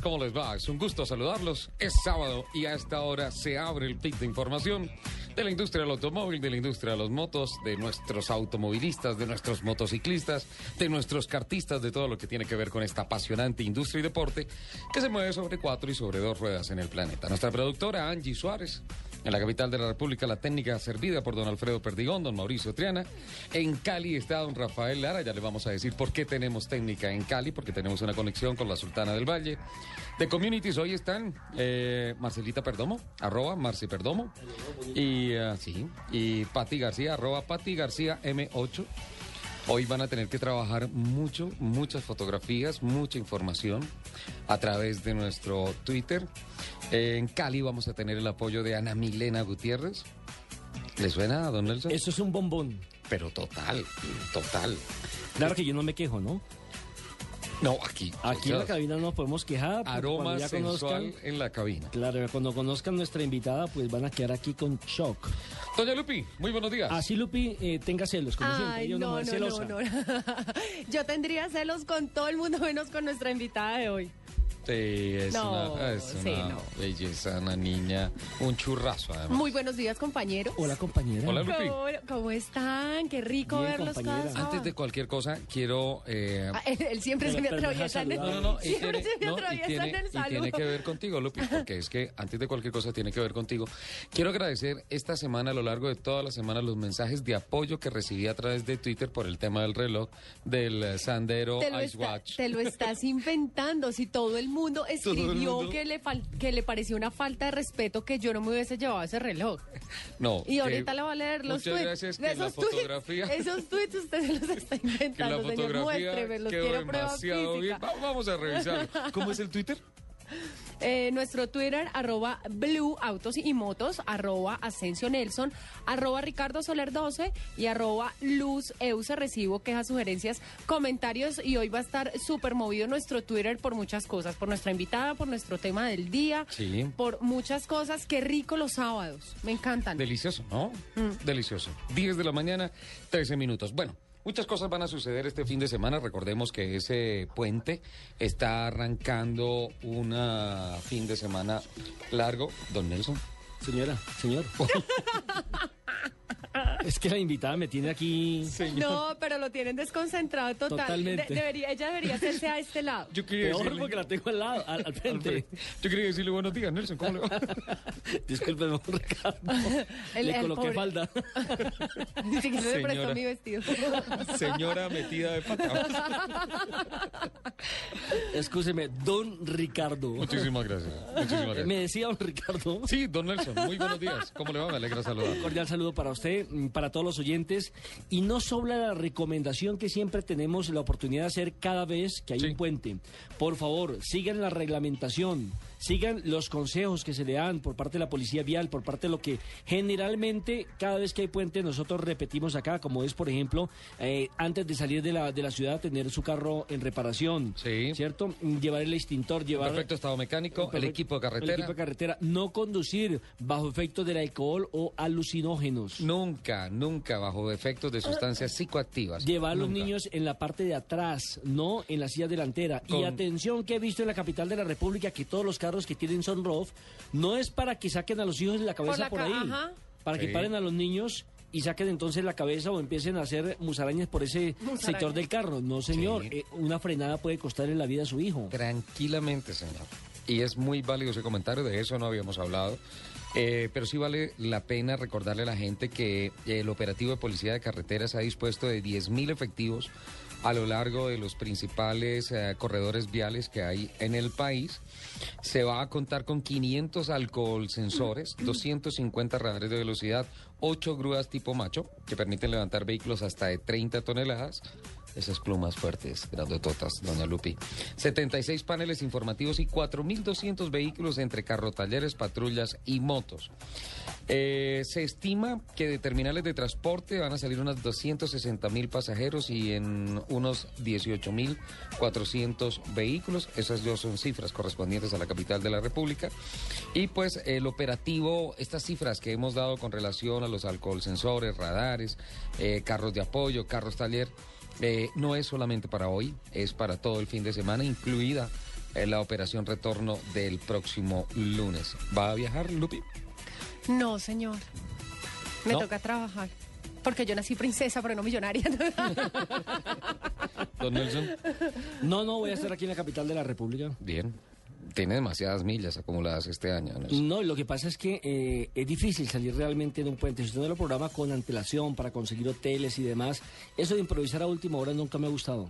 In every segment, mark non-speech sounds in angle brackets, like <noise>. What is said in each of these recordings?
¿Cómo les va? Es un gusto saludarlos. Es sábado y a esta hora se abre el pic de información de la industria del automóvil, de la industria de los motos, de nuestros automovilistas, de nuestros motociclistas, de nuestros cartistas, de todo lo que tiene que ver con esta apasionante industria y deporte que se mueve sobre cuatro y sobre dos ruedas en el planeta. Nuestra productora Angie Suárez. En la capital de la República, la técnica servida por don Alfredo Perdigón, don Mauricio Triana. En Cali está don Rafael Lara, ya le vamos a decir por qué tenemos técnica en Cali, porque tenemos una conexión con la Sultana del Valle. De Communities hoy están eh, Marcelita Perdomo, arroba Marci Perdomo, y, sí, y García, arroba Pati García M8. Hoy van a tener que trabajar mucho, muchas fotografías, mucha información a través de nuestro Twitter. En Cali vamos a tener el apoyo de Ana Milena Gutiérrez. ¿Le suena a don Nelson? Eso es un bombón. Pero total, total. Claro que yo no me quejo, ¿no? No, aquí. Aquí en la cabina no nos podemos quejar. porque Aroma ya sensual conozcan, en la cabina. claro, cuando conozcan nuestra invitada, pues van a quedar aquí con shock. Doña Lupi, muy buenos días. Así, Lupi, eh, tenga celos, como siempre. Ay, Yo no, mujer no, celosa. no, no. <laughs> Yo tendría celos con todo el mundo menos con nuestra invitada de hoy. Sí, es No, una, es sí, una no. belleza, una niña, un churrazo además. Muy buenos días, compañeros. Hola, compañera. Hola, Lupi. ¿Cómo, cómo están? Qué rico Bien, verlos cada compañera. sábado. Antes de cualquier cosa, quiero... eh, Ah, él, él siempre se me atraviesa en el. No, no, no, y siempre tiene, se me no, y atraviesa tiene- en el y saludo. tiene que ver contigo, Lupi, porque es que antes de cualquier cosa tiene que ver contigo. Quiero agradecer esta semana, a lo largo de toda la semana, los mensajes de apoyo que recibí a través de Twitter por el tema del reloj del eh, Sandero Ice está- Watch. te lo estás inventando. Si todo el mundo <laughs> escribió mundo. Que, le fal- que le pareció una falta de respeto que yo no me hubiese llevado ese reloj. <laughs> No. Y ahorita le va a leer los muchas tweets. gracias, que la esos tweets- fotografía... <laughs> esos tweets usted se los está que la inventando, señor. fotografía Muéstreme, los quiero prueba física. bien. Va- Vamos a revisar. ¿Cómo es el Twitter? Eh, nuestro Twitter, arroba Blue Autos y Motos, arroba Asensio Nelson, arroba Ricardo Soler 12 y arroba Luz Euse. Recibo quejas, sugerencias, comentarios y hoy va a estar súper movido nuestro Twitter por muchas cosas, por nuestra invitada, por nuestro tema del día, Sí. por muchas cosas. Qué rico los sábados, me encantan. Delicioso, ¿no? Mm. Delicioso. 10 de la mañana, 13 minutos. Bueno, muchas cosas van a suceder este fin de semana. Recordemos que ese puente está arrancando un fin de semana largo. Don Nelson. Señora, señor. <laughs> es que la invitada me tiene aquí. No, pero lo tienen desconcentrado total. Totalmente. De- debería, ella debería hacerse a este lado. Yo quería Peor decirle... porque la tengo al lado, al, al frente. Yo quería decirle buenos días, Nelson. ¿Cómo le va? <laughs> Disculpe, don Ricardo. <laughs> El- Le el coloqué pobre- falda. <laughs> Ni siquiera le prestó Señora. mi vestido. Señora metida de pata. Excúseme, don Ricardo. Muchísimas gracias. Muchísimas Me gracias. decía don Ricardo. Sí, don Nelson. Muy buenos días. ¿Cómo le va? Me alegra saludar. cordial saludo para usted, mm, para todos los oyentes. Y no sobra la recomendación que siempre tenemos la oportunidad de hacer cada vez que hay Sí. un puente. Por favor, sigan la reglamentación, sigan los consejos que se le dan por parte de la policía vial, por parte de lo que generalmente cada vez que hay puente nosotros repetimos acá, como es, por ejemplo, eh, antes de salir de la, de la ciudad, tener su carro en reparación. Sí. ¿Cierto? Mm, Llevar el extintor, llevar... Perfecto estado mecánico, el Perfecto. equipo de carretera. El equipo de carretera. No conducir bajo efecto del alcohol o alucinógenos. Nunca, nunca bajo efectos de sustancias psicoactivas. Llevar a los Nunca. niños en la parte de atrás, no en la silla delantera. Y atención que he visto en la capital de la República que todos los carros que tienen sunroof no es para que saquen a los hijos de la cabeza la por, ca- ahí, ajá. para que paren a los niños y saquen entonces la cabeza o empiecen a hacer musarañas por ese Musarañas. sector del carro. No, señor, Sí. eh, una frenada puede costarle la vida a su hijo. Tranquilamente, señor. Y es muy válido ese comentario, de eso no habíamos hablado. Eh, pero sí vale la pena recordarle a la gente que el operativo de policía de carreteras ha dispuesto de 10.000 efectivos a lo largo de los principales eh, corredores viales que hay en el país. Se va a contar con 500 alcohol sensores, 250 radares de velocidad, 8 grúas tipo macho que permiten levantar vehículos hasta de 30 toneladas. Esas plumas fuertes, grandototas, doña Lupi. 76 paneles informativos y 4.200 vehículos entre carrotalleres, patrullas y motos. Eh, se estima que de terminales de transporte van a salir unos 260 mil pasajeros y en unos 18 mil 400 vehículos. Esas dos son cifras correspondientes a la capital de la República. Y pues el operativo, estas cifras que hemos dado con relación a los alcohol sensores, radares, eh, carros de apoyo, carros taller, eh, no es solamente para hoy, es para todo el fin de semana, incluida eh, la operación retorno del próximo lunes. ¿Va a viajar, Lupi? No, señor. Me ¿No? toca trabajar. Porque yo nací princesa, pero no millonaria. <laughs> Don Nelson. No, no, voy a estar aquí en la capital de la República. Bien. Tiene demasiadas millas acumuladas este año. Nelson. No, lo que pasa es que eh, es difícil salir realmente de un puente. Si usted no lo programa con antelación para conseguir hoteles y demás, eso de improvisar a última hora nunca me ha gustado.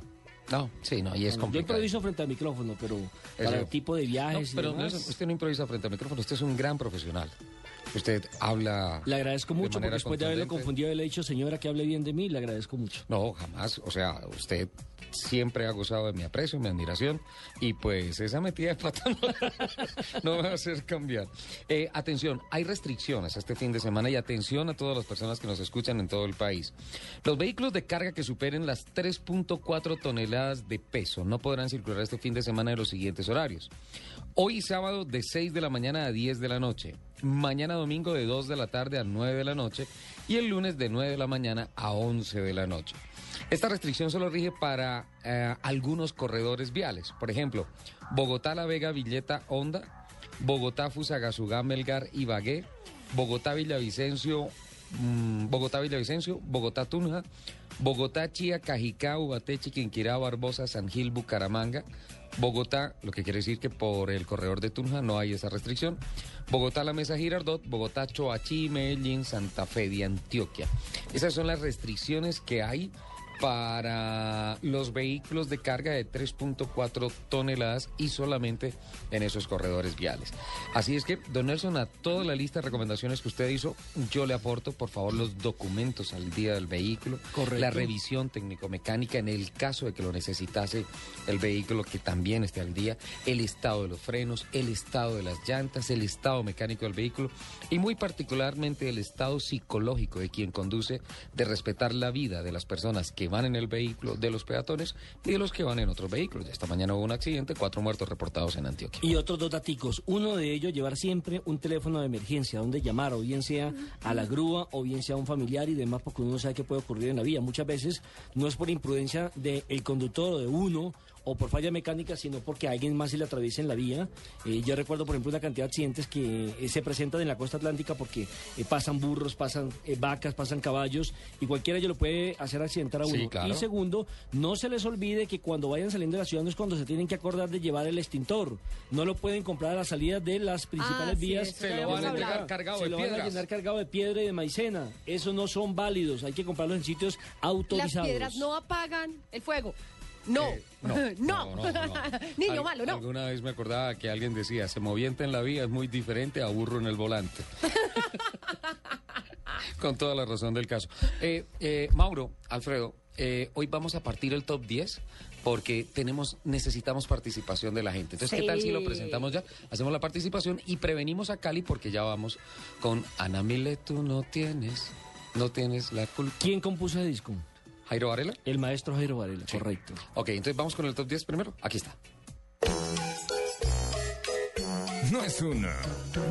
No, sí, no, y es Yo complicado. improviso frente al micrófono, pero para el tipo de No, viajes y pero demás, Nelson, usted no improvisa frente al micrófono, usted es un gran profesional. Usted habla. le agradezco mucho porque manera después de haberlo confundido, haberle dicho señora que hable bien de mí, le agradezco mucho. No, jamás. O sea, usted siempre ha gozado de mi aprecio, mi admiración. Y pues esa metida de pata <laughs> no, no me va a hacer cambiar. Eh, atención, hay restricciones este fin de semana y atención a todas las personas que nos escuchan en todo el país. Los vehículos de carga que superen las 3.4 toneladas de peso no podrán circular este fin de semana en los siguientes horarios. Hoy sábado de 6 de la mañana a 10 de la noche. Mañana domingo de 2 de la tarde a 9 de la noche. Y el lunes de 9 de la mañana a 11 de la noche. Esta restricción solo rige para eh, algunos corredores viales. Por ejemplo, Bogotá, La Vega, Villeta, Honda. Bogotá, Fusagasugá, Melgar, Ibagué. Bogotá, Villavicencio, Bogotá, Villavicencio. Bogotá, Tunja. Bogotá, Chía, Cajicá, Ubaté, Chiquinquirá, Barbosa, San Gil, Bucaramanga. Bogotá, lo que quiere decir que por el corredor de Tunja no hay esa restricción. Bogotá, La Mesa Girardot, Bogotá, Choachí, Medellín, Santa Fe de Antioquia. Esas son las restricciones que hay para los vehículos de carga de 3.4 toneladas y solamente en esos corredores viales. Así es que, don Nelson, a toda la lista de recomendaciones que usted hizo, yo le aporto, por favor, los documentos al día del vehículo, Correcto. la revisión técnico-mecánica en el caso de que lo necesitase el vehículo que también esté al día, el estado de los frenos, el estado de las llantas, el estado mecánico del vehículo y muy particularmente el estado psicológico de quien conduce de respetar la vida de las personas que van en el vehículo, de los peatones y de los que van en otros vehículos. Esta mañana hubo un accidente, cuatro muertos reportados en Antioquia. Y otros dos daticos. Uno de ellos, llevar siempre un teléfono de emergencia donde llamar, o bien sea a la grúa, o bien sea a un familiar y demás, porque uno no sabe qué puede ocurrir en la vía. Muchas veces no es por imprudencia del conductor o de uno, o por falla mecánica, sino porque alguien más se le atraviesa en la vía. Eh, yo recuerdo, por ejemplo, una cantidad de accidentes que eh, se presentan en la costa atlántica porque eh, pasan burros, pasan eh, vacas, pasan caballos, y cualquiera ello lo puede hacer accidentar a Sí, uno. claro. Y segundo, no se les olvide que cuando vayan saliendo de la ciudad no es cuando se tienen que acordar de llevar el extintor. No lo pueden comprar a la salida de las principales Ah, vías. eso Se ya lo van a entregar cargado Se de lo van a llenar cargado de piedra y de maicena. Esos no son válidos. Hay que comprarlos en sitios Las autorizados. piedras no apagan el fuego. No. Eh, <laughs> no, no. no, no. <laughs> Niño Al- malo, no. Alguna vez me acordaba que alguien decía, se moviente en la vía es muy diferente a burro en el volante. <laughs> Con toda la razón del caso. Eh, eh, Mauro, Alfredo, eh, hoy vamos a partir el top 10 porque tenemos, necesitamos participación de la gente. Entonces, ¿qué tal si lo presentamos ya? Hacemos la participación y prevenimos a Cali porque ya vamos con Ana Mile, tú no tienes, no tienes la culpa. ¿Quién compuso ese disco? Jairo Varela. El maestro Jairo Varela, Sí. correcto. Ok, entonces vamos con el top 10 primero. Aquí está. No es una,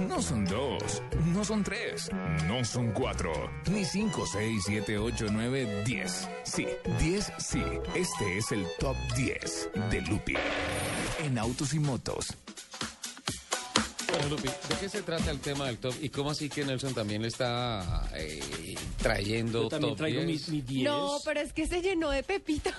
no son dos, no son tres, no son cuatro, ni cinco, seis, siete, ocho, nueve, diez. Sí, diez, sí. Este es el top 10 de Lupi en autos y motos. Bueno, Lupi, ¿de qué se trata el tema del top? ¿Y cómo así que Nelson también le está eh, trayendo Yo también top traigo 10? mi, mi 10. No, pero es que se llenó de pepita.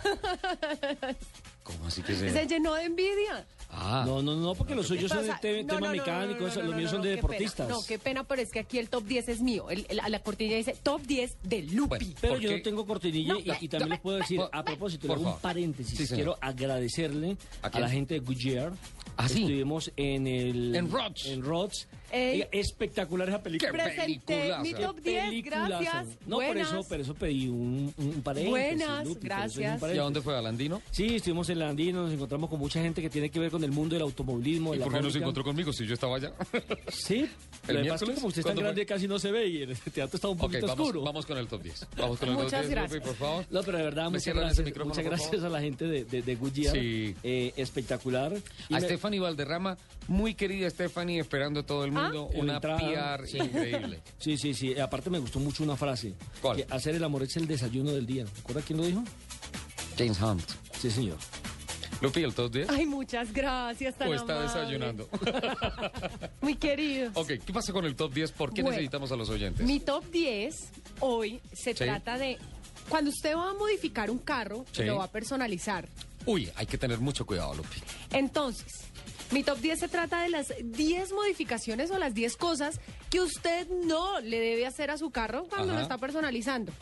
¿Cómo así que Se se...? llenó de envidia. Ah. No, no, no, porque los suyos son de sea, te- no, tema no, mecánico, no, eso, no, los míos no, son de pena. deportistas. No, qué pena, pero es que aquí el top 10 es mío. El- el- la cortinilla dice top 10 de Lupi. Bueno, Pero ¿Por yo qué? no tengo cortinilla No, y, y también no, les puedo decir, a propósito, le hago un paréntesis. Sí. Quiero agradecerle ¿A a, la gente de Goodyear. Ah, sí. Estuvimos en el... En Rods. En Rods. Ey. Oiga, espectacular esa película. Qué Presenté mi top 10, Peliculazo. gracias. No, Buenas. por eso, por eso pedí un, un paréntesis. Buenas, Lupi, es gracias. ¿Y a dónde fue Alandino? Sí, estuvimos en la Andina, nos encontramos con mucha gente que tiene que ver con el mundo del automovilismo. de ¿Y la por qué no se encontró conmigo si yo estaba allá? <laughs> Sí, ¿El que miércoles? que como usted es tan ¿Cuándo grande fue? casi no se ve y el teatro está un poquito vamos, oscuro. vamos con el top 10. Vamos con el Muchas top 10, gracias. Lupi, por favor. No, pero de verdad, ¿Me muchas gracias, muchas a la gente de, de, de Goodyear. Sí. Eh, espectacular. Y A me- Stephanie Valderrama, muy querida Stephanie, esperando a todo el mundo, Una entrada, PR sí. increíble. <laughs> Sí, sí, sí. Eh, Aparte me gustó mucho una frase. ¿Cuál? Que hacer el amor es el desayuno del día. ¿Recuerda quién lo dijo? James Hunt. Sí, señor. Lupi, el top 10. Ay, muchas gracias, tan ¿O está amable. desayunando? <laughs> Muy querido. ok, ¿qué pasa con el top 10? ¿Por qué Bueno, necesitamos a los oyentes? Mi top 10 hoy se Sí. trata de cuando usted va a modificar un carro, Sí. lo va a personalizar. Uy, hay que tener mucho cuidado, Lupi. Entonces, mi top 10 se trata de las 10 modificaciones o las 10 cosas que usted no le debe hacer a su carro cuando Ajá. lo está personalizando.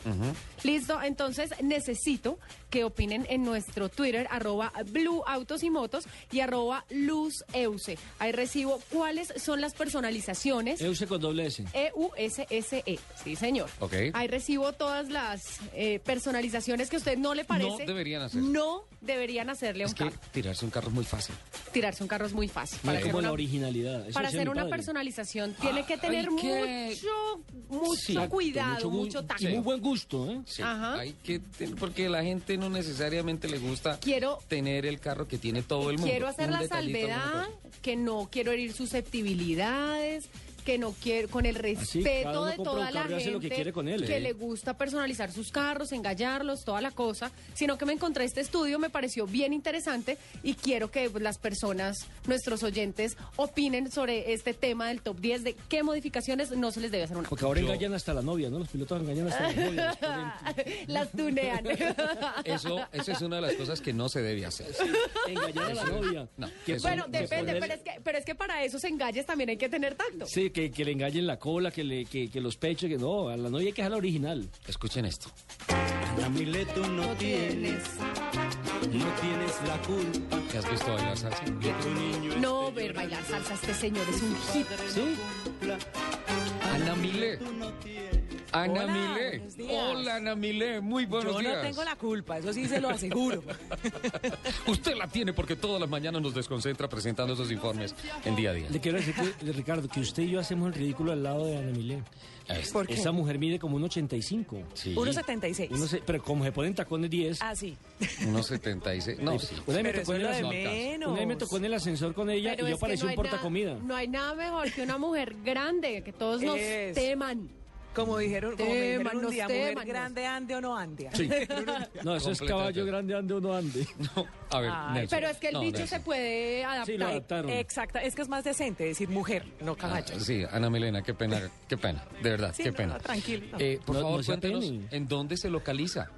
Listo, entonces necesito que opinen en nuestro Twitter, arroba Blue Autos y Motos y arroba Luz Euse. Ahí recibo cuáles son las personalizaciones. Euse con doble S. E-U-S-S-E, sí señor. Ok. Ahí recibo todas las eh, personalizaciones que a usted no le parece. deberían hacer. No deberían hacerle a Es un que carro. tirarse un carro es muy fácil. Tirarse un carro es muy fácil. No Para como la una, originalidad. Eso para hacer una padre. personalización tiene que Ay, tener que- mucho, mucho Sí, cuidado, mucho, tacto. Y muy buen gusto, ¿eh? Sí, Ajá. hay que porque la gente no necesariamente le gusta Quiero- tener el carro que tiene todo el mundo. Quiero hacer Un la salvedad que no quiero herir susceptibilidades, que no quiero, con el cada respeto de toda la gente lo que quiere con él. que Sí. le gusta personalizar sus carros, engallarlos, toda la cosa, sino que me encontré este estudio, me pareció bien interesante y quiero que pues, las personas, nuestros oyentes, opinen sobre este tema del top 10 de qué modificaciones no se les debe hacer una. Porque ahora Yo- engañan hasta la novia, ¿no? Los pilotos engañan hasta la novia. <laughs> Las tunean. <laughs> Eso, eso es una de las cosas que no se debe hacer. Engañar a la novia. No, bueno, depende, pero es, que, pero es que para esos engalles también hay que tener tacto. Sí, que, que le engañen la cola, que, le, que, que los pechos, que no, a la novia hay que dejar la original. Escuchen esto. Camile, tú no tienes, no tienes la culpa. ¿Te has visto bailar salsa? No ver bailar salsa, este señor es un hit. Sí, Ana Milé. Ana Hola, Milé. Hola, Ana Milé. Muy buenos Yo días. no tengo la culpa, eso sí se lo aseguro. <laughs> Usted la tiene porque todas las mañanas nos desconcentra presentando esos informes en día a día. le quiero decir, que, Ricardo, que usted y yo hacemos el ridículo al lado de Ana Milé. Este, ¿Por qué? Esa mujer mide como un 85. Sí, 1.76. Uno se- pero como se ponen tacones 10. Ah, sí. unos 76. No, sí. Una vez me tocó en el menos. una vez me tocó en el ascensor con ella Pero y yo parecía no un hay portacomida. nada- No hay nada mejor que una mujer grande, que todos nos Es. teman. Como dijeron, como me dijeron un día, mujer grande, ande o no ande. Sí. <laughs> No, eso es caballo grande, ande o no ande. <laughs> No, a ver, Ay, Nelson. Pero es que el No, dicho Nelson. se puede adaptar. Sí, lo adaptaron. Exacto, es que es más decente decir mujer, no Ah, caballo. sí, Ana Milena, qué pena, qué pena, de verdad, Sí, qué no, pena. no, tranquilo, no. Eh, por No- favor, cuéntenos en dónde se localiza.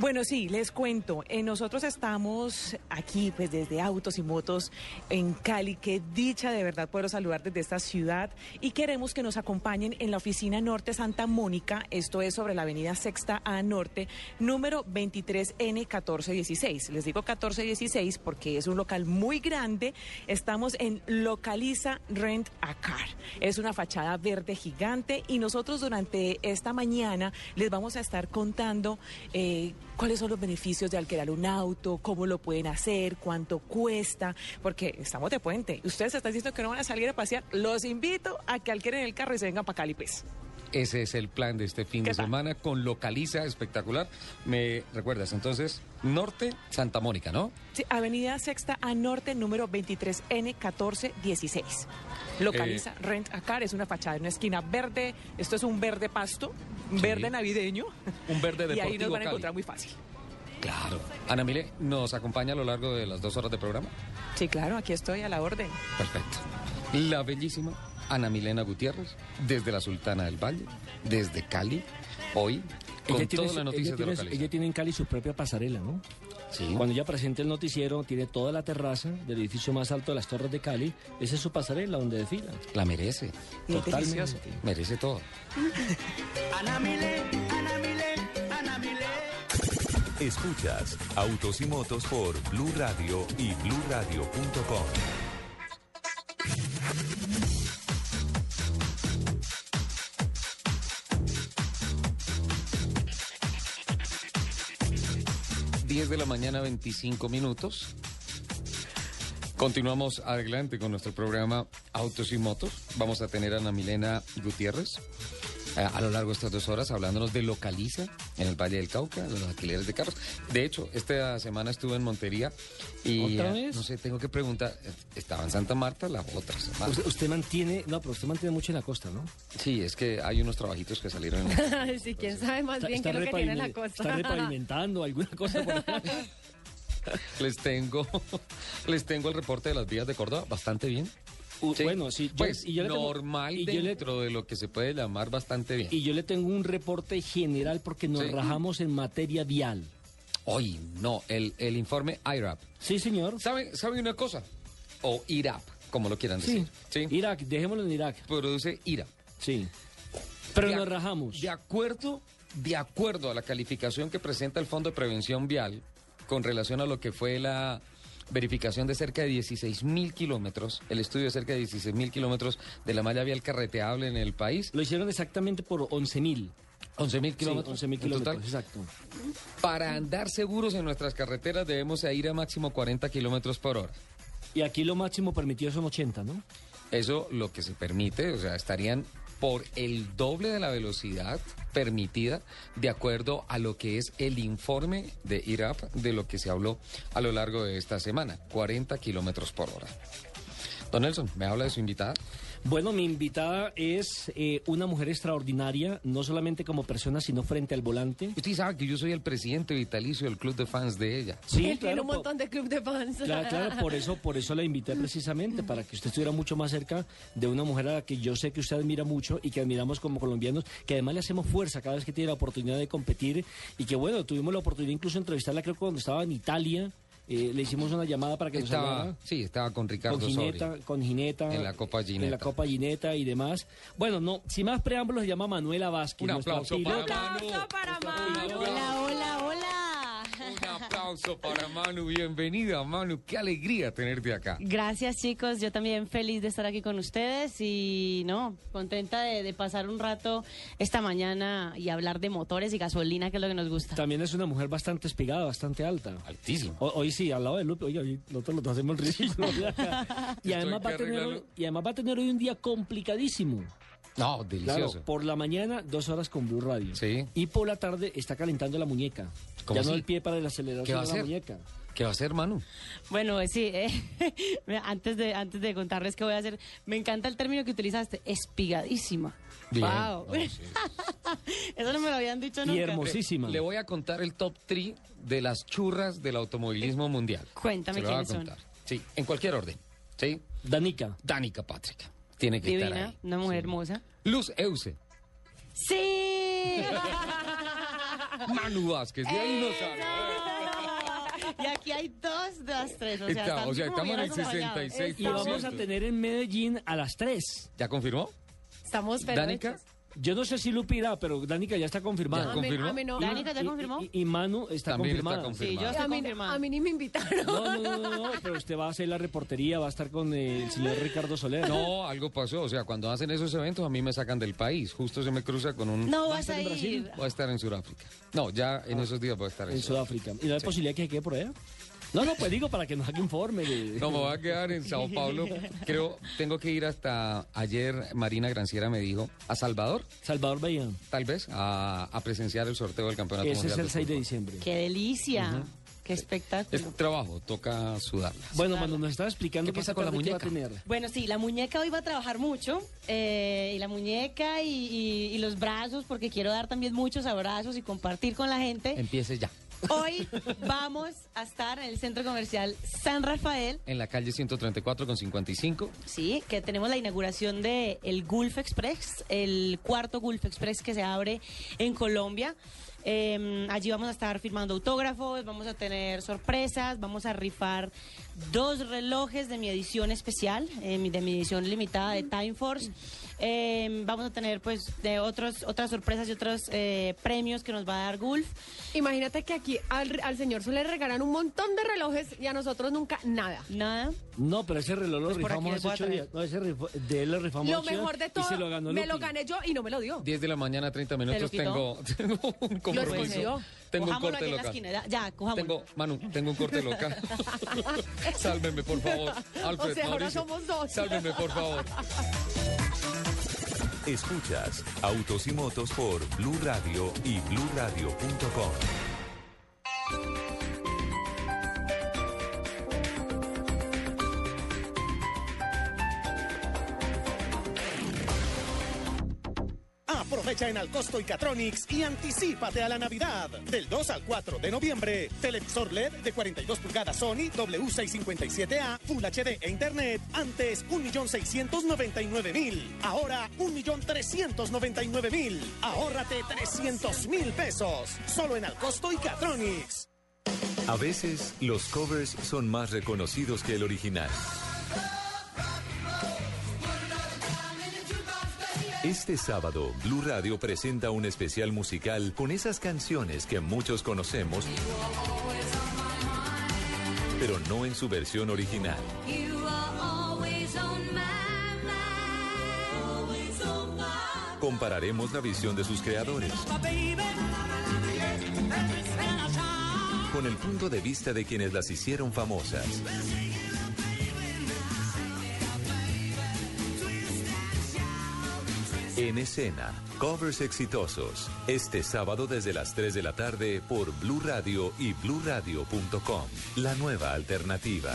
Bueno, sí, les cuento. Eh, nosotros estamos aquí, pues desde Autos y Motos en Cali. Qué dicha de verdad poder saludar desde esta ciudad. Y queremos que nos acompañen en la oficina Norte Santa Mónica. Esto es sobre la avenida Sexta A Norte, número 23N1416. Les digo 1416 porque es un local muy grande. Estamos en Localiza Rent a Car. Es una fachada verde gigante y nosotros durante esta mañana les vamos a estar contando eh, cuáles son los beneficios de alquilar un auto, cómo lo pueden hacer, cuánto cuesta, porque estamos de puente. Ustedes están diciendo que no van a salir a pasear. Los invito a que alquilen el carro y se vengan para Cali, pues. Ese es el plan de este fin ¿Qué de tal? semana con Localiza espectacular. Me recuerdas, entonces, Norte, Santa Mónica, ¿no? Sí, Avenida Sexta A Norte, número 23N1416. Localiza Eh, Rent a Car, es una fachada una esquina verde. Esto es un verde pasto, Sí. verde navideño. Un verde <laughs> Y ahí nos deportivo van a Cali. encontrar muy fácil. Claro. Ana Mile, ¿nos acompaña a lo largo de las dos horas de programa? Sí, claro, aquí estoy a la orden. Perfecto. La bellísima Ana Milena Gutiérrez, desde la Sultana del Valle, desde Cali, hoy, con ella todas tiene, las noticias ella Ella tiene en Cali su propia pasarela, ¿no? Sí. Cuando ella presenta el noticiero, tiene toda la terraza del edificio más alto de las Torres de Cali. Esa es su pasarela donde desfila. La merece. Totalmente. Merece todo. Ana Milé, Ana Milé, Ana Milé. Escuchas Autos y Motos por Blue Radio y bluradio.com. 10 de la mañana, 25 minutos. Continuamos adelante con nuestro programa Autos y Motos. Vamos a tener a Ana Milena Gutiérrez a lo largo de estas dos horas hablándonos de Localiza en el Valle del Cauca, los alquileres de carros. De hecho, esta semana estuve en Montería y ¿Otra eh, vez? no sé, tengo que preguntar, estaba en Santa Marta la otra semana. Usted, usted mantiene, no, pero usted mantiene mucho en la costa, ¿no? Sí, es que hay unos trabajitos que salieron. en- <laughs> sí, quién sabe más bien qué es lo que tiene en la costa. está repavimentando alguna cosa por acá. <laughs> les tengo <laughs> les tengo el reporte de las vías de Córdoba bastante bien. Sí. Bueno, sí, yo- pues y yo le tengo- normal y yo le- dentro de lo que se puede llamar bastante bien. Y yo le tengo un reporte general porque nos Sí. rajamos en materia vial. Hoy no, el, el informe IRAP. Sí, señor. ¿Sabe, ¿Sabe una cosa? O IRAP, como lo quieran decir. ¿sí? Irak, dejémoslo en Irak. Produce IRAP. Sí. Pero De nos rajamos. De acuerdo, de acuerdo a la calificación que presenta el Fondo de Prevención Vial con relación a lo que fue la verificación de cerca de 16 mil kilómetros, el estudio de cerca de 16 mil kilómetros de la malla vial carreteable en el país, Lo hicieron exactamente por 11 mil. 11 mil Sí, kilómetros. 11 mil en total. kilómetros, exacto. Para andar seguros en nuestras carreteras debemos ir a máximo 40 kilómetros por hora. Y aquí lo máximo permitido son 80, ¿no? Eso lo que se permite, o sea, estarían por el doble de la velocidad permitida de acuerdo a lo que es el informe de IRAP de lo que se habló a lo largo de esta semana, 40 kilómetros por hora. Don Nelson, ¿me habla de su invitada? Bueno, mi invitada es eh, una mujer extraordinaria, no solamente como persona, sino frente al volante. Usted sabe que yo soy el presidente vitalicio del club de fans de ella. Sí, Él tiene un montón de club de fans. Claro, claro, por eso, por eso la invité precisamente, para que usted estuviera mucho más cerca de una mujer a la que yo sé que usted admira mucho y que admiramos como colombianos, que además le hacemos fuerza cada vez que tiene la oportunidad de competir y que bueno, tuvimos la oportunidad incluso de entrevistarla creo que cuando estaba en Italia, eh, le hicimos una llamada para que nos Estaba, hablara. sí, estaba con Ricardo con Gineta, Soria. con Gineta. En la Copa Gineta. En la Copa Gineta y demás. Bueno, no, sin más preámbulos, se llama Manuela Vázquez. Un nuestra aplauso para Manu. aplauso para Manu. Aplauso para Manu, bienvenida Manu, qué alegría tenerte acá. Gracias chicos, yo también feliz de estar aquí con ustedes y no, contenta de, de pasar un rato esta mañana y hablar de motores y gasolina, que es lo que nos gusta. También es una mujer bastante espigada, bastante alta. Altísimo. Ho- Hoy sí, al lado de Lupe, oye, hoy nosotros dos hacemos el ridículo. <laughs> y, además va a que tener, arreglarlo. y además va a tener hoy un día complicadísimo. No, Claro, delicioso. por la mañana, dos horas con Blue Radio. Sí. Y por la tarde está calentando la muñeca. ¿Cómo ya no el pie para el acelerador, ¿Qué va a sino la hacer? muñeca. ¿Qué va a hacer Manu? Bueno, eh, sí, eh, <laughs> antes, de, antes de contarles qué voy a hacer, me encanta el término que utilizaste, espigadísima. Bien. Wow. No, sí. <laughs> Eso no me lo habían dicho Y nunca. hermosísima. Le voy a contar el top 3 de las churras del automovilismo mundial. Cuéntame Se lo voy a quiénes son. contar. Sí, en cualquier orden. Sí. Danica. Danica Patrick. Tiene que estar Divina, ahí. una mujer hermosa. Luz Euse. ¡Sí! <laughs> Manu Vázquez. De ahí no sale. Y aquí hay dos de las tres. O sea, Está- o sea, estamos en el bien acompañados. 66%. Y vamos a tener en Medellín a las 3. ¿Ya confirmó? Estamos Danica. Yo no sé si Lupe irá, pero Danica ya está confirmada. Ya A mí, confirmó? a mí no. Danica, ¿ya Y- confirmó? Y, y Manu está También está confirmada. Sí, yo a, estoy mí, confirmada. a mí ni me invitaron. No, no, no, no, no, pero usted va a hacer la reportería, va a estar con el señor Ricardo Soler. No, algo pasó. O sea, cuando hacen esos eventos a mí me sacan del país. Justo se me cruza con un... No ¿Va a vas estar a en Brasil? ir. Voy a estar en Sudáfrica. No, ya en esos días voy a estar en, en Sudáfrica. ¿Y no hay posibilidad que se quede por allá? No, no, pues digo para que nos haga informe. de- No, me voy a quedar en Sao Paulo. Creo, tengo que ir hasta ayer. Marina Granciera me dijo a Salvador, Salvador Bahía. tal vez, a, a presenciar el sorteo del campeonato Ese es el de 6 de diciembre. ¡Qué delicia! ¡Qué espectáculo! Es trabajo, toca sudarla. Bueno, Manu, nos estaba explicando ¿Qué pasa con la muñeca? Bueno, sí, la muñeca hoy va a trabajar mucho. eh, y la muñeca y, y- y los brazos, porque quiero dar también muchos abrazos y compartir con la gente. Empiece ya. Hoy vamos a estar en el centro comercial San Rafael. En la calle 134 con 55. Sí, que tenemos la inauguración de el Gulf Express, el cuarto Gulf Express que se abre en Colombia. Eh, allí vamos a estar firmando autógrafos, vamos a tener sorpresas, vamos a rifar dos relojes de mi edición especial, eh, de mi edición limitada de Time Force. Eh, vamos a tener pues de otros otras sorpresas y otros eh, premios que nos va a dar Gulf. Imagínate que aquí al, al señor se le regalan un montón de relojes y a nosotros nunca nada. Nada. No, pero ese reloj lo Pues rifamos hace ocho días. No, ese rifo- de él lo rifamos Lo mejor de y todo, se lo ganó me lo gané yo y no me lo dio. 10 de la mañana, 30 minutos. Tengo, <laughs> tengo un compromiso. Tengo un corte local. esquina. Ya. Tengo, Manu, tengo un corte local. <laughs> Sálvenme, por favor. Alfred, O sea, ahora somos dos. Sálvenme, por favor. Escuchas Autos y Motos por Blue Radio y BlueRadio.com. Aprovecha en Alcosto y Catronics y anticípate a la Navidad. Del 2 al 4 de noviembre, televisor LED de 42 pulgadas Sony W657A, Full HD e Internet, antes 1.699.000, ahora 1.399.000. Ahórrate 300.000 pesos, solo en Alcosto y Catronics. A veces los covers son más reconocidos que el original. Este sábado, Blue Radio presenta un especial musical con esas canciones que muchos conocemos, pero no en su versión original. Compararemos la visión de sus creadores con el punto de vista de quienes las hicieron famosas. En escena, covers exitosos. Este sábado desde las 3 de la tarde por Blue Radio y bluradio.com. La nueva alternativa.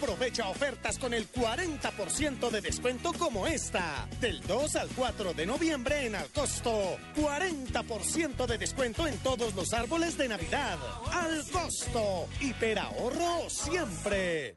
Aprovecha ofertas con el 40% de descuento como esta. Del 2 al 4 de noviembre en Alcosto. 40% de descuento en todos los árboles de Navidad. Al costo. Hiperahorro siempre.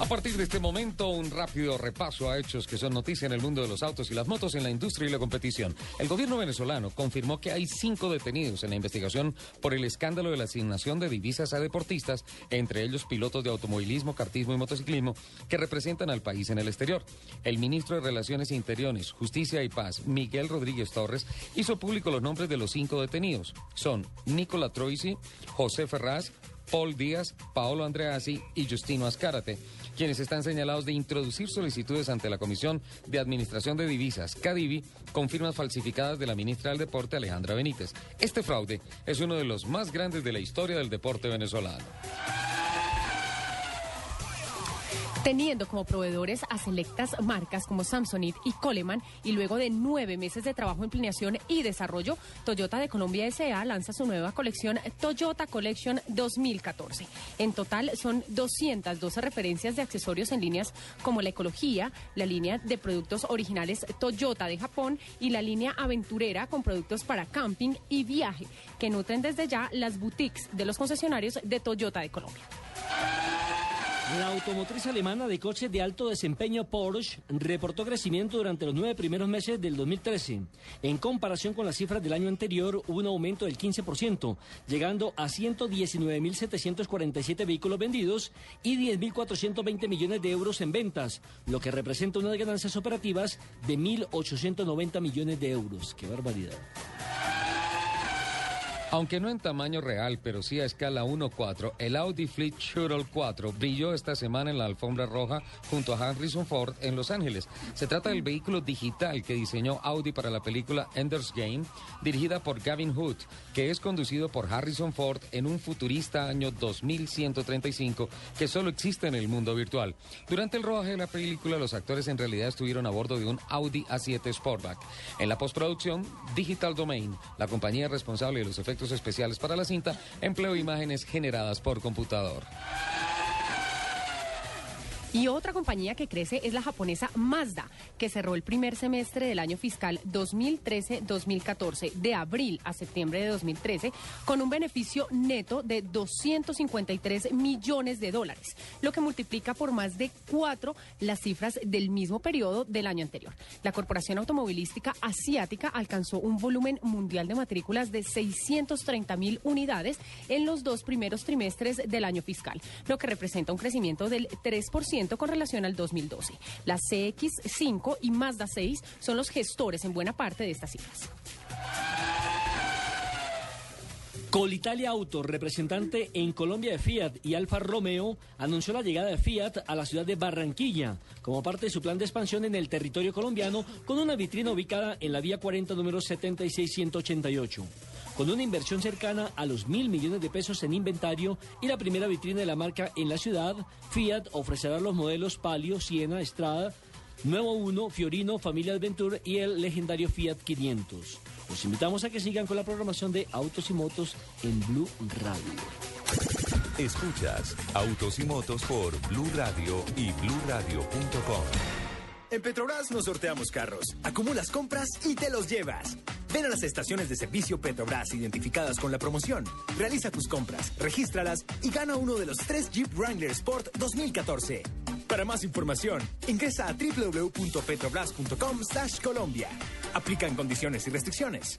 A partir de este momento, un rápido repaso a hechos que son noticia en el mundo de los autos y las motos en la industria y la competición. El gobierno venezolano confirmó que hay cinco detenidos en la investigación por el escándalo de la asignación de divisas a deportistas, entre ellos pilotos de automovilismo, kartismo y motociclismo, que representan al país en el exterior. El ministro de Relaciones Interiores, Justicia y Paz, Miguel Rodríguez Torres, hizo público los nombres de los cinco detenidos. Son Nicola Troisi, José Ferraz, Paul Díaz, Paolo Andreassi y Justino Ascárate, quienes están señalados de introducir solicitudes ante la Comisión de Administración de Divisas, CADIVI, con firmas falsificadas de la ministra del Deporte, Alejandra Benítez. Este fraude es uno de los más grandes de la historia del deporte venezolano. Teniendo como proveedores a selectas marcas como Samsonite y Coleman y luego de nueve meses de trabajo en planeación y desarrollo, Toyota de Colombia S.A. lanza su nueva colección Toyota Collection 2014. En total son 212 referencias de accesorios en líneas como la ecología, la línea de productos originales Toyota de Japón y la línea aventurera con productos para camping y viaje, que nutren desde ya las boutiques de los concesionarios de Toyota de Colombia. La automotriz alemana de coches de alto desempeño Porsche reportó crecimiento durante los nueve primeros meses del 2013. En comparación con las cifras del año anterior, hubo un aumento del 15%, llegando a 119.747 vehículos vendidos y 10.420 millones de euros en ventas, lo que representa unas ganancias operativas de 1.890 millones de euros. ¡Qué barbaridad! Aunque no en tamaño real, pero sí a escala 1.4, el Audi Fleet Shuttle 4 brilló esta semana en la alfombra roja junto a Harrison Ford en Los Ángeles. Se trata del vehículo digital que diseñó Audi para la película Ender's Game, dirigida por Gavin Hood, que es conducido por Harrison Ford en un futurista año 2135 que solo existe en el mundo virtual. Durante el rodaje de la película, los actores en realidad estuvieron a bordo de un Audi A7 Sportback. En la postproducción, Digital Domain, la compañía responsable de los efectos especiales para la cinta, empleó imágenes generadas por computador. Y otra compañía que crece es la japonesa Mazda, que cerró el primer semestre del año fiscal 2013-2014, de abril a septiembre de 2013, con un beneficio neto de 253 millones de dólares, lo que multiplica por más de cuatro las cifras del mismo periodo del año anterior. La corporación automovilística asiática alcanzó un volumen mundial de matrículas de 630 mil unidades en los dos primeros trimestres del año fiscal, lo que representa un crecimiento del 3% con relación al 2012. La CX5 y Mazda 6 son los gestores en buena parte de estas cifras. Colitalia Auto, representante en Colombia de Fiat y Alfa Romeo, anunció la llegada de Fiat a la ciudad de Barranquilla como parte de su plan de expansión en el territorio colombiano con una vitrina ubicada en la vía 40 número 76188. Con una inversión cercana a los mil millones de pesos en inventario y la primera vitrina de la marca en la ciudad, Fiat ofrecerá los modelos Palio, Siena, Estrada, Nuevo 1, Fiorino, Familia Adventure y el legendario Fiat 500. Los invitamos a que sigan con la programación de Autos y Motos en Blue Radio. Escuchas Autos y Motos por Blue Radio y bluradio.com. En Petrobras nos sorteamos carros, acumulas compras y te los llevas. Ven a las estaciones de servicio Petrobras identificadas con la promoción. Realiza tus compras, regístralas y gana uno de los tres Jeep Wrangler Sport 2014. Para más información, ingresa a www.petrobras.com Colombia. Aplican condiciones y restricciones.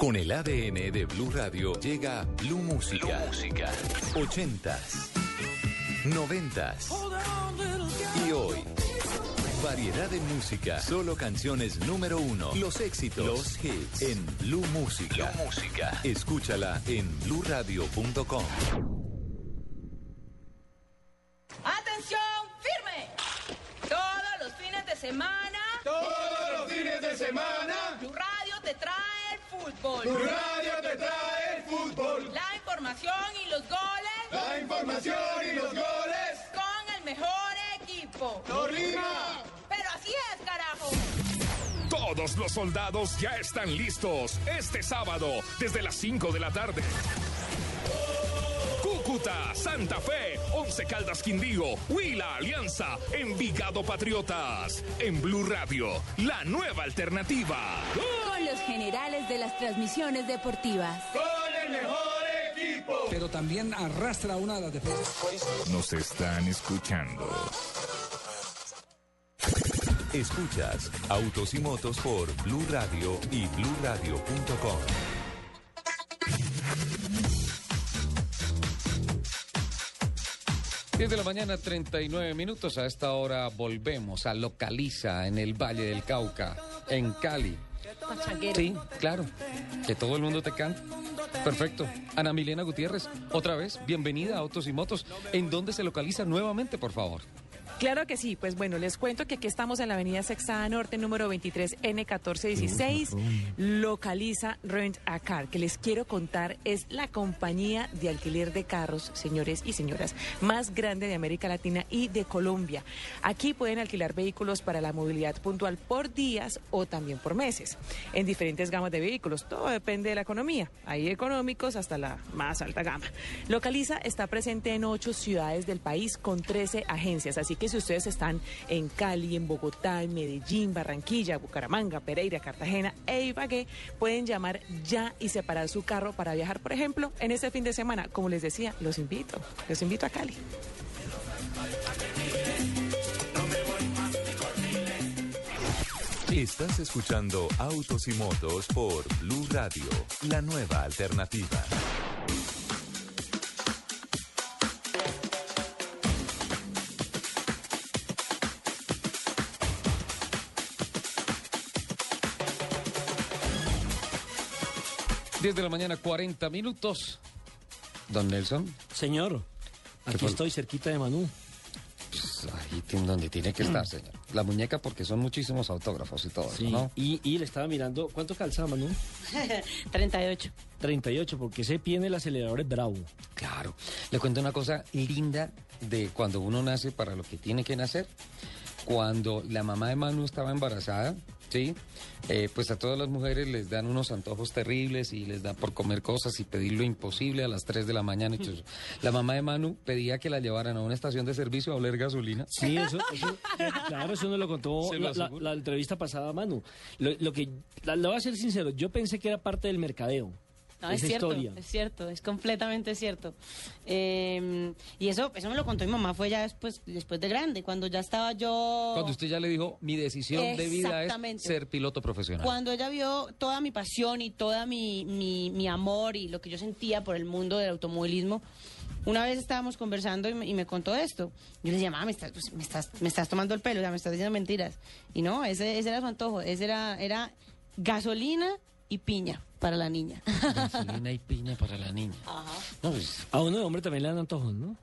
Con el ADN de Blue Radio llega Blue Música. Música. 80s, 90s y hoy. Variedad de música, solo canciones número uno, los éxitos, los hits en Blue Música. Música. Escúchala en bluradio.com. ¡Atención! ¡Firme! Todos los fines de semana. Todos los fines de semana. Blue Radio te trae fútbol. Blue Radio te trae el fútbol. La información y los goles. La información y los goles. Con el mejor equipo. ¡Torima! Pero así es, carajo. Todos los soldados ya están listos este sábado desde las 5 de la tarde. Cúcuta, Santa Fe, Once Caldas Quindío, Huila Alianza, Envigado Patriotas. En Blue Radio, la nueva alternativa. Con los generales de las transmisiones deportivas. Con el mejor equipo. Pero también arrastra una de las. Nos están escuchando. Escuchas Autos y Motos por Blue Radio y BlueRadio.com. 10 de la mañana, 39 minutos. A esta hora volvemos a Localiza en el Valle del Cauca, en Cali. Sí, claro. Que todo el mundo te canta. Perfecto. Ana Milena Gutiérrez, otra vez, bienvenida a Autos y Motos. ¿En dónde se localiza nuevamente, por favor? Claro que sí, pues bueno, les cuento que aquí estamos en la avenida Sextada Norte, número 23, N1416, localiza Rent a Car, que les quiero contar es la compañía de alquiler de carros, señores y señoras, más grande de América Latina y de Colombia. Aquí pueden alquilar vehículos para la movilidad puntual por días o también por meses, en diferentes gamas de vehículos, todo depende de la economía, hay económicos hasta la más alta gama. Localiza está presente en ocho ciudades del país con 13 agencias, así que si ustedes están en Cali, en Bogotá, en Medellín, Barranquilla, Bucaramanga, Pereira, Cartagena e Ibagué, pueden llamar ya y separar su carro para viajar, por ejemplo, en este fin de semana. Como les decía, los invito, los invito a Cali. Estás escuchando Autos y Motos por Blue Radio, la nueva alternativa. Diez de la mañana, 40 minutos. Don Nelson. Señor, aquí fue? estoy cerquita de Manu. Pues ahí tiene donde tiene que estar, señor. La muñeca porque son muchísimos autógrafos y todo Sí, eso, ¿no? y, y le estaba mirando, ¿cuánto calza Manu? <laughs> 38. 38, porque ese pie en el acelerador es bravo. Claro. Le cuento una cosa linda de cuando uno nace para lo que tiene que nacer. Cuando la mamá de Manu estaba embarazada, ¿sí? Eh, pues a todas las mujeres les dan unos antojos terribles y les da por comer cosas y pedir lo imposible a las 3 de la mañana. eso. <laughs> La mamá de Manu pedía que la llevaran a una estación de servicio a oler gasolina. Sí, eso, eso- claro, eso nos lo contó <laughs> lo la, la- aseguro. la entrevista pasada, Manu. Lo, lo que, la, le voy a ser sincero, yo pensé que era parte del mercadeo. No, es cierto, historia. es cierto, es completamente cierto. Eh, y eso, eso me lo contó mi mamá, fue ya después, después de grande, cuando ya estaba yo... Cuando usted ya le dijo, mi decisión de vida es ser piloto profesional. Cuando ella vio toda mi pasión y toda mi, mi, mi amor y lo que yo sentía por el mundo del automovilismo, una vez estábamos conversando y me, y me contó esto. Yo le decía, mamá, me estás, pues, me, estás, me estás tomando el pelo, sea, me estás diciendo mentiras. Y no, ese, ese era su antojo, ese era, era gasolina y piña para la niña. Gasolina y piña para la niña. No, pues, A uno de hombre también le dan antojos, ¿no?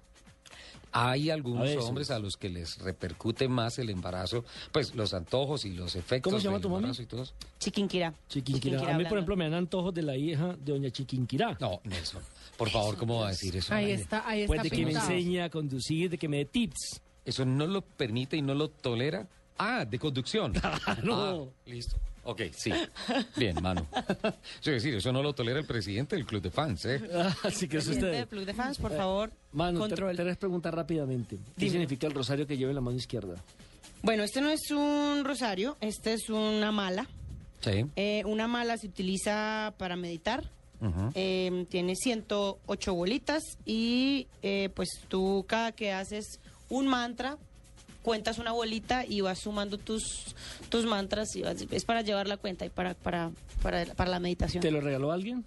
Hay A algunos veces. hombres a los que les repercute más el embarazo, pues los antojos y los efectos ¿Cómo se llama tu y todo eso. Chiquinquirá. Chiquinquirá. A mí, hablando. por ejemplo, me dan antojos de la hija de doña Chiquinquirá. No, Nelson, por favor, ¿cómo va a decir eso? Ahí está, ahí está Pues de que me enseñe a conducir, de que me dé tips. ¿Eso no lo permite y no lo tolera? Ah, de conducción. <laughs> Claro. Ah, listo. Ok, sí. Bien, Manu. <laughs> Es decir, eso no lo tolera el presidente del club de fans, ¿eh? <laughs> Así que eso Presidente usted. del Club de Fans, por favor, Manu, te, control. te les preguntar rápidamente. ¿Qué Dime. significa el rosario que lleva en la mano izquierda? Bueno, este no es un rosario, este es una mala. Sí. Eh, una mala se utiliza para meditar. Ujú. Eh, tiene 108 bolitas y eh, pues tú cada que haces un mantra cuentas una bolita y vas sumando tus tus mantras y vas- es para llevar la cuenta y para para para, para la meditación. ¿Te lo regaló alguien?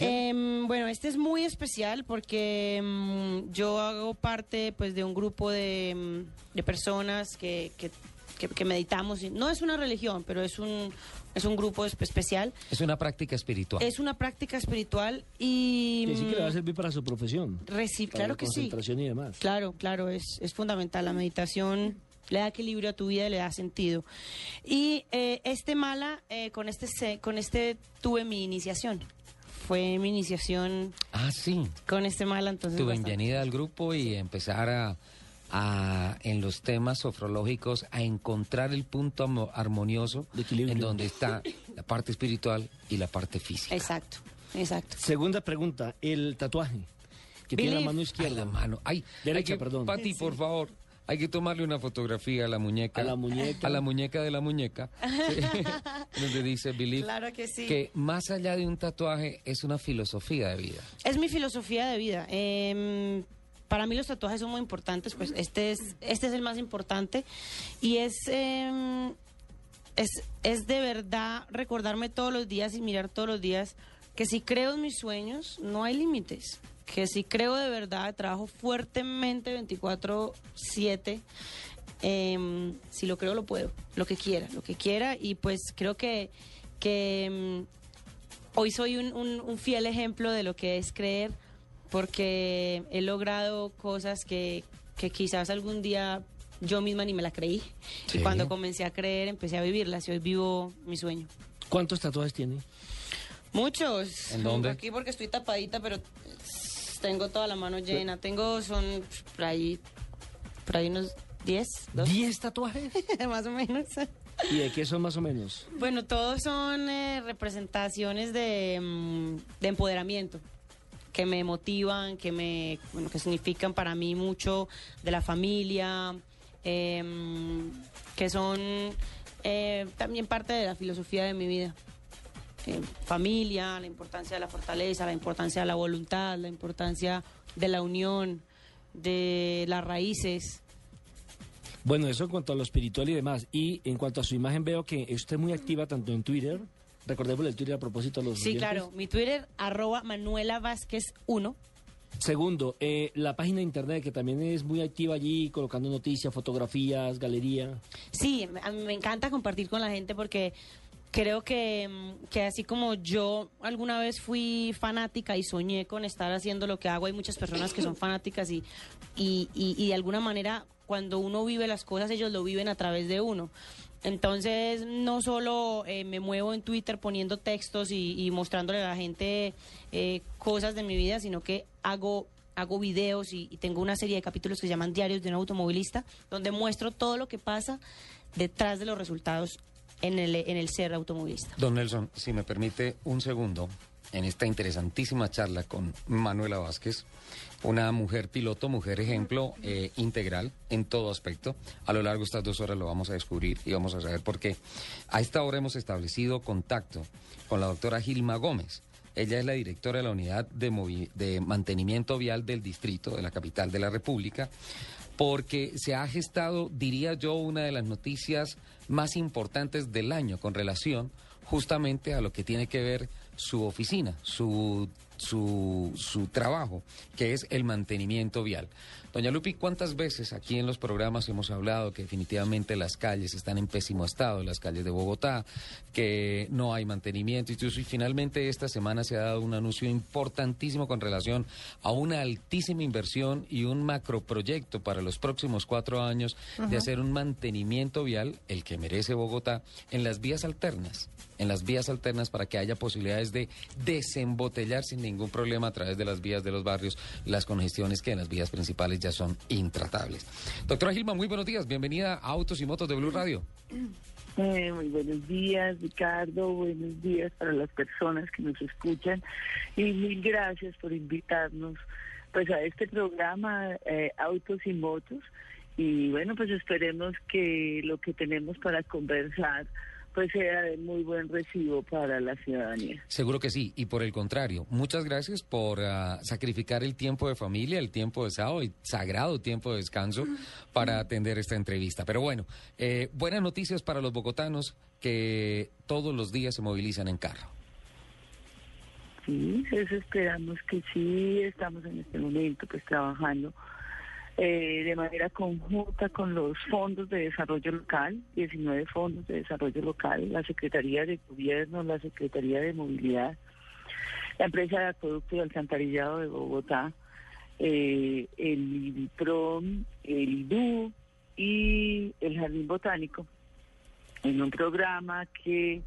Em, bueno, este es muy especial porque em, yo hago parte pues de un grupo de, em, de personas que, que, que- que meditamos. No es una religión, pero es un, es un grupo espe- especial. Es una práctica espiritual. Es una práctica espiritual y... Quiere decir que le va a mm, servir para su profesión. reci- para claro la que sí. concentración y demás. Claro, claro, es, es fundamental. La meditación le da equilibrio a tu vida y le da sentido. Y eh, este mala, eh, con, este se- con este tuve mi iniciación. Fue mi iniciación Ah, sí. con este mala, entonces... Tu bienvenida al grupo y empezar a, a, en los temas sofrológicos, a encontrar el punto armonioso en donde está la parte espiritual y la parte física. Exacto, exacto. Segunda pregunta, el tatuaje que tiene la mano izquierda. Ay, la mano. Ay, Derecha, hay que- perdón. Pati, por favor. Hay que tomarle una fotografía a la muñeca. A la muñeca. A la muñeca de la muñeca. <laughs> donde dice Believe. Claro que sí. Que más allá de un tatuaje es una filosofía de vida. Es mi filosofía de vida. Em, para mí los tatuajes son muy importantes, pues este es, este es el más importante. Y es, em, es, es de verdad recordarme todos los días y mirar todos los días que si creo en mis sueños, no hay límites. Que si creo de verdad, trabajo fuertemente 24-7. em, si lo creo, lo puedo. Lo que quiera, lo que quiera. Y pues creo que, que em, hoy soy un, un- un fiel ejemplo de lo que es creer, porque he logrado cosas que, que quizás algún día yo misma ni me la creí. Sí. Y cuando comencé a creer, empecé a vivirla. Y hoy vivo mi sueño. ¿Cuántos tatuajes tiene? Muchos. ¿En dónde? Aquí porque estoy tapadita, pero tengo toda la mano llena. Tengo, son por ahí, por ahí unos 10. ¿10 tatuajes? <laughs> Más o menos. ¿Y de qué son más o menos? Bueno, todos son eh, representaciones de, mm, de empoderamiento que me motivan, que me bueno, que significan para mí mucho de la familia, em, que son eh, también parte de la filosofía de mi vida. Familia, la importancia de la fortaleza, la importancia de la voluntad, la importancia de la unión, de las raíces. Bueno, eso en cuanto a lo espiritual y demás. Y en cuanto a su imagen, veo que usted es muy activa tanto en Twitter. Recordemos el Twitter a propósito de los Sí, oyentes. claro. Mi Twitter, arroba Manuela Vázquez 1. Segundo, eh, la página de internet que también es muy activa allí, colocando noticias, fotografías, galería. Sí, a mí me encanta compartir con la gente porque creo que, mm, que así como yo alguna vez fui fanática y soñé con estar haciendo lo que hago, hay muchas personas que son fanáticas y, y, y- y de alguna manera cuando uno vive las cosas, ellos lo viven a través de uno. Entonces, no solo eh, me muevo en Twitter poniendo textos y, y mostrándole a la gente eh, cosas de mi vida, sino que hago hago videos y, tengo una serie de capítulos que se llaman Diarios de un automovilista, donde muestro todo lo que pasa detrás de los resultados en el, en el ser automovilista. Don Nelson, si me permite un segundo, en esta interesantísima charla con Manuela Vázquez, una mujer piloto, mujer ejemplo eh, integral en todo aspecto. A lo largo de estas dos horas lo vamos a descubrir y vamos a saber por qué. A esta hora hemos establecido contacto con la doctora Gilma Gómez. Ella es la directora de la unidad de, movi- de mantenimiento vial del distrito de la capital de la República porque se ha gestado, diría yo, una de las noticias más importantes del año con relación justamente a lo que tiene que ver su oficina, su, su, su trabajo, que es el mantenimiento vial. Doña Lupi, ¿cuántas veces aquí en los programas hemos hablado que definitivamente las calles están en pésimo estado, las calles de Bogotá, que no hay mantenimiento y finalmente esta semana se ha dado un anuncio importantísimo con relación a una altísima inversión y un macroproyecto para los próximos cuatro años de hacer un mantenimiento vial, el que merece Bogotá, en las vías alternas, en las vías alternas para que haya posibilidades de desembotellar sin ningún problema a través de las vías de los barrios las congestiones que en las vías principales son intratables. Doctora Gilma, muy buenos días, bienvenida a Autos y Motos de Blue Radio. Eh, muy buenos días, Ricardo. Buenos días para las personas que nos escuchan. Y mil gracias por invitarnos pues a este programa eh, Autos y Motos. Y bueno, pues esperemos que lo que tenemos para conversar pues sea de muy buen recibo para la ciudadanía. Seguro que sí, y por el contrario, muchas gracias por ah, sacrificar el tiempo de familia, el tiempo de sábado y sagrado tiempo de descanso para atender esta entrevista. Pero bueno, eh, buenas noticias para los bogotanos que todos los días se movilizan en carro. Sí, eso esperamos que sí. Estamos en este momento pues trabajando eh, de manera conjunta con los fondos de desarrollo local, 19 fondos de desarrollo local, la Secretaría de Gobierno, la Secretaría de Movilidad, la empresa de acueducto y alcantarillado de Bogotá, eh, el IBIPROM, el IDU y el Jardín Botánico, en un programa que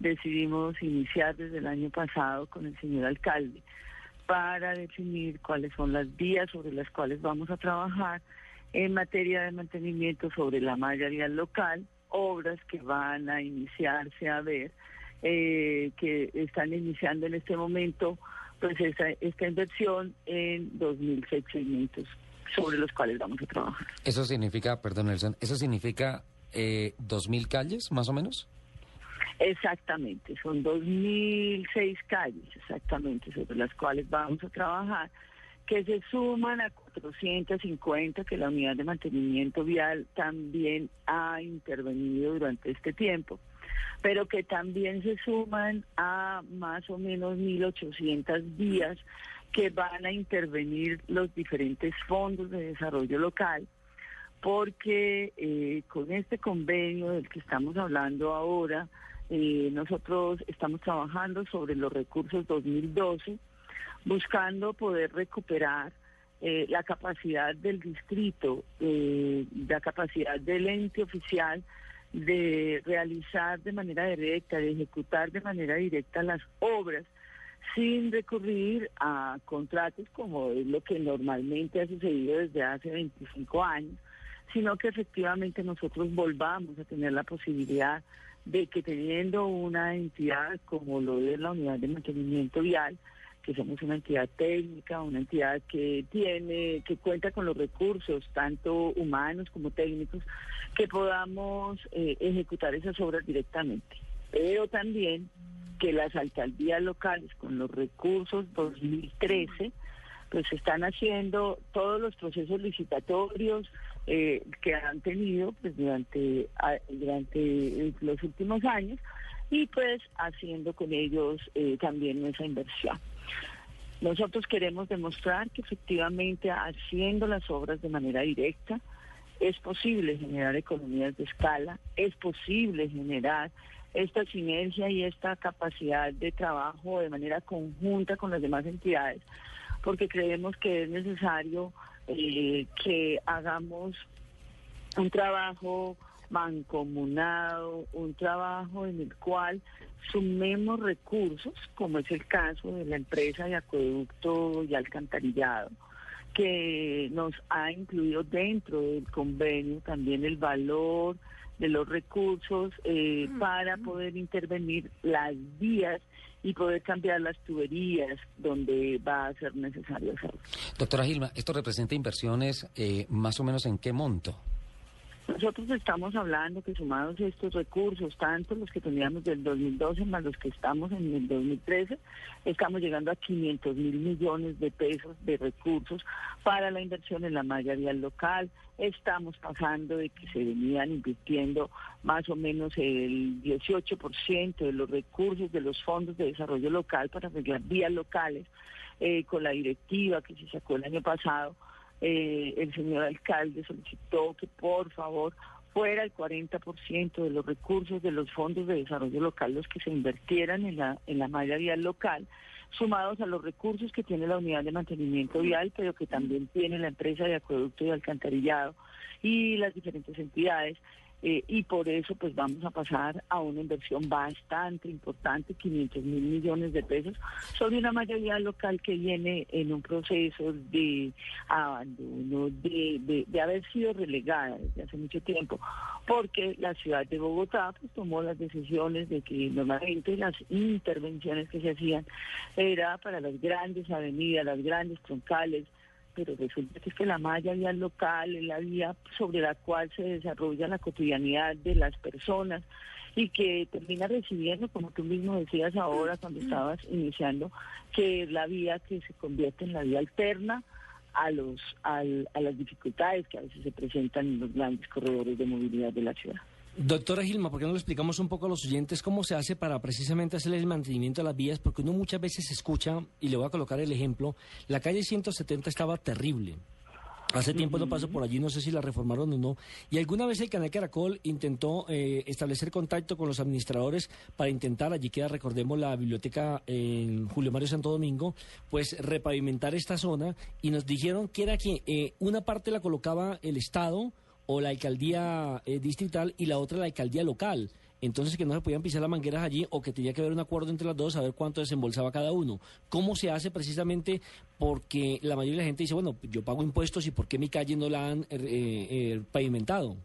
decidimos iniciar desde el año pasado con el señor alcalde para definir cuáles son las vías sobre las cuales vamos a trabajar en materia de mantenimiento sobre la malla vial local, obras que van a iniciarse a ver, eh, que están iniciando en este momento pues esta, esta inversión en 2.600 sobre los cuales vamos a trabajar. Eso significa, perdón Nelson, eso significa eh, 2.000 calles más o menos. Exactamente, son 2.006 calles exactamente sobre las cuales vamos a trabajar, que se suman a 450 que la unidad de mantenimiento vial también ha intervenido durante este tiempo, pero que también se suman a más o menos 1.800 vías que van a intervenir los diferentes fondos de desarrollo local porque eh, con este convenio del que estamos hablando ahora, eh, nosotros estamos trabajando sobre los recursos 2012, buscando poder recuperar eh, la capacidad del distrito, eh, la capacidad del ente oficial de realizar de manera directa, de ejecutar de manera directa las obras sin recurrir a contratos como es lo que normalmente ha sucedido desde hace 25 años, sino que efectivamente nosotros volvamos a tener la posibilidad de que teniendo una entidad como lo es la unidad de mantenimiento vial, que somos una entidad técnica, una entidad que tiene, que cuenta con los recursos, tanto humanos como técnicos, que podamos eh, ejecutar esas obras directamente. Pero también que las alcaldías locales con los recursos 2013 pues están haciendo todos los procesos licitatorios eh, que han tenido pues durante durante los últimos años y pues haciendo con ellos eh, también esa inversión. Nosotros queremos demostrar que efectivamente haciendo las obras de manera directa es posible generar economías de escala, es posible generar esta sinergia y esta capacidad de trabajo de manera conjunta con las demás entidades, porque creemos que es necesario eh, que hagamos un trabajo mancomunado, un trabajo en el cual sumemos recursos, como es el caso de la empresa de acueducto y alcantarillado, que nos ha incluido dentro del convenio también el valor de los recursos eh, para poder intervenir las vías y poder cambiar las tuberías donde va a ser necesario hacerlo. Doctora Gilma, ¿esto representa inversiones eh, más o menos en qué monto? Nosotros estamos hablando que sumados estos recursos, tanto los que teníamos del 2012 más los que estamos en el 2013, estamos llegando a 500 mil millones de pesos de recursos para la inversión en la malla vial local. Estamos pasando de que se venían invirtiendo más o menos el 18% de los recursos de los fondos de desarrollo local para arreglar vías locales eh, con la directiva que se sacó el año pasado eh, el señor alcalde solicitó que por favor fuera el 40% de los recursos de los fondos de desarrollo local los que se invirtieran en la, en la malla vial local, sumados a los recursos que tiene la unidad de mantenimiento vial, pero que también tiene la empresa de acueducto y alcantarillado y las diferentes entidades. Eh, y por eso pues vamos a pasar a una inversión bastante importante, 500 mil millones de pesos, sobre una mayoría local que viene en un proceso de abandono, de, haber sido relegada desde hace mucho tiempo, porque la ciudad de Bogotá pues, tomó las decisiones de que normalmente las intervenciones que se hacían era para las grandes avenidas, las grandes troncales, pero resulta que es que la malla vial local es la vía sobre la cual se desarrolla la cotidianidad de las personas y que termina recibiendo, como tú mismo decías ahora cuando estabas iniciando, que es la vía que se convierte en la vía alterna a los a las dificultades que a veces se presentan en los grandes corredores de movilidad de la ciudad. Doctora Gilma, ¿por qué no le explicamos un poco a los oyentes cómo se hace para precisamente hacer el mantenimiento de las vías? Porque uno muchas veces escucha, y le voy a colocar el ejemplo, la calle 170 estaba terrible. Hace tiempo no paso por allí, no sé si la reformaron o no. Y alguna vez el canal Caracol intentó eh, establecer contacto con los administradores para intentar, allí queda, recordemos, la biblioteca en Julio Mario Santo Domingo, pues repavimentar esta zona y nos dijeron que era que eh, una parte la colocaba el Estado, o la alcaldía eh, distrital y la otra la alcaldía local. Entonces que no se podían pisar las mangueras allí o que tenía que haber un acuerdo entre las dos a ver cuánto desembolsaba cada uno. ¿Cómo se hace precisamente? Porque la mayoría de la gente dice, bueno, yo pago impuestos y ¿por qué mi calle no la han eh, eh, pavimentado?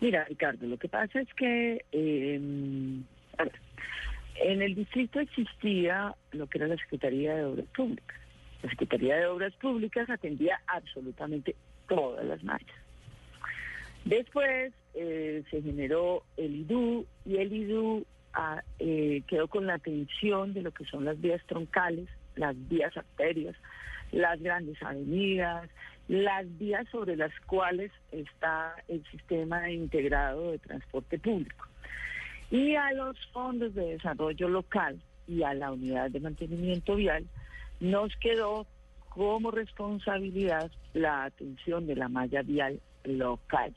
Mira, Ricardo, lo que pasa es que em, en el distrito existía lo que era la Secretaría de Obras Públicas. La Secretaría de Obras Públicas atendía absolutamente todas las marchas. Después eh, se generó el IDU y el IDU ah, eh, quedó con la atención de lo que son las vías troncales, las vías arterias, las grandes avenidas, las vías sobre las cuales está el sistema integrado de transporte público. Y a los fondos de desarrollo local y a la unidad de mantenimiento vial nos quedó como responsabilidad la atención de la malla vial local.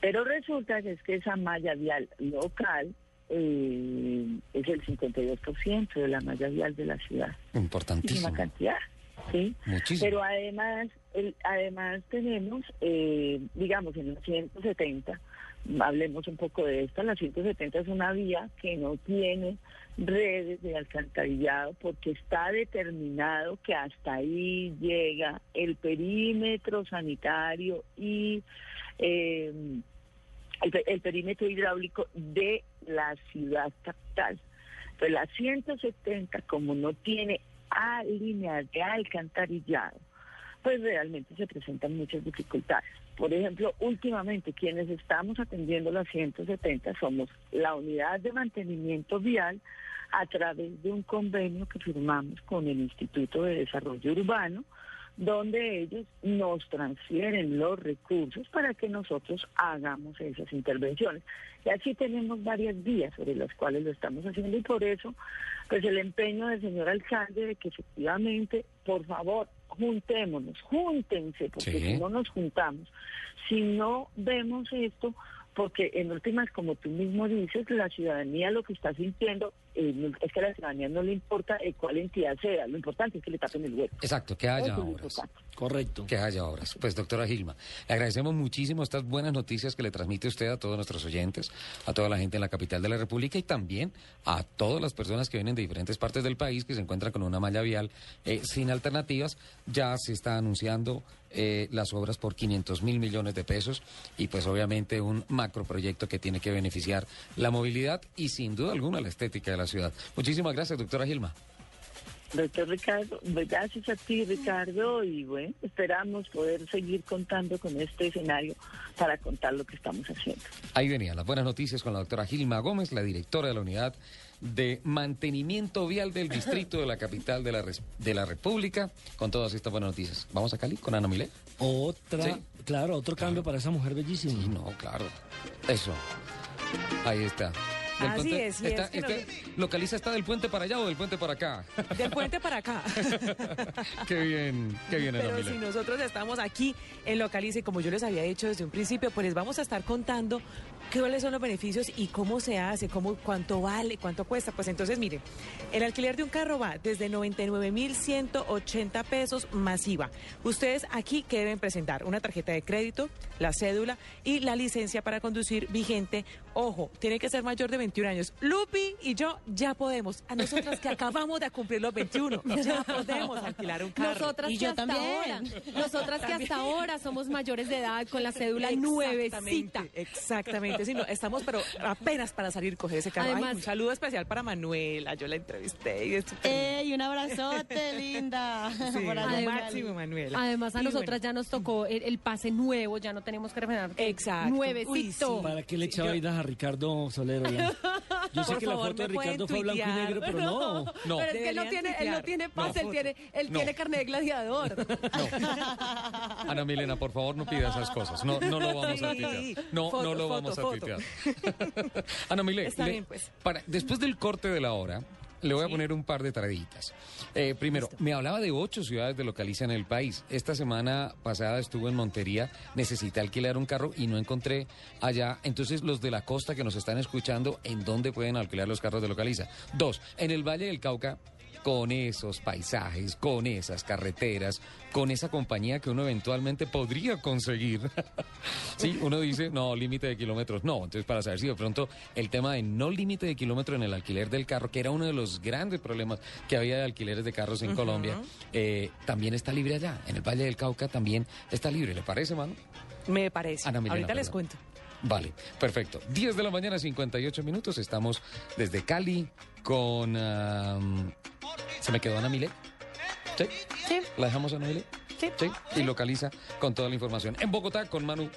Pero resulta que es que esa malla vial local eh, es el 52% de la malla vial de la ciudad. Importantísima cantidad. ¿sí? Muchísimo. Pero además, el- además tenemos, eh, digamos, en la 170, hablemos un poco de esta, la 170 es una vía que no tiene redes de alcantarillado porque está determinado que hasta ahí llega el perímetro sanitario y eh, el, pe- el perímetro hidráulico de la ciudad capital. Pues la 170, como no tiene a de alcantarillado, pues realmente se presentan muchas dificultades. Por ejemplo, últimamente quienes estamos atendiendo la 170 somos la unidad de mantenimiento vial a través de un convenio que firmamos con el Instituto de Desarrollo Urbano, donde ellos nos transfieren los recursos para que nosotros hagamos esas intervenciones. Y así tenemos varias vías sobre las cuales lo estamos haciendo y por eso, pues el empeño del señor alcalde de que efectivamente, por favor, juntémonos, júntense, porque Sí. si no nos juntamos, si no vemos esto, porque en últimas, como tú mismo dices, la ciudadanía lo que está sintiendo eh, es que a la ciudadanía no le importa eh, cuál entidad sea, lo importante es que le tapen el hueco. Exacto, que haya Eso obras. Correcto. Que haya obras. Pues, doctora Gilma, le agradecemos muchísimo estas buenas noticias que le transmite usted a todos nuestros oyentes, a toda la gente en la capital de la República y también a todas las personas que vienen de diferentes partes del país que se encuentran con una malla vial eh, sin alternativas. Ya se está anunciando eh, las obras por 500 mil millones de pesos y pues obviamente un macroproyecto que tiene que beneficiar la movilidad y sin duda alguna la estética de la ciudad. Muchísimas gracias, doctora Gilma. Doctor Ricardo, pues, gracias a ti, Ricardo, y bueno, esperamos poder seguir contando con este escenario para contar lo que estamos haciendo. Ahí venían las buenas noticias con la doctora Gilma Gómez, la directora de la unidad de mantenimiento vial del distrito de la capital de la, res- de la República, con todas estas buenas noticias. ¿Vamos a Cali con Ana Milé? Otra, Sí. claro, otro cambio para esa mujer bellísima. Sí, no, claro. Eso. Ahí está. Del Así puente- es, y está- es que está- ¿Localiza está del puente para allá o del puente para acá? Del puente para acá. <laughs> qué bien, qué bien, Pero si nosotros estamos aquí en Localiza y como yo les había dicho desde un principio, pues les vamos a estar contando cuáles son los beneficios y cómo se hace, cómo, cuánto vale, cuánto cuesta. Pues entonces, mire, el alquiler de un carro va desde 99.180 pesos masiva. Ustedes aquí que deben presentar una tarjeta de crédito, la cédula y la licencia para conducir vigente. Ojo, tiene que ser mayor de 21 años. Lupi y yo ya podemos. A nosotras que acabamos de cumplir los 21, ya podemos alquilar un carro. Nosotras Y que yo hasta también. ahora, nosotras que hasta ahora somos mayores de edad con la cédula nuevecita. Exactamente, Sí, no, estamos pero apenas para salir coger ese carro. Ay, Además- un saludo especial para Manuela, yo la entrevisté y es ¡Ey, un abrazote, <laughs> linda! Sí, Por allá en máximo. Manuela. Además a Y nosotras bueno, ya nos tocó el, el pase nuevo, ya no tenemos que refrenar. Exacto. Nuevecito. Uy, sí. ¿Para qué le Sí, echaba yo- vainas a Ricardo Solero? ya? <laughs> Yo sé Por que la favor, foto de Ricardo fue blanco y negro, pero <laughs> no. No. Pero es que él no tiene, él no tiene pase, No. él tiene, él No. tiene carnet de gladiador. Ana Milena, por favor, no pida esas cosas. No, no lo vamos a Sí. tuitear. No, Foto, no lo foto, vamos a <laughs> Ana Milé, Está le- bien, pues. para, después del corte de la hora, le voy a poner un par de tareitas. Eh, primero, me hablaba de ocho ciudades de localiza en el país. Esta semana pasada estuve en Montería, necesité alquilar un carro y no encontré allá. Entonces, los de la costa que nos están escuchando, ¿en dónde pueden alquilar los carros de localiza? Dos, en el Valle del Cauca, con esos paisajes, con esas carreteras, con esa compañía que uno eventualmente podría conseguir. <laughs> sí, uno dice, no, límite de kilómetros, no. Entonces, para saber si de pronto el tema de no límite de kilómetros en el alquiler del carro, que era uno de los grandes problemas que había de alquileres de carros en Colombia, eh, también está libre allá. En el Valle del Cauca también está libre. ¿Le parece, mano? Me parece. Ana Milena, Ahorita les cuento. Vale, perfecto. 10 de la mañana, 58 minutos. Estamos desde Cali con... am, ¿Se me quedó Ana Milé? ¿Sí? Sí. ¿La dejamos a Ana Milé? Sí. Y localiza con toda la información. En Bogotá con Manu.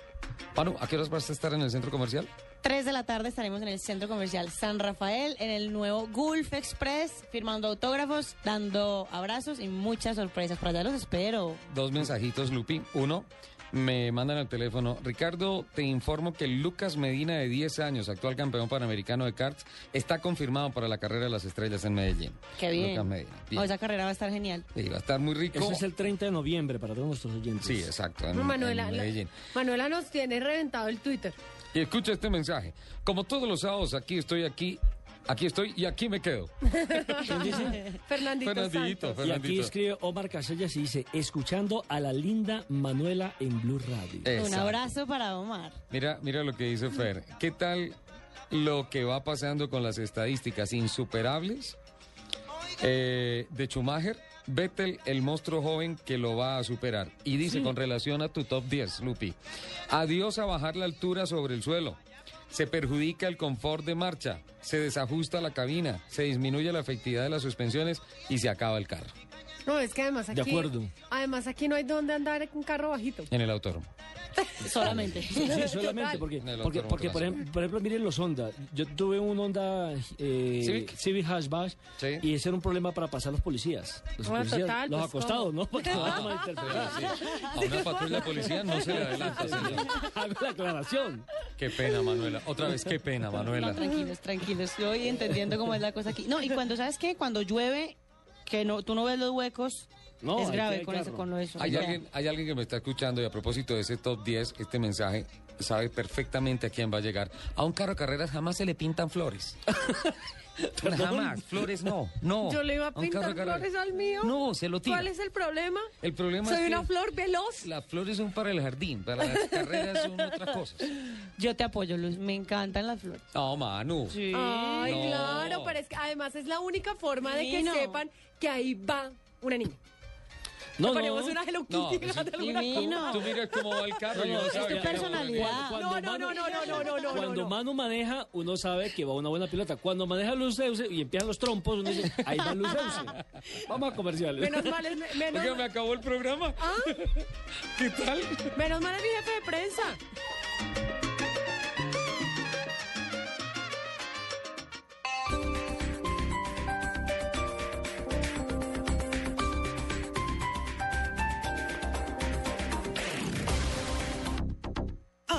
Manu, ¿a qué horas vas a estar en el centro comercial? 3 de la tarde estaremos en el Centro Comercial San Rafael, en el nuevo Gulf Express, firmando autógrafos, dando abrazos y muchas sorpresas. Por allá los espero. Dos mensajitos, Lupi. Uno, me mandan al teléfono. Ricardo, te informo que Lucas Medina, de 10 años, actual campeón panamericano de karts, está confirmado para la carrera de las estrellas en Medellín. Qué bien. Lucas Medina. Bien. Oh, esa carrera va a estar genial. Sí, va a estar muy rico. Eso es el 30 de noviembre para todos nuestros oyentes. Sí, exacto. en- Manuela, en la- Medellín. Manuela nos tiene reventado el Twitter. Y escucha este mensaje. Como todos los sábados aquí, estoy aquí Aquí estoy y aquí me quedo. <laughs> Fernandito, Fernandito. Y aquí escribe Omar Casellas y dice, escuchando a la linda Manuela en Blue Radio. Un abrazo para Omar. Mira, mira lo que dice Fer. ¿Qué tal lo que va pasando con las estadísticas insuperables eh, de Schumacher? Vettel, el monstruo joven que lo va a superar. Y dice con relación a tu top 10, Lupi, adiós a bajar la altura sobre el suelo. Se perjudica el confort de marcha, se desajusta la cabina, se disminuye la efectividad de las suspensiones y se acaba el carro No, es que además aquí. De acuerdo. Además aquí no hay donde andar con carro bajito. en el autódromo. <laughs> Solamente. Sí, sí, solamente porque, porque, por, ejemplo, por ejemplo, miren los Honda. Yo tuve un Honda eh, Civic. Civic, Hatchback Sí. y ese era un problema para pasar los policías. Los Ah, policías, total, los pues, acostados, ¿cómo? ¿no? Porque <laughs> no van a malinterpretar. A una patrulla de policía no se le adelanta, señor. Hago la aclaración. Qué pena, Manuela. Otra vez, qué pena, Manuela. No, tranquilos, tranquilos. Estoy entendiendo cómo es la cosa aquí. No, y cuando, ¿sabes qué? Cuando llueve, que no, tú no ves los huecos, No, es grave con eso, con lo eso. Hay alguien, hay alguien que me está escuchando y a propósito de ese top 10, este mensaje, sabe perfectamente a quién va a llegar. A un carro de carreras jamás se le pintan flores. <laughs> jamás, flores no, no. Yo le iba a pintar flores al mío. No, se lo tira. ¿Cuál es el problema? El problema Soy es que una flor veloz. las flores son para el jardín, para las carreras son otras cosas. Yo te apoyo, Luz. Me encantan las flores. No, Manu. Sí. Ay, No. claro, pero es que además es la única forma de que sepan que ahí va una niña. No, Le no. ponemos una Hello No, Kitty pues, alguna divino. cosa. Tú miras cómo va el carro. No, y no, es tu personalidad. Cuando No, no, Manu- no, no, no, no, no, no, Cuando no. Manu maneja, uno sabe que va una buena pilota. Cuando maneja Luz Euse y empiezan los trompos, uno dice, ahí va Luz Euse. <laughs> Vamos a comerciales. Menos mal es, <laughs> menos, Oiga, me acabó el programa. ¿Ah? <laughs> ¿Qué tal? menos mal es mi jefe de prensa.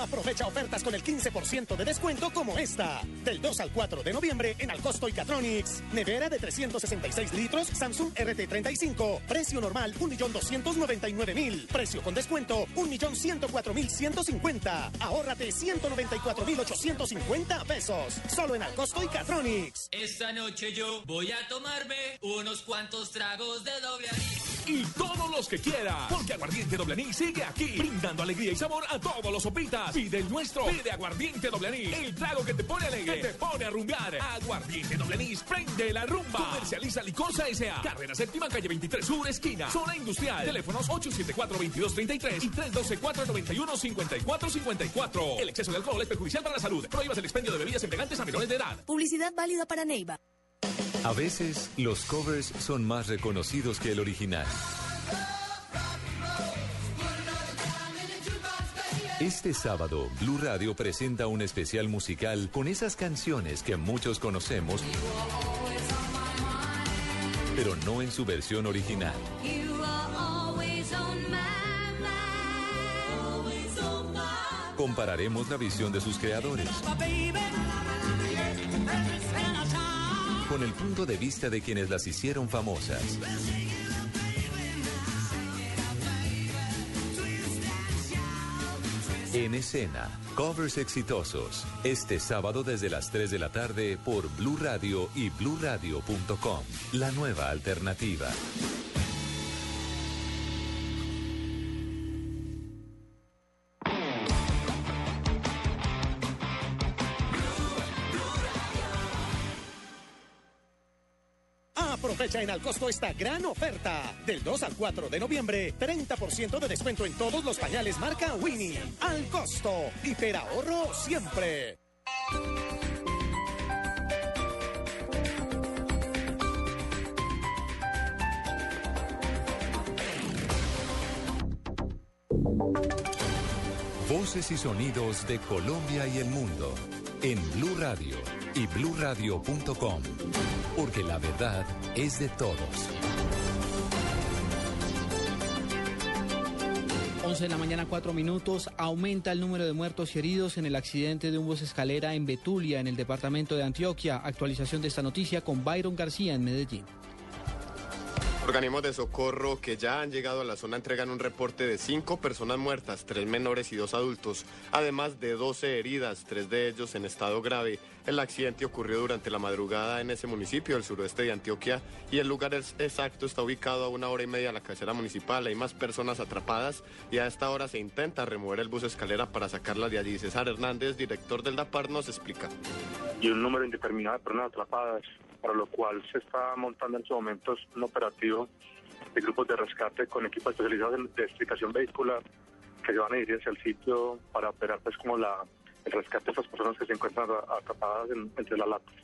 Aprovecha ofertas con el 15% de descuento como esta. Del 2 al 4 de noviembre en Alcosto y Catronics. Nevera de 366 litros Samsung RT35. Precio normal 1.299.000. Precio con descuento 1.104.150. Ahórrate 194.850 pesos. Solo en Alcosto y Catronics. Esta noche yo voy a tomarme unos cuantos tragos de doble anís. Y todos los que quieras, porque Aguardiente Doble Anís sigue aquí, brindando alegría y sabor a todos los sopitas. Pide el nuestro, pide Aguardiente Doble Anís, el trago que te pone alegre, que te pone a rumbear. Aguardiente Doble Anís, prende la rumba. Comercializa Licosa S.A. Carrera Séptima, calle 23 Sur, esquina, zona industrial. Teléfonos 874-2233 y 312-491-5454. El exceso de alcohol es perjudicial para la salud. Prohíbas el expendio de bebidas embriagantes a menores de edad. Publicidad válida para Neiva. A veces los covers son más reconocidos que el original. Este sábado, Blue Radio presenta un especial musical con esas canciones que muchos conocemos, pero no en su versión original. Compararemos la visión de sus creadores con el punto de vista de quienes las hicieron famosas. En escena, covers exitosos. Este sábado desde las 3 de la tarde por Blue Radio y bluradio.com. La nueva alternativa. Aprovecha en Alcosto esta gran oferta. Del 2 al 4 de noviembre, 30% de descuento en todos los pañales marca Winnie. Al costo. Hiperahorro siempre. Voces y sonidos de Colombia y el mundo en Blue Radio y bluradio.com, porque la verdad es de todos. 11 de la mañana, 4 minutos. Aumenta el número de muertos y heridos en el accidente de un bus escalera en Betulia, en el departamento de Antioquia. Actualización de esta noticia con Byron García en Medellín. Organismos de socorro que ya han llegado a la zona entregan un reporte de cinco personas muertas, tres menores y dos adultos, además de 12 heridas, tres de ellos en estado grave. El accidente ocurrió durante la madrugada en ese municipio del suroeste de Antioquia y el lugar exacto está ubicado a una hora y media de la casera municipal. Hay más personas atrapadas y a esta hora se intenta remover el bus escalera para sacarlas de allí. César Hernández, director del DAPAR, nos explica. y un número indeterminado de personas atrapadas, para lo cual se está montando en estos momentos un operativo de grupos de rescate con equipos especializados de explicación vehicular que se van a dirigir hacia el sitio para operar pues como la, el rescate de estas personas que se encuentran atrapadas en- entre las latas.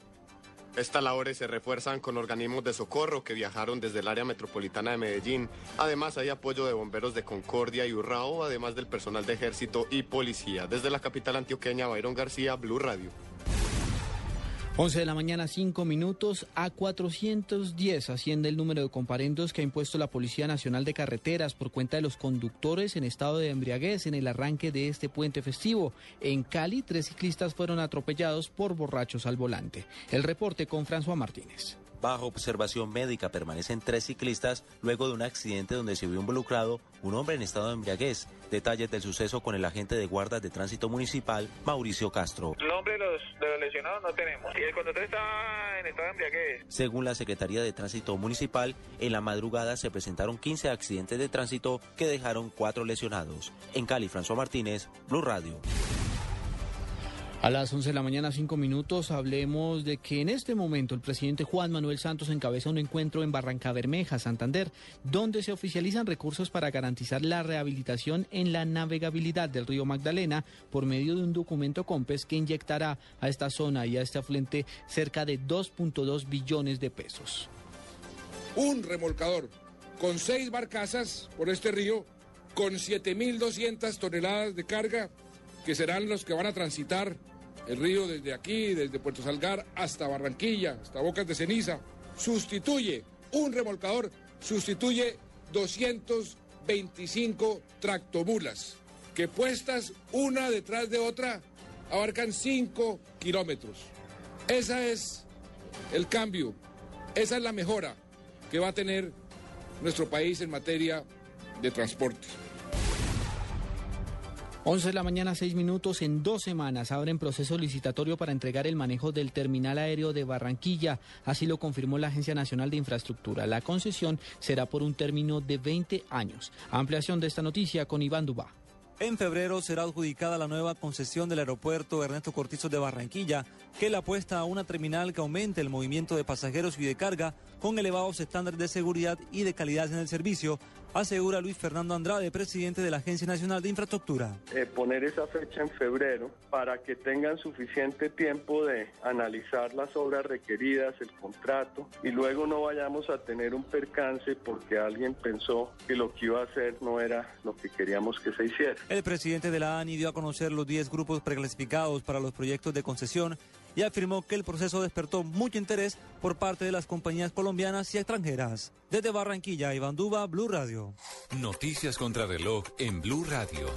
Estas labores se refuerzan con organismos de socorro que viajaron desde el área metropolitana de Medellín. Además, hay apoyo de bomberos de Concordia y Urrao, además del personal de ejército y policía. Desde la capital antioqueña, Byron García, Blue Radio. 11 de la mañana, 5 minutos. A 410 asciende el número de comparendos que ha impuesto la Policía Nacional de Carreteras por cuenta de los conductores en estado de embriaguez en el arranque de este puente festivo. En Cali, tres ciclistas fueron atropellados por borrachos al volante. El reporte con François Martínez. Bajo observación médica permanecen tres ciclistas luego de un accidente donde se vio involucrado un hombre en estado de embriaguez. Detalles del suceso con el agente de guardas de tránsito municipal, Mauricio Castro. El nombre de los, de los lesionados no tenemos. Y el conductor está en estado de embriaguez. Según la Secretaría de Tránsito Municipal, en la madrugada se presentaron 15 accidentes de tránsito que dejaron cuatro lesionados. En Cali, François Martínez, Blue Radio. A las 11 de la mañana, 5 minutos, hablemos de que en este momento el presidente Juan Manuel Santos encabeza un encuentro en Barranca Bermeja, Santander, donde se oficializan recursos para garantizar la rehabilitación en la navegabilidad del río Magdalena por medio de un documento COMPES que inyectará a esta zona y a este afluente cerca de 2.2 billones de pesos. un remolcador con seis barcazas por este río, con 7.200 toneladas de carga, que serán los que van a transitar el río desde aquí, desde Puerto Salgar hasta Barranquilla, hasta Bocas de Ceniza. Sustituye un remolcador, sustituye 225 tractomulas, que puestas una detrás de otra abarcan 5 kilómetros. Ese es el cambio, esa es la mejora que va a tener nuestro país en materia de transporte. 11 de la mañana, 6 minutos. En dos semanas abren proceso licitatorio para entregar el manejo del terminal aéreo de Barranquilla. Así lo confirmó la Agencia Nacional de Infraestructura. La concesión será por un término de 20 años. Ampliación de esta noticia con Iván Dubá. En febrero será adjudicada la nueva concesión del aeropuerto Ernesto Cortizo de Barranquilla, que le apuesta a una terminal que aumente el movimiento de pasajeros y de carga con elevados estándares de seguridad y de calidad en el servicio, asegura Luis Fernando Andrade, presidente de la Agencia Nacional de Infraestructura. eh, poner esa fecha en febrero para que tengan suficiente tiempo de analizar las obras requeridas, el contrato, y luego no vayamos a tener un percance porque alguien pensó que lo que iba a hacer no era lo que queríamos que se hiciera. El presidente de la ANI dio a conocer los 10 grupos preclasificados para los proyectos de concesión y afirmó que el proceso despertó mucho interés por parte de las compañías colombianas y extranjeras. Desde Barranquilla, Iván Duba, Blue Radio. Noticias contra reloj en Blue Radio.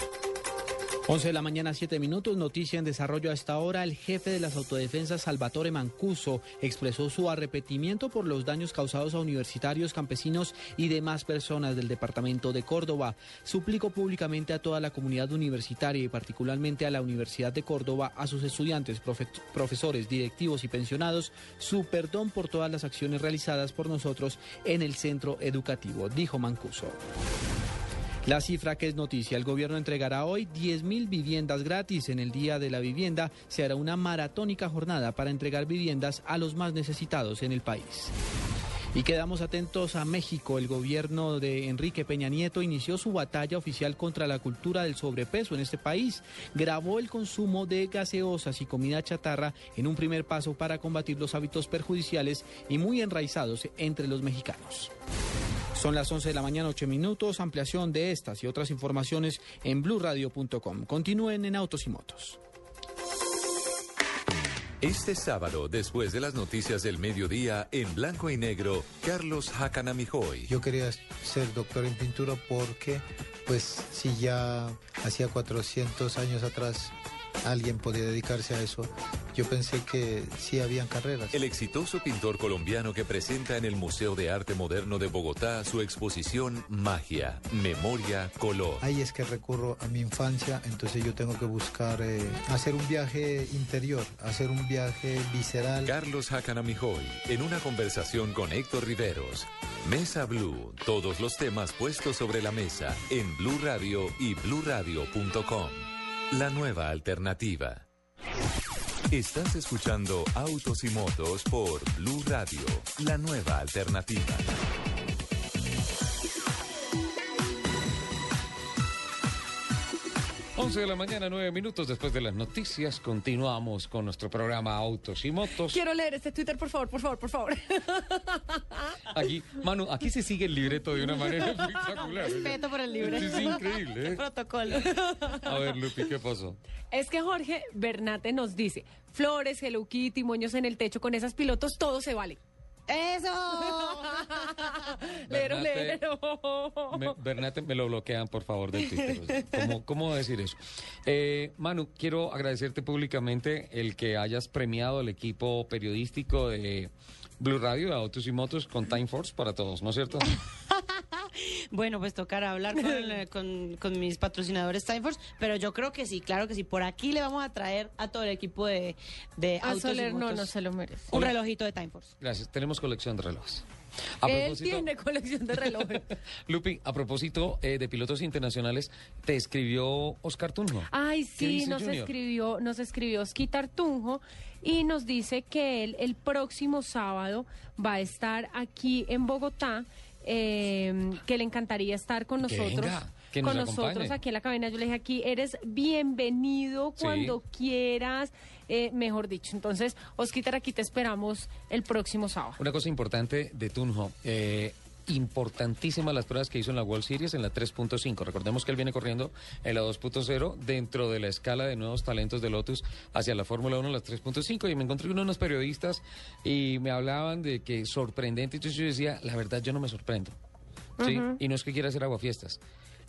11 de la mañana, 7 minutos. Noticia en desarrollo a esta hora. El jefe de las autodefensas, Salvatore Mancuso, expresó su arrepentimiento por los daños causados a universitarios, campesinos y demás personas del departamento de Córdoba. Suplicó públicamente a toda la comunidad universitaria y particularmente a la Universidad de Córdoba, a sus estudiantes, profe- profesores, directivos y pensionados, su perdón por todas las acciones realizadas por nosotros en el centro educativo, dijo Mancuso. La cifra que es noticia, el gobierno entregará hoy 10.000 viviendas gratis. En el Día de la Vivienda se hará una maratónica jornada para entregar viviendas a los más necesitados en el país. Y quedamos atentos a México. El gobierno de Enrique Peña Nieto inició su batalla oficial contra la cultura del sobrepeso en este país. Grabó el consumo de gaseosas y comida chatarra en un primer paso para combatir los hábitos perjudiciales y muy enraizados entre los mexicanos. Son las 11 de la mañana, 8 minutos. Ampliación de estas y otras informaciones en blurradio.com. Continúen en Autos y Motos. Este sábado, después de las noticias del mediodía, en blanco y negro, Carlos Hacanamijoy. Yo quería ser doctor en pintura porque, pues, si ya hacía 400 años atrás alguien podía dedicarse a eso, yo pensé que sí habían carreras. El exitoso pintor colombiano que presenta en el Museo de Arte Moderno de Bogotá su exposición Magia, Memoria, Color. Ahí es que recurro a mi infancia, entonces yo tengo que buscar eh, hacer un viaje interior, hacer un viaje visceral. Carlos Hacanamijoy, en una conversación con Héctor Riveros. Mesa Blue, todos los temas puestos sobre la mesa en Blue Radio y bluradio.com. La nueva alternativa. Estás escuchando Autos y Motos por Blue Radio, la nueva alternativa. 11 de la mañana, 9 minutos después de las noticias, continuamos con nuestro programa Autos y Motos. Quiero leer este Twitter, por favor, por favor, por favor. <laughs> Aquí, Manu, aquí se sigue el libreto de una manera <laughs> espectacular. Respeto por el libreto. Sí, es increíble, ¿eh? Protocolo. A ver, Lupi, ¿qué pasó? Es que Jorge Bernate nos dice, flores, Hello Kitty, moños en el techo, con esas pilotos todo se vale. ¡Eso! <laughs> lero, Bernate- lero. Me, Bernate, me lo bloquean, por favor, del Twitter. O sea, ¿Cómo, cómo decir eso? Eh, Manu, quiero agradecerte públicamente el que hayas premiado al equipo periodístico de Blue Radio, de Autos y Motos, con Time Force para todos, ¿no es cierto? Bueno, pues tocará hablar con, <laughs> eh, con- con mis patrocinadores Timeforce, pero yo creo que sí, claro que sí. Por aquí le vamos a traer a todo el equipo de, de A Autos y Soler no, Motos no se lo merece. un relojito de Timeforce. Gracias. Tenemos colección de relojes. A Él tiene colección de relojes. <laughs> Lupi, a propósito eh, de pilotos internacionales, te escribió Oscar Tunjo. Ay, ¿Qué sí, nos Junior? escribió, nos escribió Osquitar Tunjo y nos dice que él el próximo sábado va a estar aquí en Bogotá, eh, que le encantaría estar con Que nosotros. venga, que con nos nosotros acompañe. aquí en la cabina, yo le dije aquí, eres bienvenido Sí. cuando quieras, eh, mejor dicho. Entonces, Osquitar, aquí te esperamos el próximo sábado. Una cosa importante de Tunjo. Eh, importantísimas las pruebas que hizo en la World Series en la 3.5. Recordemos que él viene corriendo en la 2.0 dentro de la escala de nuevos talentos de Lotus hacia la Fórmula 1, las 3.5. Y me encontré con unos periodistas y me hablaban de que sorprendente. Entonces yo decía, la verdad, yo no me sorprendo. ¿sí? Y no es que quiera hacer aguafiestas.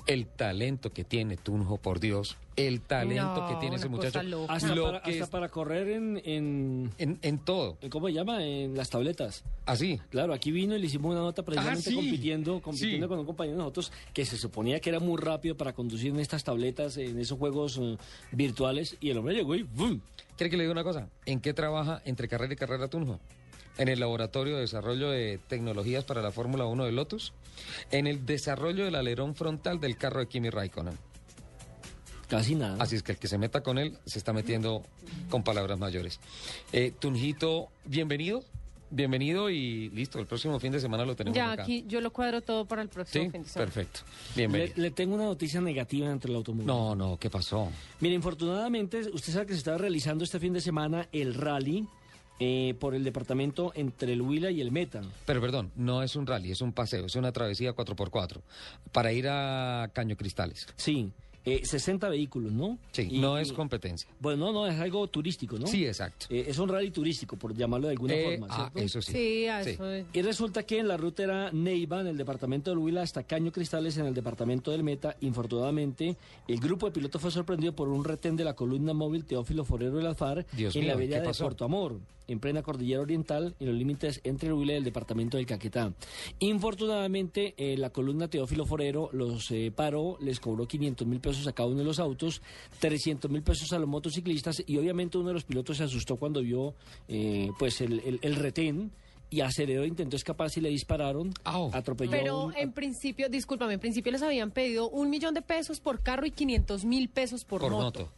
El talento que tiene Tunjo, por Dios. El talento No, que tiene ese muchacho. Hasta, Lo para, que hasta es- para correr en, en, en... todo. ¿Cómo se llama? En las tabletas. Así. Claro, aquí vino y le hicimos una nota precisamente Ah, sí. compitiendo, compitiendo Sí. con un compañero de nosotros que se suponía que era muy rápido para conducir en estas tabletas, en esos juegos eh, virtuales, y el hombre llegó y ¡bum! ¿Quiere que le diga una cosa? ¿En qué trabaja entre carrera y carrera Tunjo? En el laboratorio de desarrollo de tecnologías para la Fórmula 1 de Lotus, en el desarrollo del alerón frontal del carro de Kimi Raikkonen. Casi nada. Así es que el que se meta con él se está metiendo con palabras mayores. Eh, Tunjito, bienvenido, bienvenido y listo, el próximo fin de semana lo tenemos Ya acá. aquí yo lo cuadro todo para el próximo Sí, fin de semana. perfecto. Le, Bienvenido. le tengo una noticia negativa entre el automóvil. No, no, ¿qué pasó? Mire, infortunadamente, usted sabe que se estaba realizando este fin de semana el rally eh, por el departamento entre el Huila y el Meta. Pero perdón, no es un rally, es un paseo, es una travesía 4x4 para ir a Caño Cristales. Sí, eh, 60 vehículos, ¿no? Sí, Y- no es competencia. Bueno, no, no, es algo turístico, ¿no? Sí, exacto. Eh, es un rally turístico, por llamarlo de alguna Eh, forma, ah, eso sí. Sí, a eso es. Y resulta que en la ruta era Neiva, en el departamento del Huila, hasta Caño Cristales, en el departamento del Meta. Infortunadamente, el grupo de pilotos fue sorprendido por un retén de la columna móvil Teófilo Forero del Alfar Dios en la mío, villa ¿qué de? Puerto Amor, en plena cordillera oriental, en los límites entre el Huila y el departamento del Caquetá. Infortunadamente, eh, la columna Teófilo Forero los eh, paró, les cobró 500 mil pesos a cada uno de los autos, 300 mil pesos a los motociclistas y obviamente uno de los pilotos se asustó cuando vio eh, pues el, el- el retén y aceleró, intentó escaparse y le dispararon, atropelló a Pero un- en principio, discúlpame, en principio les habían pedido un millón de pesos por carro y 500 mil pesos por, moto.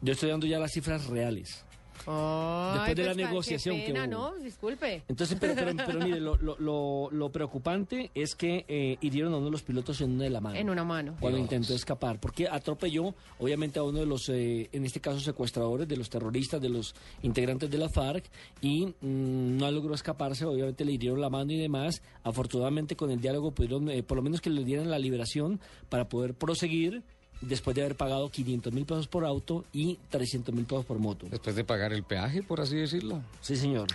Yo estoy dando ya las cifras reales. Ay, Después de la pues, qué negociación que pena, hubo. ¿no? Disculpe. Entonces, pero, pero, pero mire, lo, lo- lo- lo preocupante es que eh, hirieron a uno de los pilotos en una de la mano. En una mano. Cuando Dios. intentó escapar, porque atropelló, obviamente, a uno de los, eh, en este caso, secuestradores, de los terroristas, de los integrantes de la FARC, y mm, no logró escaparse, obviamente le hirieron la mano y demás. Afortunadamente, con el diálogo pudieron, eh, por lo menos que le dieran la liberación para poder proseguir después de haber pagado 500 mil pesos por auto y 300 mil pesos por moto. Después de pagar el peaje, por así decirlo. Sí, señor.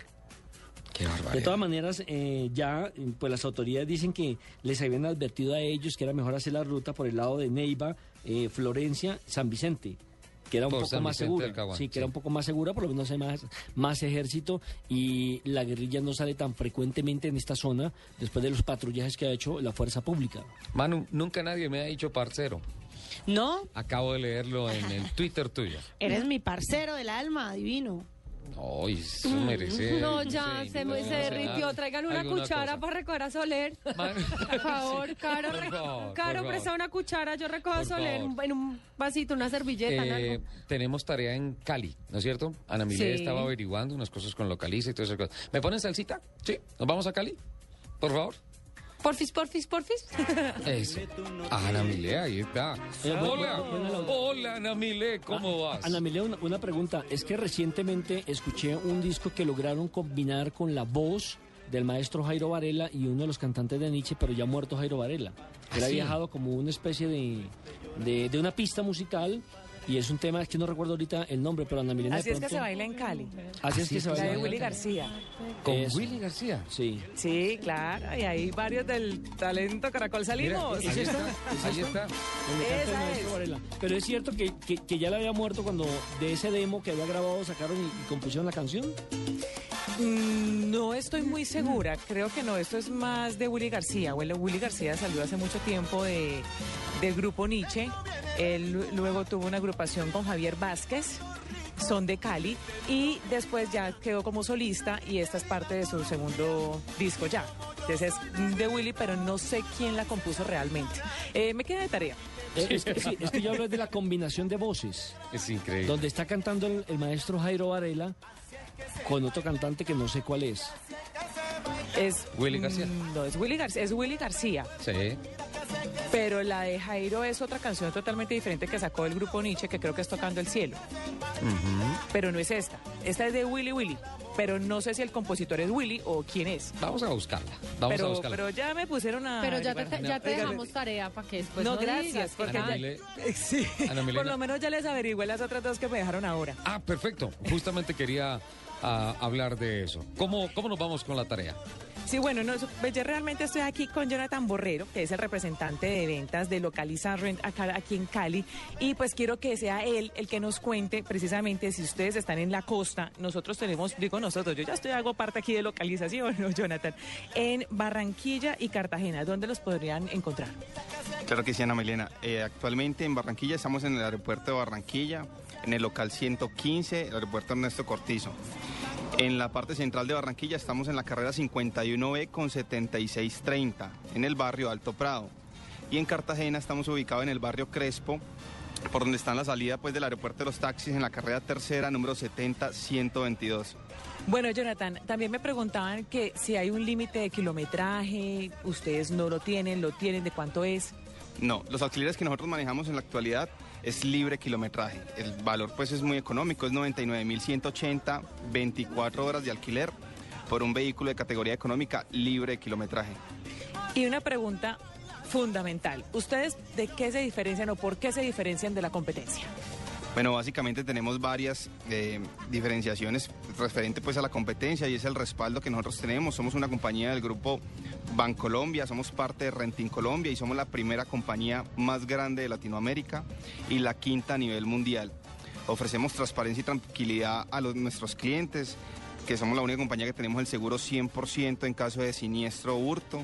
Qué De barbaridad. todas maneras, eh, ya pues las autoridades dicen que les habían advertido a ellos que era mejor hacer la ruta por el lado de Neiva, eh, Florencia, San Vicente. que era un Por poco San más Vicente segura. Caguán, sí, que sí. era un poco más segura, por lo menos hay más, más ejército y la guerrilla no sale tan frecuentemente en esta zona después de los patrullajes que ha hecho la fuerza pública. Manu, nunca nadie me ha dicho parcero. No, Acabo de leerlo en el <laughs> Twitter tuyo. eres mi parcero del alma, divino. Ay, eso merece. No, ya, se, no, me, no se derritió. nada. Traigan una cuchara cosa. para recoger a Soler. <laughs> Por favor, Caro. por favor, Caro, por presta favor. una cuchara. Yo recojo a Soler en, favor. en un vasito, una servilleta, Eh, algo. tenemos tarea en Cali, ¿no es cierto? Ana Milé Sí. estaba averiguando unas cosas con localiza y todas esas cosas. ¿Me ponen salsita? Sí. ¿Nos vamos a Cali? Por favor. Porfis, porfis, porfis. <laughs> Eso. Ana Milé, ahí está. Eh, Hola, hola Ana Milé, ¿cómo vas? Ana Milena, una, una pregunta. Es que recientemente escuché un disco que lograron combinar con la voz del maestro Jairo Varela y uno de los cantantes de Nietzsche, pero ya muerto Jairo Varela. Él ¿Ah, ha sí? viajado como una especie de, de, de una pista musical y es un tema, es que no recuerdo ahorita el nombre, pero Ana Milena de Así es que se baila en Cali. Así es que se La baila. de Willy García. ¿Con Eso. Willy García? Sí. Sí, claro, y ahí varios del talento Caracol salimos. Mira, ahí está, ahí está. Esa es. Varela. Pero es cierto que, que, que ya le había muerto cuando de ese demo que había grabado sacaron y, y compusieron la canción. Mm, No estoy muy segura, creo que no, esto es más de Willy García. Bueno, Willy García salió hace mucho tiempo de, del grupo Nietzsche, él lu- luego tuvo una agrupación con Javier Vázquez, son de Cali, y después ya quedó como solista y esta es parte de su segundo disco ya. Entonces es de Willy, pero no sé quién la compuso realmente. Eh, me queda de tarea. Eh, es, que, sí, es que yo hablo de la combinación de voces. Es increíble. Donde está cantando el, el maestro Jairo Varela con otro cantante que no sé cuál es. Es Willy García. mm, No, es Willy García, es Willy García. Sí. Pero la de Jairo es otra canción totalmente diferente que sacó el grupo Nietzsche, que creo que es Tocando el Cielo. Pero no es esta. Esta es de Willy Willy. Pero no sé si el compositor es Willy o quién es. Vamos a buscarla. Vamos pero, a buscarla. pero ya me pusieron a. Pero ya te, ya dejamos tarea para que después no, no, gracias, digas porque Ana ya- Milé. <laughs> Sí, Ana por lo menos ya les averigüé las otras dos que me dejaron ahora. Ah, perfecto. Justamente quería ah, hablar de eso. ¿Cómo, ¿Cómo nos vamos con la tarea? Sí, bueno, no, pues realmente estoy aquí con Jonathan Borrero, que es el representante de ventas de Localiza Rent a Car aquí en Cali, y pues quiero que sea él el que nos cuente precisamente si ustedes están en la costa, nosotros tenemos, digo nosotros, yo ya estoy hago parte aquí de localización, ¿no, Jonathan? En Barranquilla y Cartagena, ¿dónde los podrían encontrar? Claro que sí, Ana Milena. Eh, actualmente en Barranquilla estamos en el aeropuerto de Barranquilla, en el local 115, el aeropuerto Ernesto Cortizo. En la parte central de Barranquilla estamos en la carrera 51B con 7630, en el barrio Alto Prado. Y en Cartagena estamos ubicados en el barrio Crespo, por donde está la salida pues, del aeropuerto de los taxis, en la carrera tercera, número 70-122. Bueno, Jonathan, también me preguntaban que si hay un límite de kilometraje, ustedes no lo tienen, lo tienen, ¿de cuánto es? No, los alquileres que nosotros manejamos en la actualidad es libre kilometraje. El valor pues es muy económico, es 99.180, 24 horas de alquiler por un vehículo de categoría económica libre de kilometraje. Y una pregunta fundamental, ¿ustedes de qué se diferencian o por qué se diferencian de la competencia? Bueno, básicamente tenemos varias eh, diferenciaciones referente pues a la competencia y es el respaldo que nosotros tenemos. Somos una compañía del grupo Bancolombia, somos parte de Renting Colombia y somos la primera compañía más grande de Latinoamérica y la quinta a nivel mundial. Ofrecemos transparencia y tranquilidad a nuestros clientes, que somos la única compañía que tenemos el seguro 100% en caso de siniestro o hurto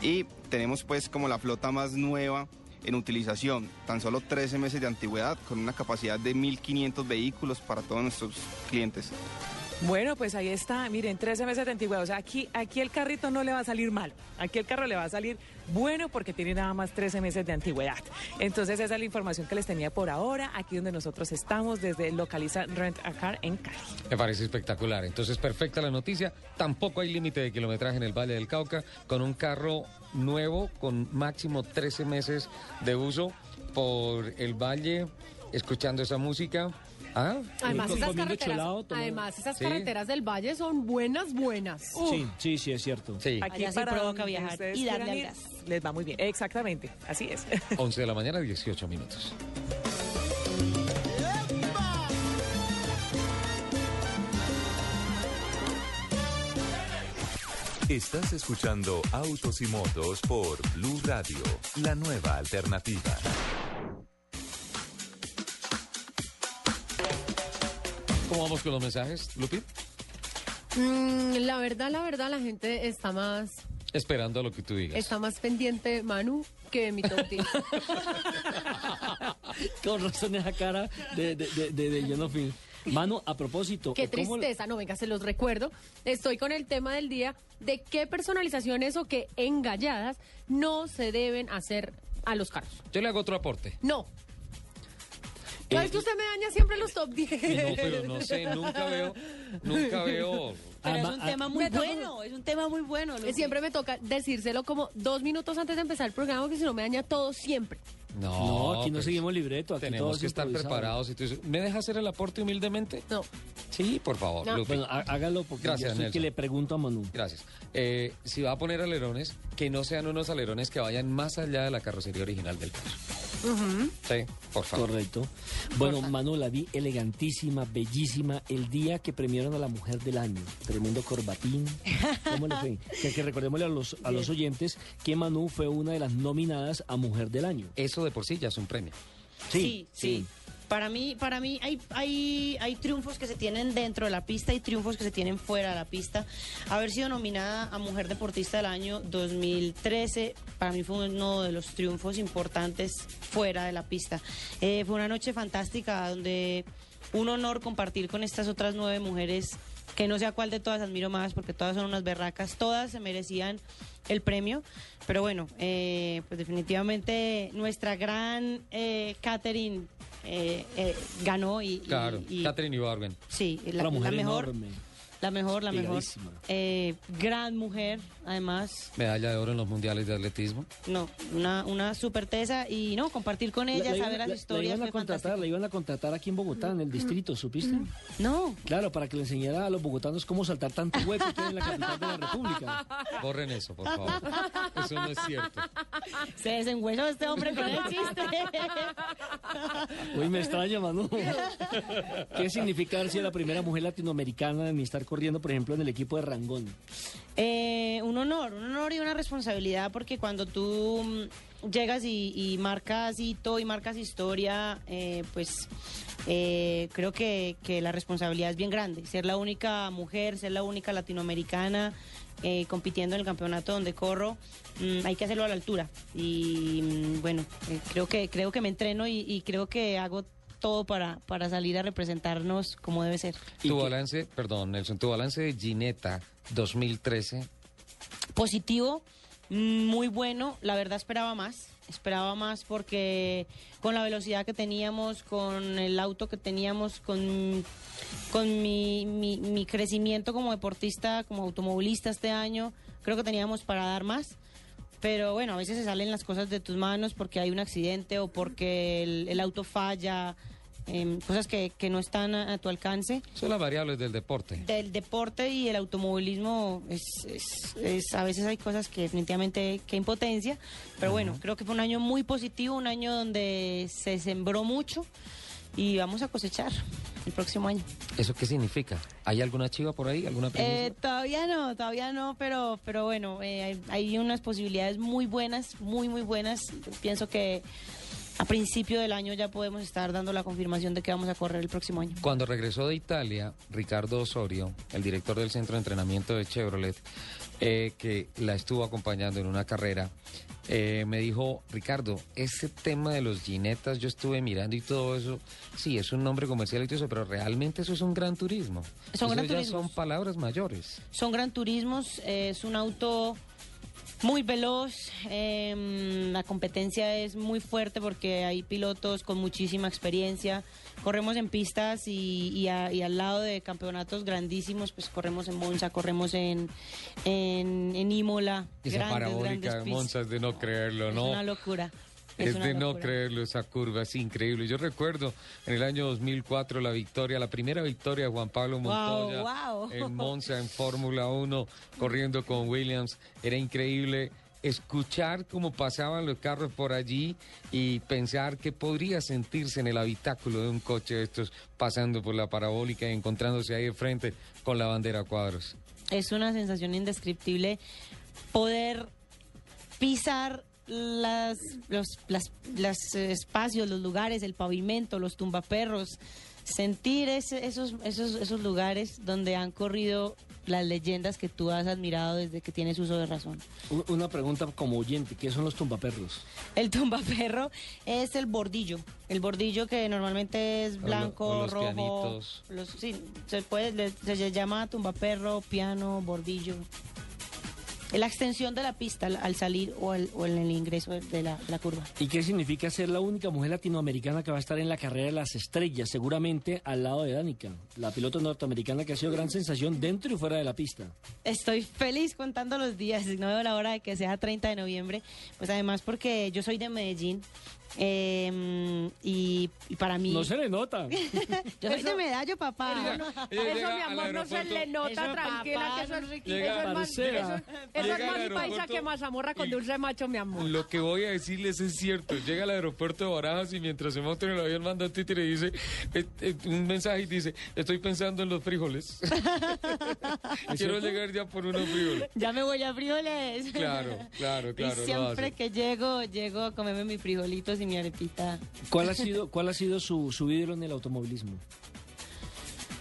y tenemos pues como la flota más nueva en utilización, tan solo 13 meses de antigüedad con una capacidad de 1.500 vehículos para todos nuestros clientes. Bueno, pues ahí está, miren, 13 meses de antigüedad, o sea, aquí, aquí el carrito no le va a salir mal, aquí el carro le va a salir bueno porque tiene nada más 13 meses de antigüedad. Entonces esa es la información que les tenía por ahora, aquí donde nosotros estamos, desde Localiza Rent a Car en Cali. Me parece espectacular. Entonces, perfecta la noticia. Tampoco hay límite de kilometraje en el Valle del Cauca con un carro nuevo con máximo 13 meses de uso por el valle, escuchando esa música. ¿Ah? Además, esas carreteras, cholado, además, esas Sí. carreteras del Valle son buenas, buenas. Uf. Sí, sí, sí, es cierto. Sí. Aquí Allá para provoca viajar y darle al ir, gas. Les va muy bien, exactamente, así es. <laughs> 11 de la mañana, 18 minutos. Estás escuchando Autos y Motos por Blue Radio, la nueva alternativa. ¿Cómo vamos con los mensajes, Lupi? Mm, la verdad, la verdad, la gente está más, Esperando a lo que tú digas. está más pendiente, Manu, que de mi 10. <laughs> Con razón esa cara de, de, de, de, de a propósito. Qué ¿cómo- tristeza, no, venga, se los recuerdo. Estoy con el tema del día de qué personalizaciones o qué engalladas no se deben hacer a los carros. Yo le hago otro aporte. No. Eh, es que usted me daña siempre los top 10. No, pero no sé, nunca veo, nunca <laughs> veo. Pero es un a- tema muy bueno, es un tema muy bueno. Siempre me toca decírselo como dos minutos antes de empezar el programa, porque si no me daña todo siempre. No, aquí no pues, seguimos libreto. Aquí Tenemos que estar preparados. Y tú dices, ¿Me deja hacer el aporte humildemente? No. Sí, por favor. No. Bueno, há- hágalo porque Gracias, yo soy que le pregunto a Manu. Gracias. Eh, si va a poner alerones, que no sean unos alerones que vayan más allá de la carrocería original del carro. Sí, por favor. Correcto. Bueno, Manu la vi elegantísima, bellísima, el día que premiaron a la mujer del año. Tremendo corbatín. ¿Cómo le fue? <laughs> Que, que recordémosle a los, a los oyentes que Manu fue una de las nominadas a mujer del año. Eso de por sí ya es un premio. Sí, sí. Para mí, para mí hay, hay, hay triunfos que se tienen dentro de la pista y triunfos que se tienen fuera de la pista. Haber sido nominada a Mujer Deportista del Año 2013, para mí fue uno de los triunfos importantes fuera de la pista. Eh, fue una noche fantástica donde un honor compartir con estas otras nueve mujeres que no sé a cuál de todas admiro más porque todas son unas berracas, todas se merecían el premio, pero bueno, eh, pues definitivamente nuestra gran eh, Catherine eh, eh, ganó y, y- Claro, y- Catherine Ibargüen. sí, la, Una mujer la mejor, enorme. La mejor, la mejor, eh, gran mujer, además, Medalla de oro en los mundiales de atletismo. no, una, una super tesa y no compartir con ella, La- la saber las la- historias, La iban, a contratar, fantástico. la iban a contratar aquí en Bogotá, en el distrito, ¿supiste? No. Claro, para que le enseñara a los bogotanos cómo saltar tanto hueco que hay en la capital de la República. Borren eso, por favor. Eso no es cierto. Se desengüenó este hombre con el chiste. Uy, me extraña, Manu. ¿Qué significa sido la primera mujer latinoamericana en estar corriendo, por ejemplo, en el equipo de Rangón? Eh, un honor, un honor y una responsabilidad porque cuando tú mm, llegas y, y marcas hito y marcas historia, eh, pues eh, creo que, que la responsabilidad es bien grande. Ser la única mujer, ser la única latinoamericana eh, compitiendo en el campeonato donde corro, mm, hay que hacerlo a la altura. Y mm, bueno, eh, creo que creo que me entreno y, y creo que hago todo para, para salir a representarnos como debe ser. Tu balance, perdón, Nelson, tu balance de Gineta 2013. positivo, muy bueno. La verdad esperaba más. Esperaba más porque con la velocidad que teníamos, con el auto que teníamos, con, con mi, mi, mi crecimiento como deportista, como automovilista este año, creo que teníamos para dar más. Pero bueno, a veces se salen las cosas de tus manos porque hay un accidente o porque el, el auto falla, em, cosas que, que no están a- a tu alcance Son las variables del deporte. del deporte y el automovilismo es, es- es- a veces hay cosas que definitivamente que impotencia pero bueno creo que fue un año muy positivo un año donde se sembró mucho y vamos a cosechar el próximo año ¿Eso qué significa? ¿Hay alguna chiva por ahí? ¿Alguna? Eh, todavía no todavía no pero pero bueno eh, hay, hay unas posibilidades muy buenas muy muy buenas pienso que a principio del año ya podemos estar dando la confirmación de que vamos a correr el próximo año Cuando regresó de Italia, Ricardo Osorio, el director del centro de entrenamiento de Chevrolet, eh, que la estuvo acompañando en una carrera, eh, me dijo, Ricardo, ese tema de los ginetas, yo estuve mirando y todo eso, sí, es un nombre comercial y todo eso, pero realmente eso es un gran turismo. Son Eso gran ya turismos. son palabras mayores. Son gran turismos, es un auto muy veloz, eh, la competencia es muy fuerte porque hay pilotos con muchísima experiencia, corremos en pistas y, y a- y al lado de campeonatos grandísimos, pues corremos en Monza, corremos en, en, en Imola, Esa grandes, parabólica grandes de. Monza es de no creerlo, Es ¿no? una locura. Es, de no creerlo esa curva, es increíble. Yo recuerdo en el año 2004 la victoria, la primera victoria de Juan Pablo Wow, Montoya wow. en <laughs> Monza en Fórmula 1 corriendo con Williams. Era increíble escuchar cómo pasaban los carros por allí y pensar que podría sentirse en el habitáculo de un coche de estos pasando por la parabólica y encontrándose ahí de frente con la bandera a cuadros. Es una sensación indescriptible poder pisar las, los las, las, espacios, los lugares, el pavimento, los tumbaperros sentir ese- esos, esos, esos lugares donde han corrido las leyendas que tú has admirado desde que tienes uso de razón. Una pregunta como oyente, ¿qué son los tumbaperros? El tumbaperro es el bordillo, el bordillo que normalmente es O lo- blanco, o los rojo. pianitos. Los, sí, se puede, se, llama tumbaperro, piano, bordillo. La extensión de la pista al, al salir o, al- o en el ingreso de la, de la curva. ¿Y qué significa ser la única mujer latinoamericana que va a estar en la carrera de las estrellas? Seguramente al lado de Danica, la piloto norteamericana que ha sido gran sensación dentro y fuera de la pista. Estoy feliz contando los días, no veo la hora de que sea 30 de noviembre, pues además porque yo soy de Medellín eh, y, y para mí... No se le nota. <laughs> yo soy de Medallo, papá. Eso, mi amor, no se le nota, Eso, tranquila, papá, que eso es, qué. eso es más, eso, eso es más paisa que mazamorra con dulce macho, mi amor. Lo que voy a decirles es cierto. Llega al aeropuerto de Barajas y mientras se monta en el avión manda un títere y dice eh, eh, un mensaje y dice, estoy pensando en los frijoles. <laughs> Quiero llegar ya por unos frijoles. Ya me voy a frijoles. Claro, claro, claro, Y siempre que llego, llego a comerme mis frijolitos y mi arepita. ¿Cuál ha sido, <laughs> cuál ha sido su, su vidrio en el automovilismo?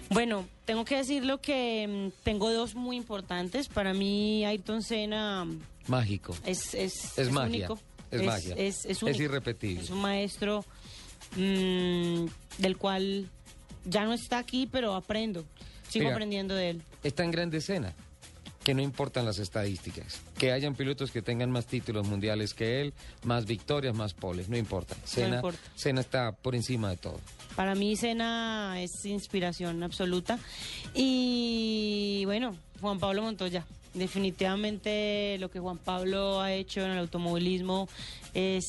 Bueno, tengo que decirlo que mm, tengo dos muy importantes. Para mí, Ayrton Senna mm, Mágico. es, es, Es magia, único. es magia. Es, es irrepetible. Es un maestro mm, del cual ya no está aquí, pero aprendo. Sigo Mira, aprendiendo de él. Es tan grande escena que no importan las estadísticas. Que hayan pilotos que tengan más títulos mundiales que él, más victorias, más poles, no importa. Senna, importa. Senna está por encima de todo. Para mí, Senna es inspiración absoluta. Y bueno, Juan Pablo Montoya. Definitivamente lo que Juan Pablo ha hecho en el automovilismo es,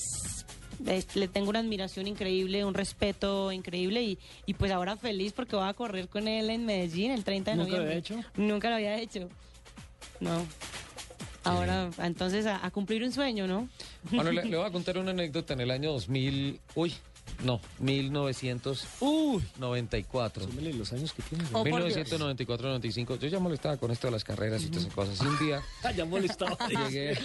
le tengo una admiración increíble, un respeto increíble y, y pues ahora feliz porque voy a correr con él en Medellín el 30 de ¿Nunca lo noviembre. había hecho? Nunca lo había hecho. No. Ahora, entonces a, a cumplir un sueño, ¿no? Bueno, le, le voy a contar una anécdota en el año 2000. Uy, no, 1994. Súmele los años que tiene. Oh, por Dios. 1994-95. Yo ya molestaba con esto de las carreras y todas esas cosas. Y un día <laughs> Ah, ya molestaba. <laughs> llegué,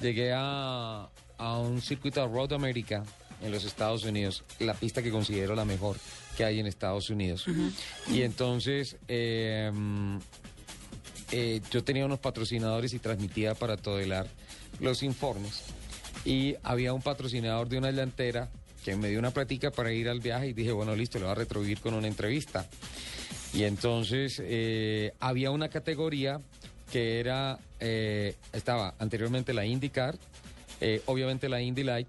llegué a, a un circuito de Road America en los Estados Unidos, la pista que considero la mejor que hay en Estados Unidos. Y entonces eh, eh, yo tenía unos patrocinadores y transmitía para Todelar los informes. Y había un patrocinador de una llantera que me dio una platica para ir al viaje y dije, bueno, listo, le voy a retribuir con una entrevista. Y entonces eh, había una categoría que era, eh, estaba anteriormente la IndyCar, eh, obviamente la Indy Light,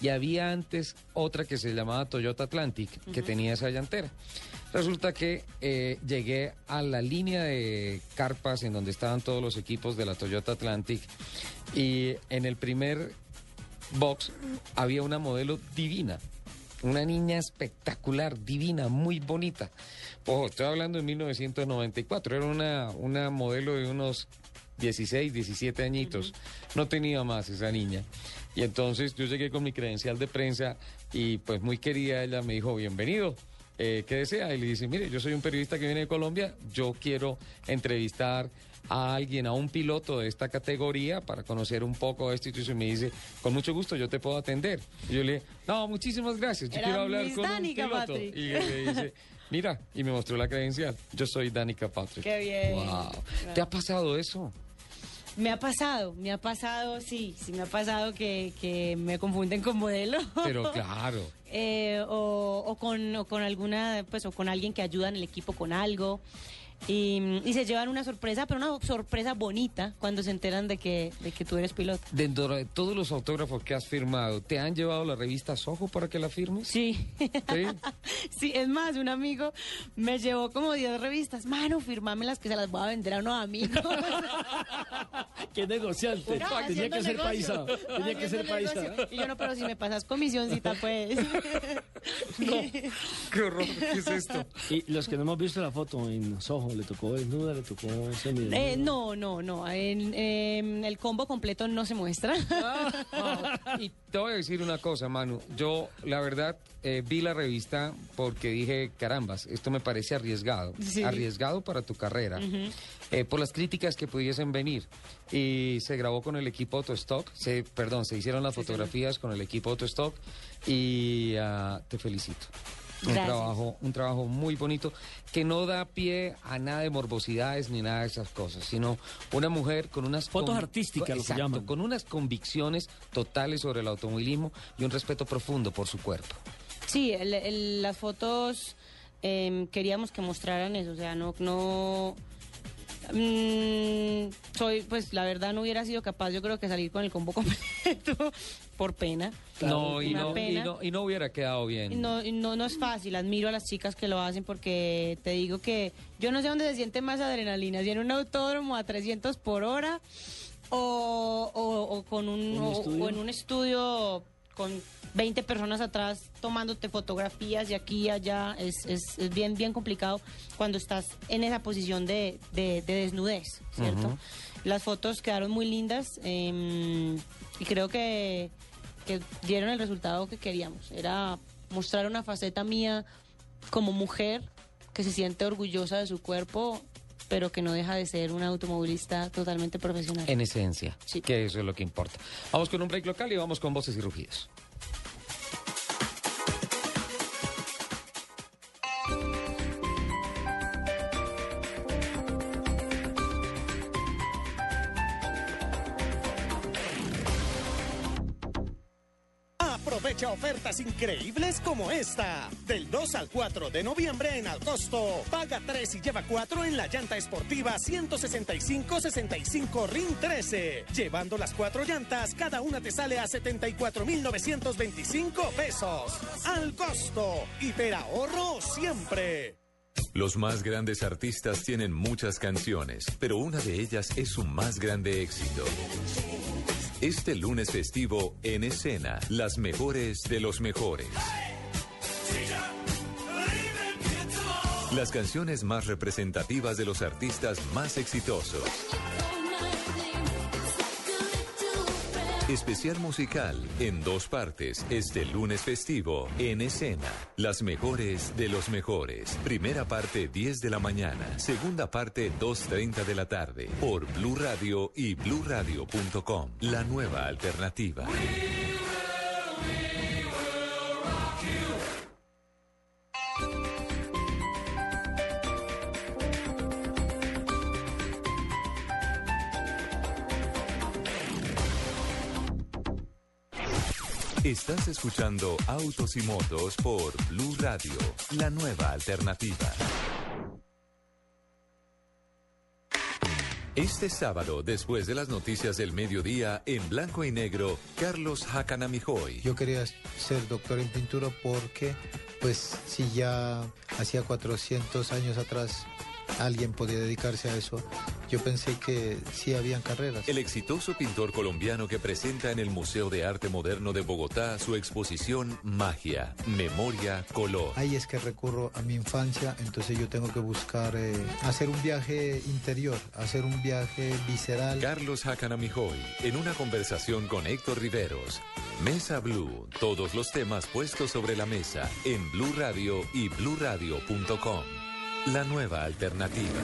y había antes otra que se llamaba Toyota Atlantic, que tenía esa llantera. Resulta que eh, llegué a la línea de carpas en donde estaban todos los equipos de la Toyota Atlantic y en el primer box había una modelo divina, una niña espectacular, divina, muy bonita. Ojo, estoy hablando de 1994, era una, una modelo de unos 16, 17 añitos. No tenía más esa niña. Y entonces yo llegué con mi credencial de prensa y pues muy querida ella me dijo, bienvenido. Eh, ¿Qué desea? Y le dice, mire, yo soy un periodista que viene de Colombia, yo quiero entrevistar a alguien, a un piloto de esta categoría para conocer un poco esto y me dice, con mucho gusto yo te puedo atender. Y yo le dije, no, muchísimas gracias, yo Era quiero hablar con Danica un piloto. Patrick. Y le dice, <laughs> mira, y me mostró la credencial, yo soy Danica Patrick. Qué bien. Wow. ¿Te ha pasado eso? Me ha pasado, me ha pasado, sí, sí me ha pasado que, que me confunden con modelo. Pero <laughs> claro. Eh, o, o con, o con alguna, pues, o con alguien que ayuda en el equipo con algo. Y, y se llevan una sorpresa, pero una sorpresa bonita cuando se enteran de que, de que tú eres piloto. Dentro de todos los autógrafos que has firmado, ¿te han llevado la revista Soho para que la firmes? Sí. ¿Sí? <laughs> Sí, es más, un amigo me llevó como 10 revistas. Mano, firmámelas que se las voy a vender a unos amigos. <laughs> Qué negociante. No, Tenía que ser paisa. Tenía que ser paisa. negocio. Y yo no, pero si me pasas comisioncita, pues. <laughs> Qué horror, ¿qué es esto? Y los que no hemos visto la foto en Soho, le tocó desnuda, le tocó semidesnuda. Eh, no, no, no. En, em, el combo completo no se muestra. Y te voy a decir una cosa, Manu. Yo, la verdad, eh, vi la revista porque dije, carambas, esto me parece arriesgado. Sí. Arriesgado para tu carrera. Eh, por las críticas que pudiesen venir. Y se grabó con el equipo Autostock, se, perdón, se hicieron las fotografías con el equipo Autostock y ah, te felicito. Un trabajo, un trabajo muy bonito que no da pie a nada de morbosidades ni nada de esas cosas, sino una mujer con unas Fotos artísticas, lo que exacto, llaman. con unas convicciones totales sobre el automovilismo y un respeto profundo por su cuerpo. Sí, el- el- las fotos em, queríamos que mostraran eso, o sea, no, no, mm, soy, pues la verdad no hubiera sido capaz, yo creo que salir con el combo <laughs> completo por pena. no, y no, y no, y no hubiera quedado bien. No, no, no es fácil, admiro a las chicas que lo hacen porque te digo que yo no sé dónde se siente más adrenalina, si en un autódromo a 300 por hora o, o- o con un, ¿Un o- estudio? o en un estudio con 20 personas atrás tomándote fotografías de aquí y allá, es, es, es bien, bien complicado cuando estás en esa posición de, de- de desnudez, ¿cierto? Las fotos quedaron muy lindas em, y creo que, que dieron el resultado que queríamos. Era mostrar una faceta mía como mujer que se siente orgullosa de su cuerpo, pero que no deja de ser una automovilista totalmente profesional. En esencia, que eso es lo que importa. Vamos con un break local y vamos con voces y rugidos. Ofertas increíbles como esta. Del 2 al 4 de noviembre en Alcosto. Paga 3 y lleva 4 en la llanta esportiva 165-65 RIN 13. Llevando las 4 llantas, cada una te sale a 74,925 pesos. Al costo. Hiperahorro siempre. Los más grandes artistas tienen muchas canciones, pero una de ellas es su más grande éxito. Este lunes festivo, en escena, las mejores de los mejores. Las canciones más representativas de los artistas más exitosos. Especial musical en dos partes este lunes festivo en escena. Las mejores de los mejores. Primera parte 10 de la mañana, segunda parte 2.30 de la tarde por Blue Radio y bluradio.com. La nueva alternativa. Estás escuchando Autos y Motos por Blue Radio, la nueva alternativa. Este sábado, después de las noticias del mediodía, en blanco y negro, Carlos Hacanamijoy. Yo quería ser doctor en pintura porque, pues, si ya hacía 400 años atrás alguien podía dedicarse a eso, yo pensé que sí habían carreras. El exitoso pintor colombiano que presenta en el Museo de Arte Moderno de Bogotá su exposición Magia, Memoria, Color. Ahí es que recurro a mi infancia, entonces yo tengo que buscar eh, hacer un viaje interior, hacer un viaje visceral. Carlos Hacanamijoy, en una conversación con Héctor Riveros. Mesa Blue, todos los temas puestos sobre la mesa en Blue Radio y bluradio.com. La nueva alternativa.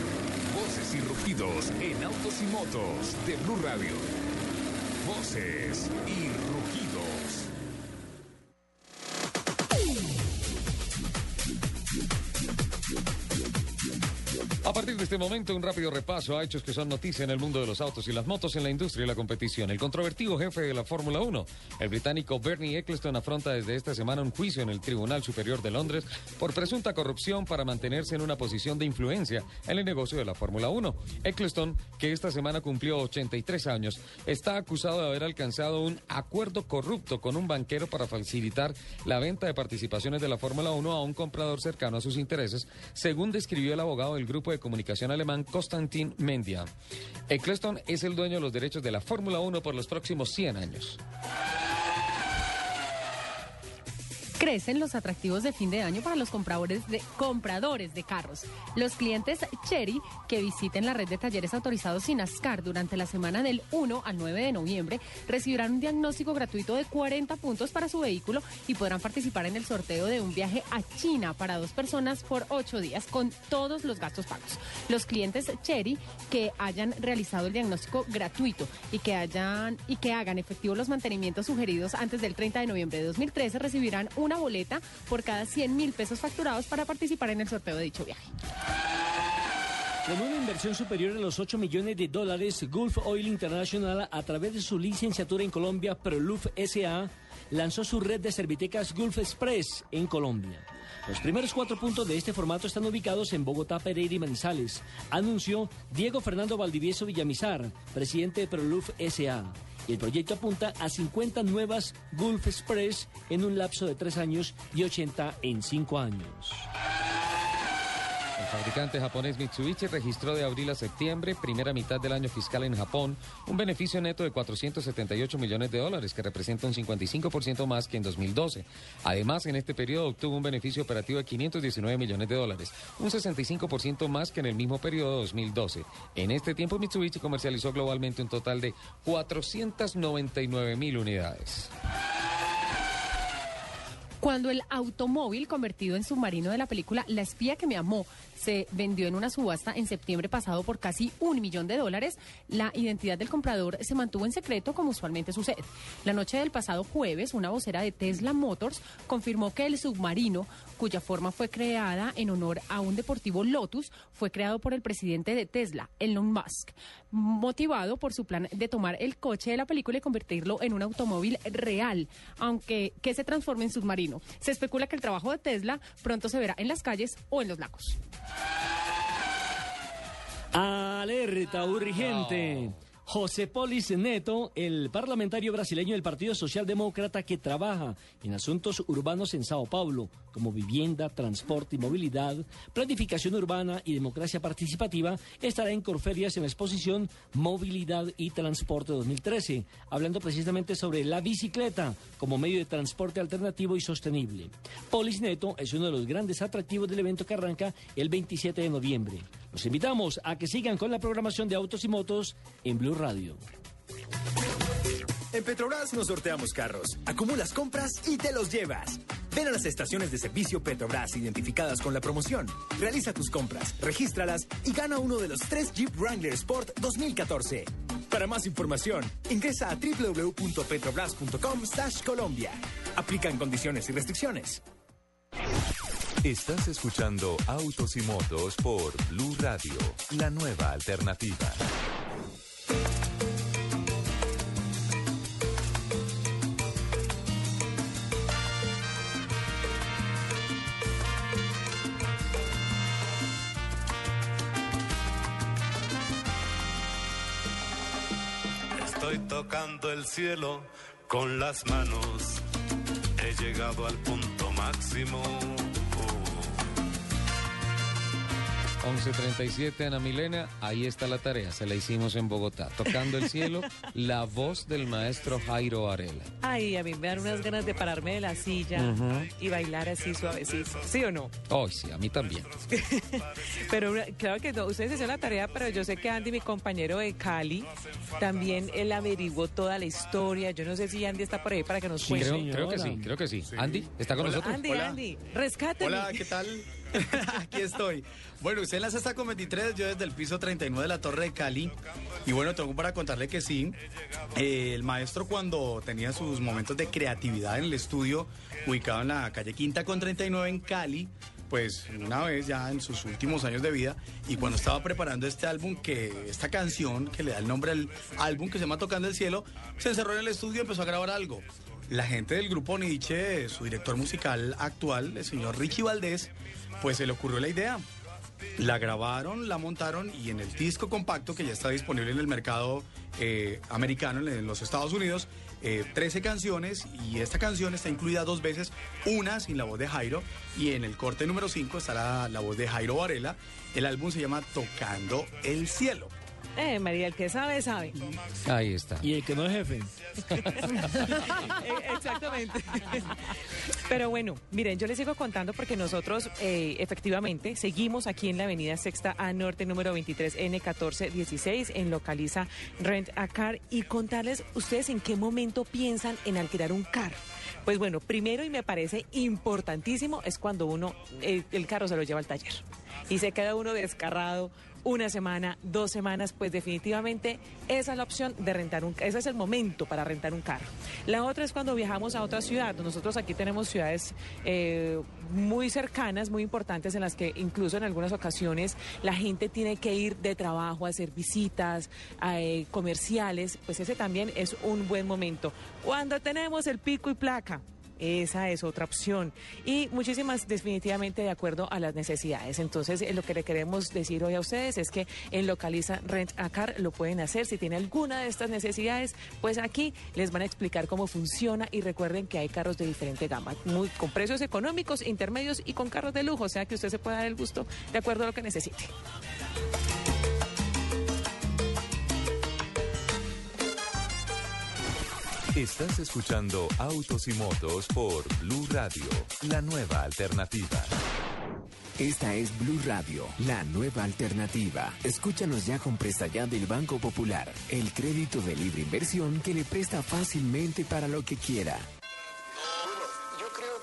Voces y rugidos en autos y motos de Blue Radio. Voces y rugidos. Este momento, un rápido repaso a hechos que son noticia en el mundo de los autos y las motos en la industria y la competición. El controvertido jefe de la Fórmula 1, el británico Bernie Eccleston, afronta desde esta semana un juicio en el Tribunal Superior de Londres por presunta corrupción para mantenerse en una posición de influencia en el negocio de la Fórmula 1. Eccleston, que esta semana cumplió 83 años, está acusado de haber alcanzado un acuerdo corrupto con un banquero para facilitar la venta de participaciones de la Fórmula 1 a un comprador cercano a sus intereses, según describió el abogado del grupo de comunicación alemán Konstantin Mendia. Eccleston es el dueño de los derechos de la Fórmula 1 por los próximos 100 años. Crecen los atractivos de fin de año para los compradores de, compradores de carros. Los clientes Cherry que visiten la red de talleres autorizados Sinascar durante la semana del 1 al 9 de noviembre recibirán un diagnóstico gratuito de 40 puntos para su vehículo y podrán participar en el sorteo de un viaje a China para dos personas por ocho días con todos los gastos pagos. Los clientes Cherry que hayan realizado el diagnóstico gratuito y que hayan y que hagan efectivos los mantenimientos sugeridos antes del 30 de noviembre de 2013 recibirán una una boleta por cada 100 mil pesos facturados para participar en el sorteo de dicho viaje. Con una inversión superior a los 8 millones de dólares, Gulf Oil International, a través de su licenciatura en Colombia, Proluf SA, lanzó su red de servitecas Gulf Express en Colombia. Los primeros cuatro puntos de este formato están ubicados en Bogotá, Pereira y Manizales, anunció Diego Fernando Valdivieso Villamizar, presidente de Proluf SA. Y el proyecto apunta a 50 nuevas Gulf Express en un lapso de tres años y 80 en cinco años. Fabricante japonés Mitsubishi registró de abril a septiembre, primera mitad del año fiscal en Japón, un beneficio neto de 478 millones de dólares, que representa un 55% más que en 2012. Además, en este periodo obtuvo un beneficio operativo de 519 millones de dólares, un 65% más que en el mismo periodo de 2012. En este tiempo, Mitsubishi comercializó globalmente un total de 499 mil unidades. Cuando el automóvil convertido en submarino de la película La espía que me amó se vendió en una subasta en septiembre pasado por casi un millón de dólares, la identidad del comprador se mantuvo en secreto como usualmente sucede. La noche del pasado jueves, una vocera de Tesla Motors confirmó que el submarino, cuya forma fue creada en honor a un deportivo Lotus, fue creado por el presidente de Tesla, Elon Musk, motivado por su plan de tomar el coche de la película y convertirlo en un automóvil real, aunque que se transforme en submarino. Se especula que el trabajo de Tesla pronto se verá en las calles o en los lagos. Alerta urgente. José Polis Neto, el parlamentario brasileño del Partido Socialdemócrata que trabaja en asuntos urbanos en Sao Paulo, como vivienda, transporte y movilidad, planificación urbana y democracia participativa, estará en Corferias en la exposición Movilidad y Transporte 2013, hablando precisamente sobre la bicicleta como medio de transporte alternativo y sostenible. Polis Neto es uno de los grandes atractivos del evento que arranca el 27 de noviembre. Los invitamos a que sigan con la programación de autos y motos en Blue Radio. En Petrobras nos sorteamos carros, acumulas compras y te los llevas. Ven a las estaciones de servicio Petrobras identificadas con la promoción. Realiza tus compras, regístralas y gana uno de los tres Jeep Wrangler Sport 2014. Para más información, ingresa a www.petrobras.com Colombia. Aplican condiciones y restricciones. Estás escuchando Autos y Motos por Blue Radio, la nueva alternativa. Estoy tocando el cielo con las manos. He llegado al punto máximo. 11.37, Ana Milena, ahí está la tarea, se la hicimos en Bogotá. Tocando el cielo, <laughs> la voz del maestro Jairo Varela. Ay, a mí me dan unas ganas de pararme de la silla y bailar así suavecito. ¿Sí o no? Ay, sí, a mí también. <laughs> Pero claro que no, ustedes hicieron la tarea, pero yo sé que Andy, mi compañero de Cali, también él averiguó toda la historia. Yo no sé si Andy está por ahí para que nos cuente. creo, creo que sí, creo que sí. Andy, ¿está con nosotros? Andy, Andy, rescáteme. Hola, ¿qué tal? <laughs> Aquí estoy. Bueno, usted enlaza esta con 23, yo desde el piso 39 de la Torre de Cali. Y bueno, tengo para contarle que sí, eh, el maestro cuando tenía sus momentos de creatividad en el estudio, ubicado en la calle Quinta con 39 en Cali, pues una vez ya en sus últimos años de vida, y cuando estaba preparando este álbum, que esta canción que le da el nombre al álbum que se llama Tocando el Cielo, se encerró en el estudio y empezó a grabar algo. La gente del grupo Nietzsche, su director musical actual, el señor Richie Valdés, pues se le ocurrió la idea. La grabaron, la montaron y en el disco compacto que ya está disponible en el mercado eh, americano, en los Estados Unidos, eh, 13 canciones y esta canción está incluida dos veces, una sin la voz de Jairo y en el corte número 5 está la, la voz de Jairo Varela. El álbum se llama Tocando el Cielo. Eh, María, el que sabe, sabe. Ahí está. Y el que no es jefe. <laughs> Exactamente. Pero bueno, miren, yo les sigo contando porque nosotros eh, efectivamente seguimos aquí en la avenida Sexta A Norte número 23N1416 en Localiza Rent a Car y contarles ustedes en qué momento piensan en alquilar un carro. Pues bueno, primero y me parece importantísimo es cuando uno, eh, el carro se lo lleva al taller y se queda uno descarrado una semana, dos semanas, pues definitivamente esa es la opción de rentar un ese es el momento para rentar un carro. La otra es cuando viajamos a otra ciudad. Nosotros aquí tenemos ciudades eh, muy cercanas, muy importantes, en las que incluso en algunas ocasiones la gente tiene que ir de trabajo a hacer visitas eh, comerciales, pues ese también es un buen momento. Cuando tenemos el pico y placa. Esa es otra opción. Y muchísimas definitivamente de acuerdo a las necesidades. Entonces, eh, lo que le queremos decir hoy a ustedes es que en Localiza Rent a Car lo pueden hacer. Si tiene alguna de estas necesidades, pues aquí les van a explicar cómo funciona y recuerden que hay carros de diferente gama, muy, con precios económicos, intermedios y con carros de lujo. O sea que usted se puede dar el gusto de acuerdo a lo que necesite. Estás escuchando Autos y Motos por Blue Radio, la nueva alternativa. Esta es Blue Radio, la nueva alternativa. Escúchanos ya con presta ya del Banco Popular, el crédito de libre inversión que le presta fácilmente para lo que quiera.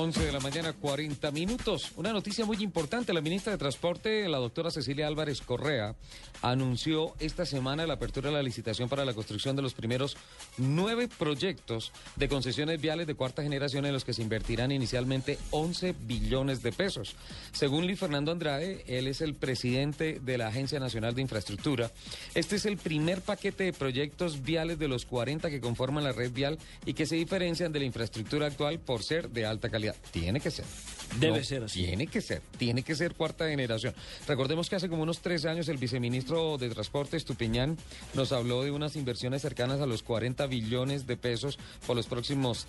11 de la mañana, 40 minutos. Una noticia muy importante. La ministra de Transporte, la doctora Cecilia Álvarez Correa, anunció esta semana la apertura de la licitación para la construcción de los primeros nueve proyectos de concesiones viales de cuarta generación en los que se invertirán inicialmente 11 billones de pesos. Según Luis Fernando Andrade, él es el presidente de la Agencia Nacional de Infraestructura. Este es el primer paquete de proyectos viales de los 40 que conforman la red vial y que se diferencian de la infraestructura actual por ser de alta calidad. Tiene que ser. Debe No, ser así. Tiene que ser, tiene que ser cuarta generación. Recordemos que hace como unos tres años el viceministro de Transporte, Estupiñán, nos habló de unas inversiones cercanas a los 40 billones de pesos por los próximos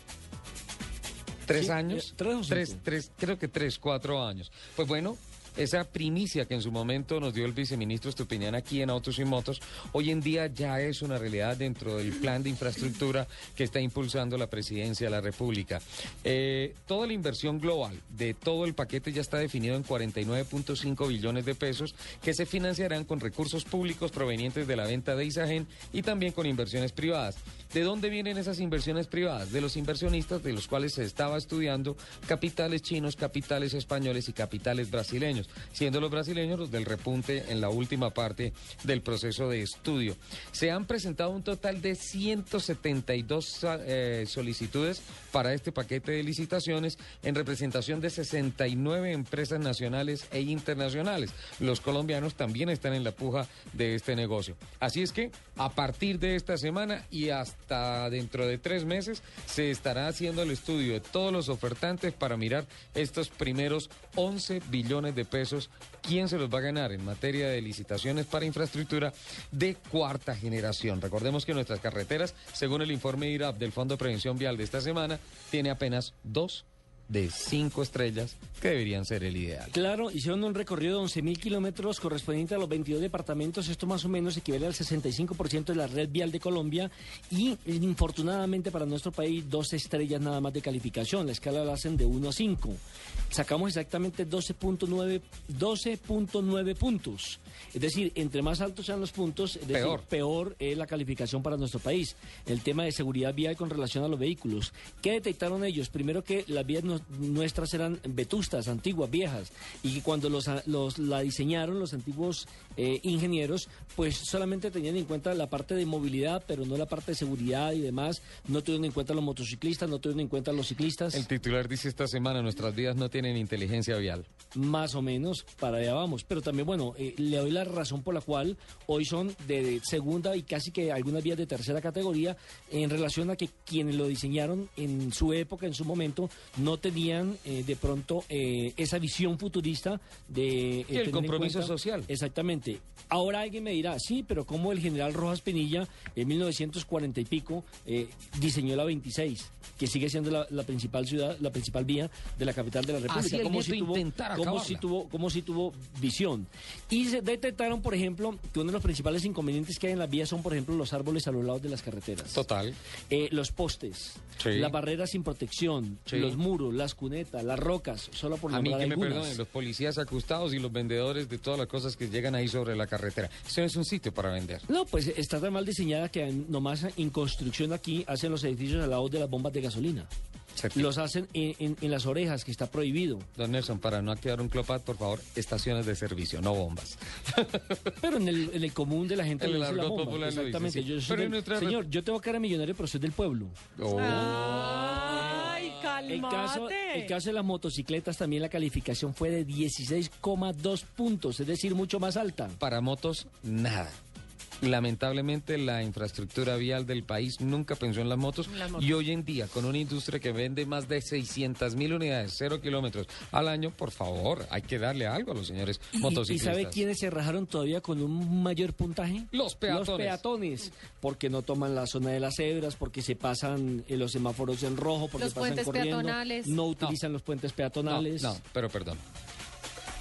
tres Sí, años. eh, ¿tres tres, tres, creo que tres, cuatro años. Pues bueno. Esa primicia que en su momento nos dio el viceministro Estupiñán aquí en Autos y Motos, hoy en día ya es una realidad dentro del plan de infraestructura que está impulsando la presidencia de la República. Eh, toda la inversión global de todo el paquete ya está definido en 49.5 billones de pesos que se financiarán con recursos públicos provenientes de la venta de Isagen y también con inversiones privadas. ¿De dónde vienen esas inversiones privadas? De los inversionistas de los cuales se estaba estudiando capitales chinos, capitales españoles y capitales brasileños, siendo los brasileños los del repunte en la última parte del proceso de estudio. Se han presentado un total de 172 eh, solicitudes para este paquete de licitaciones en representación de 69 empresas nacionales e internacionales. Los colombianos también están en la puja de este negocio. Así es que a partir de esta semana y hasta dentro de tres meses se estará haciendo el estudio de todos los ofertantes para mirar estos primeros 11 billones de pesos. ¿Quién se los va a ganar en materia de licitaciones para infraestructura de cuarta generación? Recordemos que nuestras carreteras, según el informe IRAP del Fondo de Prevención Vial de esta semana, tiene apenas dos de cinco estrellas que deberían ser el ideal. Claro, hicieron un recorrido de 11.000 kilómetros correspondiente a los 22 departamentos. Esto más o menos equivale al 65% de la red vial de Colombia. Y infortunadamente para nuestro país, dos estrellas nada más de calificación. La escala la hacen de 1 a 5. Sacamos exactamente 12.9 12.9 puntos. Es decir, entre más altos sean los puntos, es decir, Peor. peor es la calificación para nuestro país. El tema de seguridad vial con relación a los vehículos. ¿Qué detectaron ellos? Primero que las vías no- nuestras eran vetustas, antiguas, viejas, y que cuando los, los la diseñaron los antiguos eh, ingenieros, pues solamente tenían en cuenta la parte de movilidad, pero no la parte de seguridad y demás. No tuvieron en cuenta los motociclistas, no tuvieron en cuenta los ciclistas. El titular dice esta semana, nuestras vidas no tienen inteligencia vial. Más o menos, para allá vamos. Pero también, bueno, eh, le doy la razón por la cual hoy son de segunda y casi que algunas vías de tercera categoría en relación a que quienes lo diseñaron en su época, en su momento, no tenían tenían eh, de pronto eh, esa visión futurista de... eh, Y el compromiso cuenta- social. Exactamente. Ahora alguien me dirá, sí, pero ¿cómo el general Rojas Pinilla en 1940 y pico eh, diseñó la 26? que sigue siendo la, la principal ciudad, la principal vía de la capital de la República. Como si tuvo, como si tuvo, como si tuvo visión. Y se detectaron, por ejemplo, que uno de los principales inconvenientes que hay en las vías son, por ejemplo, los árboles a los lados de las carreteras. Total. Eh, los postes, Sí. las barreras sin protección, Sí. los muros, las cunetas, las rocas, solo por A mí nombrar que me algunas. perdonen, los policías acustados y los vendedores de todas las cosas que llegan ahí sobre la carretera. Eso no es un sitio para vender. No, pues está tan mal diseñada que nomás en construcción aquí hacen los edificios al lado de las bombas de gasolina. Los hacen en, en- en las orejas, que está prohibido. Don Nelson, para no activar un clopat, por favor, estaciones de servicio, no bombas. <laughs> Pero en el, en el común de la gente En le el dice la bomba. popular lo dice, Exactamente. sí. Yo soy Pero en del- nuestra Señor, yo tengo cara millonario, pero soy del pueblo. Oh. Ay, calmate. El caso, el caso de las motocicletas también la calificación fue de 16,2 puntos, es decir, mucho más alta. Para motos, nada. Lamentablemente la infraestructura vial del país nunca pensó en las motos, y hoy en día con una industria que vende más de 600 mil unidades, cero kilómetros al año, por favor, hay que darle algo a los señores ¿Y, y motociclistas. sabe quiénes se rajaron todavía con un mayor puntaje? Los peatones. Los peatones, porque no toman la zona de las cebras, porque se pasan eh, los semáforos en rojo, porque Los pasan puentes corriendo, peatonales. no utilizan los puentes peatonales. No, no, pero perdón.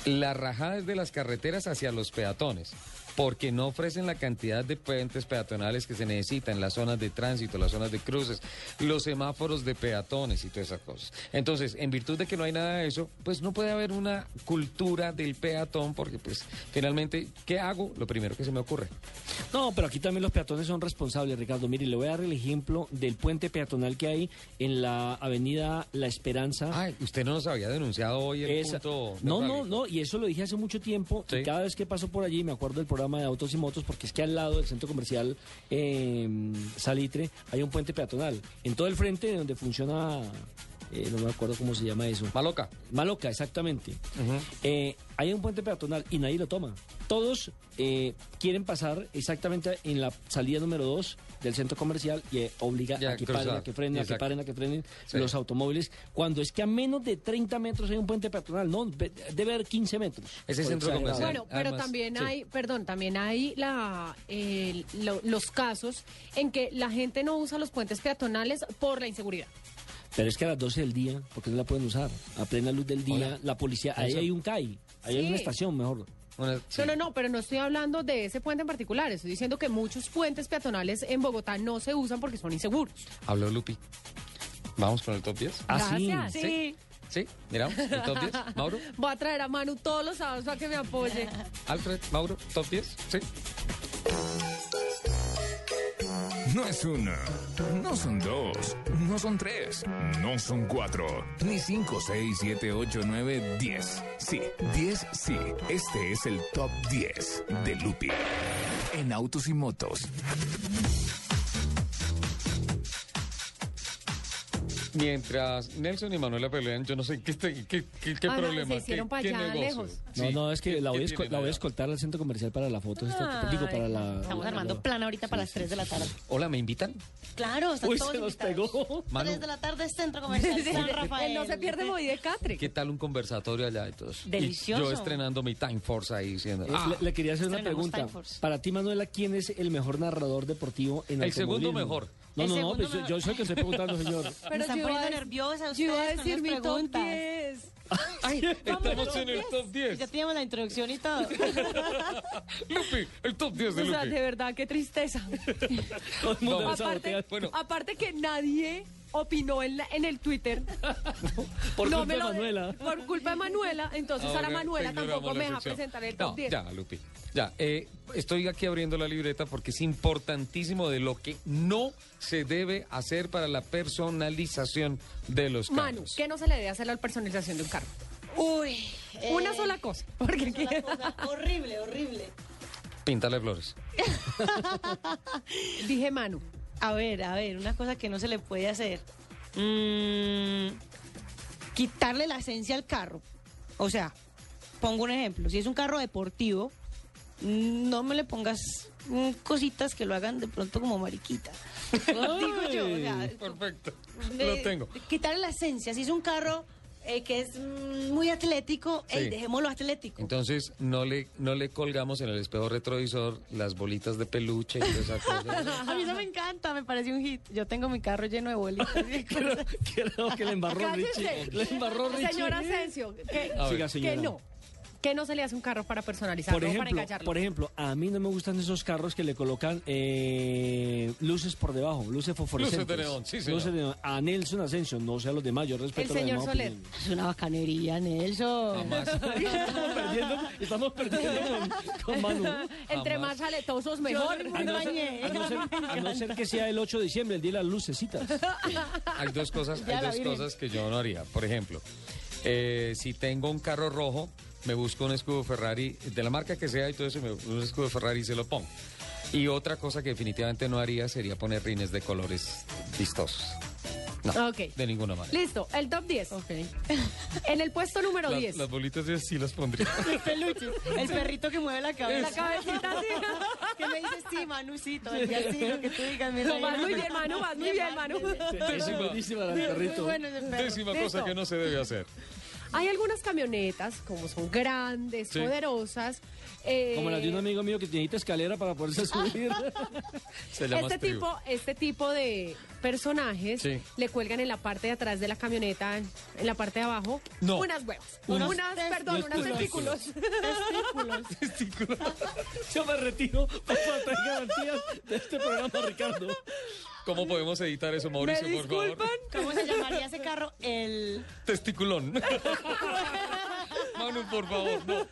La rajada es de las carreteras hacia los peatones, porque no ofrecen la cantidad de puentes peatonales que se necesita en las zonas de tránsito, las zonas de cruces, los semáforos de peatones y todas esas cosas. Entonces, en virtud de que no hay nada de eso, pues no puede haber una cultura del peatón, porque pues finalmente, ¿qué hago? Lo primero que se me ocurre. No, pero aquí también los peatones son responsables, Ricardo. Mire, le voy a dar el ejemplo del puente peatonal que hay en la avenida La Esperanza. Ay, usted no nos había denunciado hoy el Esa- punto. No, no, no, y eso lo dije hace mucho tiempo. Sí. Y cada vez que paso por allí me acuerdo del programa de autos y motos, porque es que al lado del centro comercial eh, Salitre hay un puente peatonal. En todo el frente de donde funciona, eh, no me acuerdo cómo se llama eso. Maloca. Maloca, exactamente. Eh, hay un puente peatonal y nadie lo toma. Todos eh, quieren pasar exactamente en la salida número 2 del centro comercial y eh, obliga Ya, a que paren, a que frenen, a que paren, a que frenen Sí. los automóviles. Cuando es que a menos de 30 metros hay un puente peatonal, no, debe haber 15 metros. Ese centro comercial. Bueno, pero Además, también sí. hay, perdón, también hay la, lo- los casos en que la gente no usa los puentes peatonales por la inseguridad. Pero es que a las 12 del día, porque no la pueden usar. A plena luz del día, Hola. la policía, ahí hay un CAI, ahí hay una estación mejor. No, no, no, pero no estoy hablando de ese puente en particular. Estoy diciendo que muchos puentes peatonales en Bogotá no se usan porque son inseguros. Habló Lupi. Vamos con el top 10. Ah, sí. Sí. Sí, miramos el top 10. <laughs> Mauro, Voy a traer a Manu todos los sábados para que me apoye. Alfred, Mauro, top 10. Sí. No es una, no son dos, no son tres, no son cuatro, ni cinco, seis, siete, ocho, nueve, diez. Sí, diez, sí. Este es el top 10 de Lupi en autos y motos. Mientras Nelson y Manuela pelean, yo no sé qué, qué, qué, Ah, no, problema. se hicieron qué, pa' qué allá, negocio. lejos. No, Sí, no, es que ¿qué- la voy, la voy a escoltar al centro comercial para la foto. esta- digo, para la... Estamos armando plan ahorita para las 3 de la tarde. Hola, ¿me invitan? Claro, están Uy, todos se nos pegó. Manu, 3 de la tarde, Centro Comercial San Rafael. No se pierde muy de Catre. ¿qué tal un conversatorio allá y todos? Y Delicioso. yo estrenando mi Time Force ahí diciendo. Eh, ah, le, le quería hacer una pregunta. Para ti, Manuela, ¿quién es el mejor narrador deportivo en El segundo automovilismo? mejor. No, no, no, pues, mejor. yo soy el que estoy preguntando, señor. <laughs> Me están yo poniendo nerviosa Yo iba a ustedes decir mi top preguntas. 10. <laughs> Ay, estamos en el top 10. Ya teníamos la introducción y todo. <laughs> Lupi, el top 10 de O sea, Lupi. de verdad, qué tristeza. Todo el mundo aparte, Bueno. aparte que nadie opinó en, la- en el Twitter. <laughs> Por No culpa me de lo- Manuela. Por culpa de Manuela. Entonces ahora, Ahora Manuela ignoramos tampoco me deja presentar el top no, 10. Ya, Lupi. Ya, eh, estoy aquí abriendo la libreta porque es importantísimo de lo que no se debe hacer para la personalización de los carros. Manu, ¿qué no se le debe hacer a la personalización de un carro? Uy. Una eh, sola cosa. Porque una sola cosa. horrible, horrible. Píntale flores. <laughs> dije Manu. A ver, a ver, una cosa que no se le puede hacer. Mm, quitarle la esencia al carro. O sea, pongo un ejemplo. Si es un carro deportivo, no me le pongas mm, cositas que lo hagan de pronto como mariquita. Digo yo, o sea, Perfecto. de- Lo tengo. quitarle la esencia. Si es un carro eh, que es mm, muy atlético, Sí. dejémoslo atlético. Entonces no le no le colgamos en el espejo retrovisor las bolitas de peluche y toda esa cosa. <laughs> A mí eso me encanta, me parece un hit. Yo tengo mi carro lleno de bolitas. Creo <laughs> que le embarró. Richie. Le embarró Richie. Señor Asensio, que, A ver. Siga, que no. Que no se le hace un carro para personalizarlo Por o para ejemplo, engancharlo. por ejemplo, a mí no me gustan esos carros que le colocan eh, luces por debajo, luces fosforescentes. Luces de neón, sí, señor. Luces de neón. A Nelson Asensio, no sé a los demás, yo respeto El señor demás Soler. opinión. Es una bacanería, Nelson. <laughs> estamos perdiendo, estamos perdiendo con, con Manu. <laughs> Entre más aletosos, mejor. A no, ser, a no ser- a no ser que sea el 8 de diciembre, el día de las lucecitas. <laughs> Hay dos cosas, hay dos cosas que yo no haría. Por ejemplo, eh, si tengo un carro rojo, me busco un escudo Ferrari de la marca que sea y todo eso, me busco un escudo Ferrari y se lo pongo. Y otra cosa que definitivamente no haría sería poner rines de colores vistosos. No, Ok. de ninguna manera. Listo, el top 10. <laughs> En el puesto número Las- 10. Las bolitas yo sí las pondría. <laughs> Los peluches. El perrito que mueve la cabeza. La cabecita así. <laughs> que me dices, sí, Manucito. El día sí, lo que tú digas. mi No, reina. vas muy bien, Manu, vas muy bien, Manu. Décima, Buenísima la del perrito. Bueno, décima cosa que no se debe hacer. Hay algunas camionetas, como son grandes, Sí. poderosas. eh, Como la de un amigo mío que necesita escalera para poderse <laughs> subir. <laughs> Este tipo, este tipo de personajes Sí. le cuelgan en la parte de atrás de la camioneta, en, en la parte de abajo, No. unas huevas, Unos- unas, perdón, unos unos testículos. <laughs> Testículos. Yo me retiro para traer garantías de este programa, Ricardo. ¿Cómo podemos editar eso, Mauricio, por favor? ¿Cómo se llamaría ese carro? El... Testiculón. <laughs> Manu, por favor, no.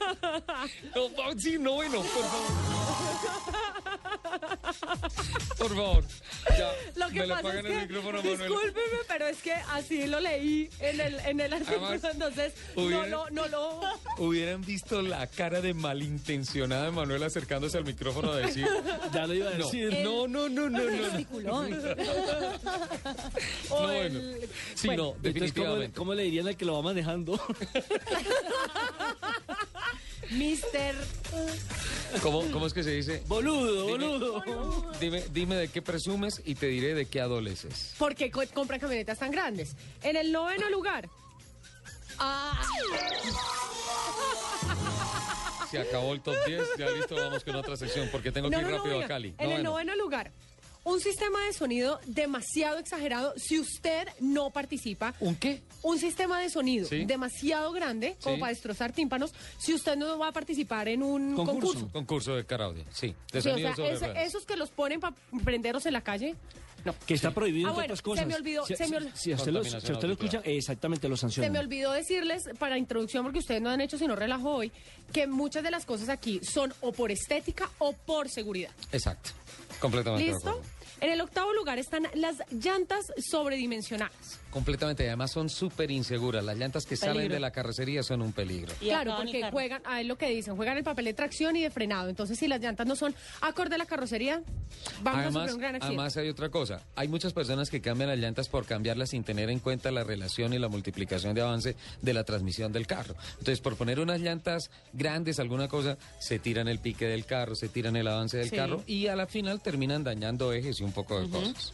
No, no, sí, no, bueno, por favor. Por favor. Ya, Lo que me pasa apagan es el que, micrófono, Manuel. discúlpeme, pero es que así lo leí en el, en el artículo, Además, entonces no lo, no lo... Hubieran visto la cara de malintencionada de Manuel acercándose al micrófono a decir. Ya lo iba a No, decir. no, no, no, no, no. no. <laughs> O No, el- bueno. Sí, bueno, no, Entonces, ¿cómo, definitivamente. ¿cómo le dirían al que lo va manejando? <laughs> Mister... ¿Cómo, ¿Cómo es que se dice? Boludo, Dime- boludo. Dime, dime de qué presumes y te diré de qué adoleces. Porque co- compran camionetas tan grandes. En el noveno lugar. Ah, Se acabó el top 10, ya listo, vamos con otra sección, porque tengo que no, ir rápido venga. a Cali. En el noveno lugar. Un sistema de sonido demasiado exagerado si usted no participa. ¿Un qué? Un sistema de sonido Sí. demasiado grande como Sí. para destrozar tímpanos si usted no va a participar en un concurso. Concurso de karaoke, sí. De Sí, o sea, esos que los ponen para prenderlos en la calle. No. Que está prohibido Ah, bueno, otras cosas. se me olvidó, Si, se me ol- si a usted lo, si a usted lo escucha, exactamente lo Se sancionan. me olvidó decirles para introducción, porque ustedes no han hecho sino relajo hoy, que muchas de las cosas aquí son o por estética o por seguridad. Exacto. Completamente de ¿Listo? En el octavo lugar están las llantas sobredimensionadas. Completamente, además son súper inseguras. Las llantas que salen de la carrocería son un peligro. Claro, porque juegan, a lo que dicen, juegan el papel de tracción y de frenado. Entonces, si las llantas no son acorde a la carrocería, vamos a sufrir un gran accidente. además hay otra cosa. Hay muchas personas que cambian las llantas por cambiarlas sin tener en cuenta la relación y la multiplicación de avance de la transmisión del carro. Entonces, por poner unas llantas grandes, alguna cosa, se tiran el pique del carro, se tiran el avance del Sí. carro y a la final terminan dañando ejes y un poco de cosas.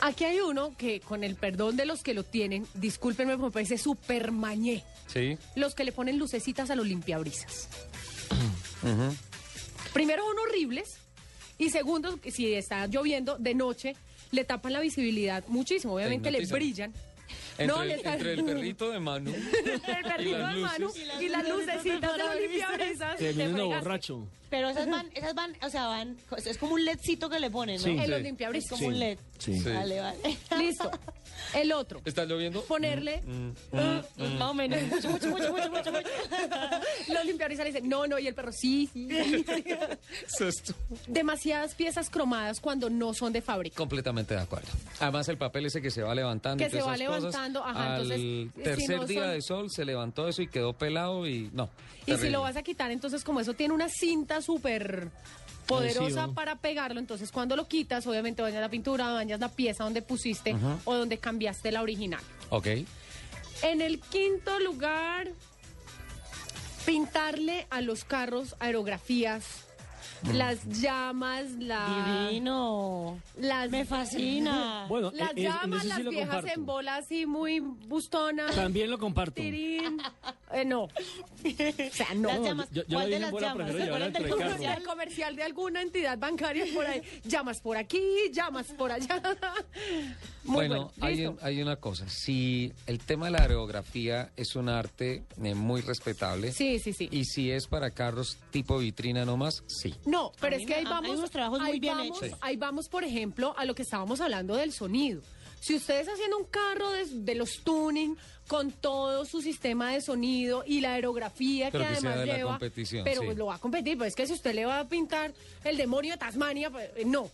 Aquí hay uno que, con el perdón de los que lo tienen, discúlpenme, me parece súper mañé. ¿Sí? Los que le ponen lucecitas a los limpiabrisas. <clears throat> Primero son horribles y segundo, si está lloviendo de noche, le tapan la visibilidad muchísimo. Obviamente le brillan. Entre, No, el, está- entre el perrito de Manu <laughs> el perrito las de Manu y las lucecitas de Termina fregaste. borracho. Pero esas van, esas van, o sea, van, es como un ledcito que le ponen, ¿no? Sí. En Sí. los limpiabrisas. Es como un led. Sí. Sí. Vale, vale. <laughs> Listo. El otro. ¿Está lloviendo? Ponerle Mm, Ah, mm, mm. Más o menos. Mucho, mucho, mucho, mucho, mucho, mucho. Los limpiabrisas le dicen, no, no, y el perro, sí, sí. <laughs> Demasiadas piezas cromadas cuando no son de fábrica. Completamente de acuerdo. Además, el papel ese que se va levantando. Que y todas se va esas cosas, levantando, ajá, al entonces, si tercer no día son- de sol se levantó eso y quedó pelado y no. Y si lo vas a quitar, entonces como eso tiene una cinta súper poderosa Adhesivo. para pegarlo, entonces cuando lo quitas, obviamente bañas la pintura, bañas la pieza donde pusiste o donde cambiaste la original. Ok. En el quinto lugar, pintarle a los carros aerografías las llamas, la... Divino. Las... Me fascina. <laughs> Bueno, Las en llamas, eso sí las lo viejas comparto. en bola así muy bustonas. También lo comparto. Tirín. <laughs> Eh, no. O sea, no. Las llamas. yo- yo ¿Cuál de las llamas? ¿Cuál comercial? El comercial de alguna entidad bancaria por ahí. Llamas por aquí, llamas por allá. <laughs> Muy bueno, bueno, hay, un- hay una cosa. Si el tema de la aerografía es un arte eh, muy respetable. Sí, sí, sí. Y si es para carros tipo vitrina nomás, sí. No, pero es que ahí hay vamos, unos trabajos muy bien vamos, hechos. ahí vamos, por ejemplo, a lo que estábamos hablando del sonido. Si usted está haciendo un carro de, de los tuning con todo su sistema de sonido y la aerografía Pero que que además de la lleva, competición, pero sí. lo va a competir, pues es que si usted le va a pintar el demonio de Tasmania, pues, eh, no.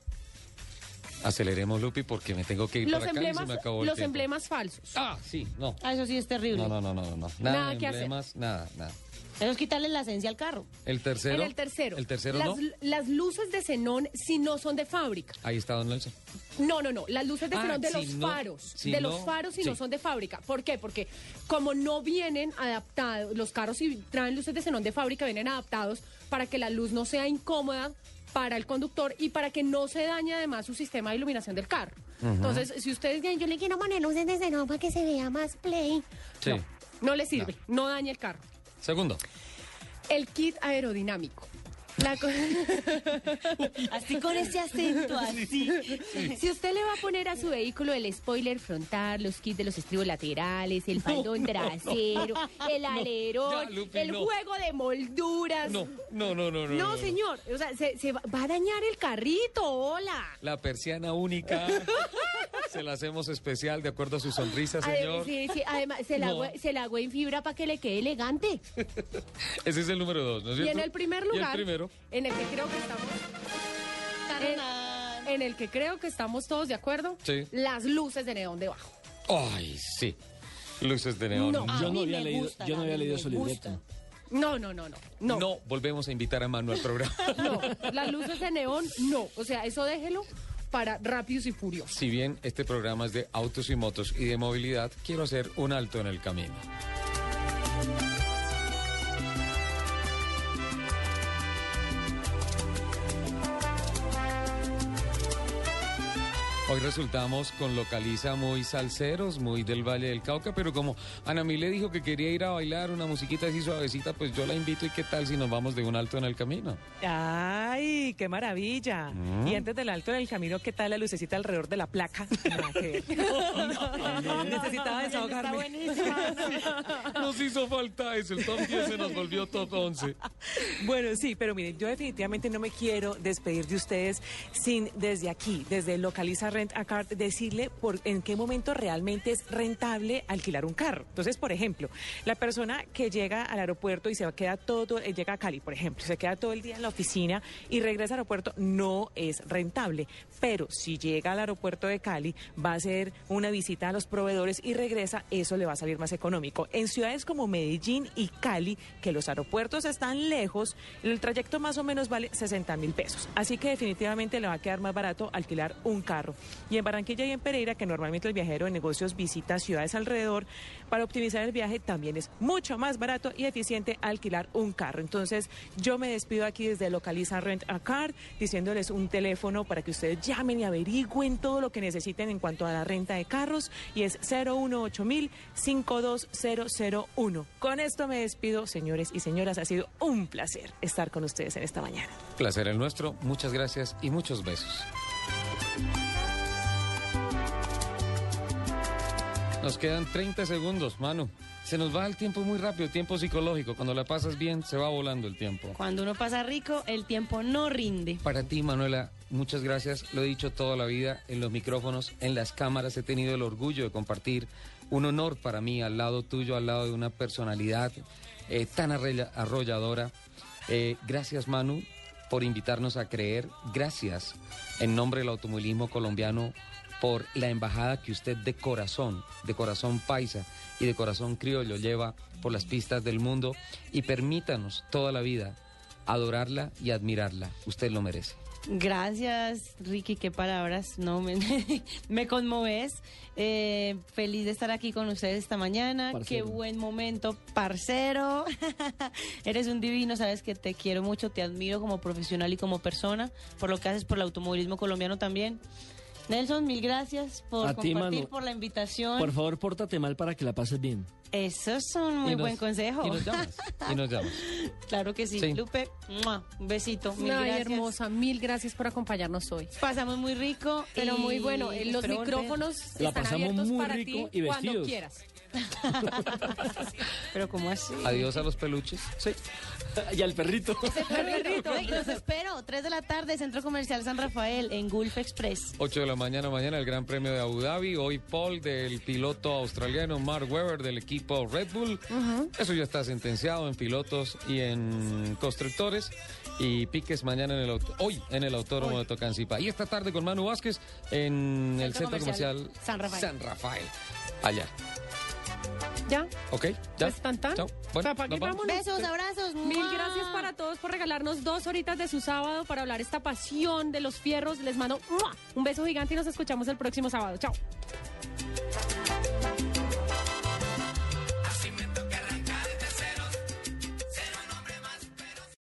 Aceleremos, Lupi, porque me tengo que ir Los para acá y se emblemas, me acabó los tiempo. emblemas falsos. Ah, sí, no. Ah, eso sí es terrible. No, no, no, no, no. Nada Nada, de que hacer. emblemas, nada, nada. Eso es quitarle la esencia al carro. El tercero. En el tercero. El tercero las, no. las luces de xenón si no son de fábrica. Ahí está Don Nelson. No, no, no. Las luces de Ah, xenón de si los no- faros. si de no- los faros si no son de fábrica. ¿Por qué? Porque como no vienen adaptados, los carros si traen luces de xenón de fábrica, vienen adaptados para que la luz no sea incómoda para el conductor y para que no se dañe además su sistema de iluminación del carro. Entonces, si ustedes dicen, yo le quiero poner luces de xenón para que se vea más play, Sí. no le sirve, no daña el carro. Segundo. El kit aerodinámico. La co- <laughs> Así con ese acento, así. Si usted le va a poner a su vehículo el spoiler frontal, los kits de los estribos laterales, el faldón no, trasero, no, el alerón, ya, Lupi, el juego de molduras. No, no, no, no, no. No, señor, o sea, se, se va a dañar el carrito, hola. La persiana única. <laughs> se la hacemos especial de acuerdo a su sonrisa, señor. sí, sí, además, se la, hago, se la hago en fibra para que le quede elegante. <laughs> Ese es el número dos, ¿no es Y cierto? en el primer Y el lugar, en el que creo que estamos... En, en el que creo que estamos todos de acuerdo, Sí. las luces de neón debajo. Ay, sí. Luces de neón. No, Yo no había leído, gustan, yo no había leído su libreto. No, no, no, no. No. volvemos a invitar a Manu al programa. <laughs> No, las luces de neón, no. O sea, eso déjelo para rápidos y furiosos. Si bien este programa es de autos y motos y de movilidad, quiero hacer un alto en el camino. Hoy resultamos con localiza muy salseros, muy del Valle del Cauca, pero como Ana Mí le dijo que quería ir a bailar una musiquita así suavecita, pues yo la invito y qué tal si nos vamos de un alto en el camino. Ay, qué maravilla. Mm. Y antes del alto del camino, ¿qué tal la lucecita alrededor de la placa? <laughs> Nada que ver. Necesitaba desahogarme. Nos hizo falta eso, el top 10 se nos volvió top 11. Bueno, sí, pero miren, yo definitivamente no me quiero despedir de ustedes sin desde aquí, desde Localiza Rent a Car, decirle por en qué momento realmente es rentable alquilar un carro. Entonces, por ejemplo, la persona que llega al aeropuerto y se queda todo, eh, llega a Cali, por ejemplo, se queda todo el día en la oficina y regresa al aeropuerto, no es rentable. Pero si llega al aeropuerto de Cali, va a hacer una visita a los proveedores y regresa, eso le va a salir más económico. En ciudades como Medellín y Cali, que los aeropuertos están lejos, el trayecto más o menos vale 60 mil pesos. Así que definitivamente le va a quedar más barato alquilar un carro. Y en Barranquilla y en Pereira, que normalmente el viajero de negocios visita ciudades alrededor, para optimizar el viaje también es mucho más barato y eficiente alquilar un carro. Entonces, yo me despido aquí desde Localiza Rent a Car, diciéndoles un teléfono para que ustedes llamen y averigüen todo lo que necesiten en cuanto a la renta de carros y es 018 mil 52001. Con esto me despido, señores y señoras. Ha sido un placer estar con ustedes en esta mañana. Placer el nuestro, muchas gracias y muchos besos. Nos quedan 30 segundos, Manu. Se nos va el tiempo muy rápido, tiempo psicológico. Cuando la pasas bien, se va volando el tiempo. Cuando uno pasa rico, el tiempo no rinde. Para ti, Manuela, muchas gracias. Lo he dicho toda la vida en los micrófonos, en las cámaras. He tenido el orgullo de compartir un honor para mí al lado tuyo, al lado de una personalidad eh, tan arrolladora. Eh, gracias, Manu, por invitarnos a creer. Gracias, en nombre del automovilismo colombiano, por la embajada que usted de corazón, de corazón paisa y de corazón criollo lleva por las pistas del mundo. Y permítanos toda la vida adorarla y admirarla. Usted lo merece. Gracias, Ricky, qué palabras, no <laughs> me, me conmoves. Eh, feliz de estar aquí con ustedes esta mañana. Qué Parcero. buen momento, parcero. <laughs> Eres un divino, sabes que te quiero mucho, te admiro como profesional y como persona, por lo que haces por el automovilismo colombiano también. Nelson, mil gracias por A ti, compartir, Manu. por la invitación. Por favor, pórtate mal para que la pases bien. Eso es un muy nos- buen consejo. Y nos llamas. Y nos llamas. <laughs> claro que sí. Sí. Lupe, ¡mua! un besito. Mil Ay, gracias. hermosa, mil gracias por acompañarnos hoy. Pasamos muy rico. Pero y muy bueno, eh, los micrófonos La están pasamos abiertos muy para rico ti y cuando quieras. <laughs> Pero ¿cómo así? Adiós a los peluches. Sí. y al perrito. <laughs> Ay, los espero. 3 de la tarde, Centro Comercial San Rafael, en Gulf Express. 8 de la mañana, mañana el Gran Premio de Abu Dhabi. Hoy Paul del piloto australiano Mark Webber del equipo Red Bull. Eso ya está sentenciado en pilotos y en constructores. Y piques mañana en el auto- hoy en el autódromo de Tocancipá. Y esta tarde con Manu Vázquez en el Centro centro comercial, Comercial San Rafael. San Rafael. Allá. ¿Ya? ¿Ok? ¿Ya? Pues tan tan. Chao. Bueno, Papá, nos vamos. Besos, abrazos. Mil ¡mua! gracias para todos por regalarnos dos horitas de su sábado para hablar esta pasión de los fierros. Les mando ¡mua! un beso gigante y nos escuchamos el próximo sábado. Chao.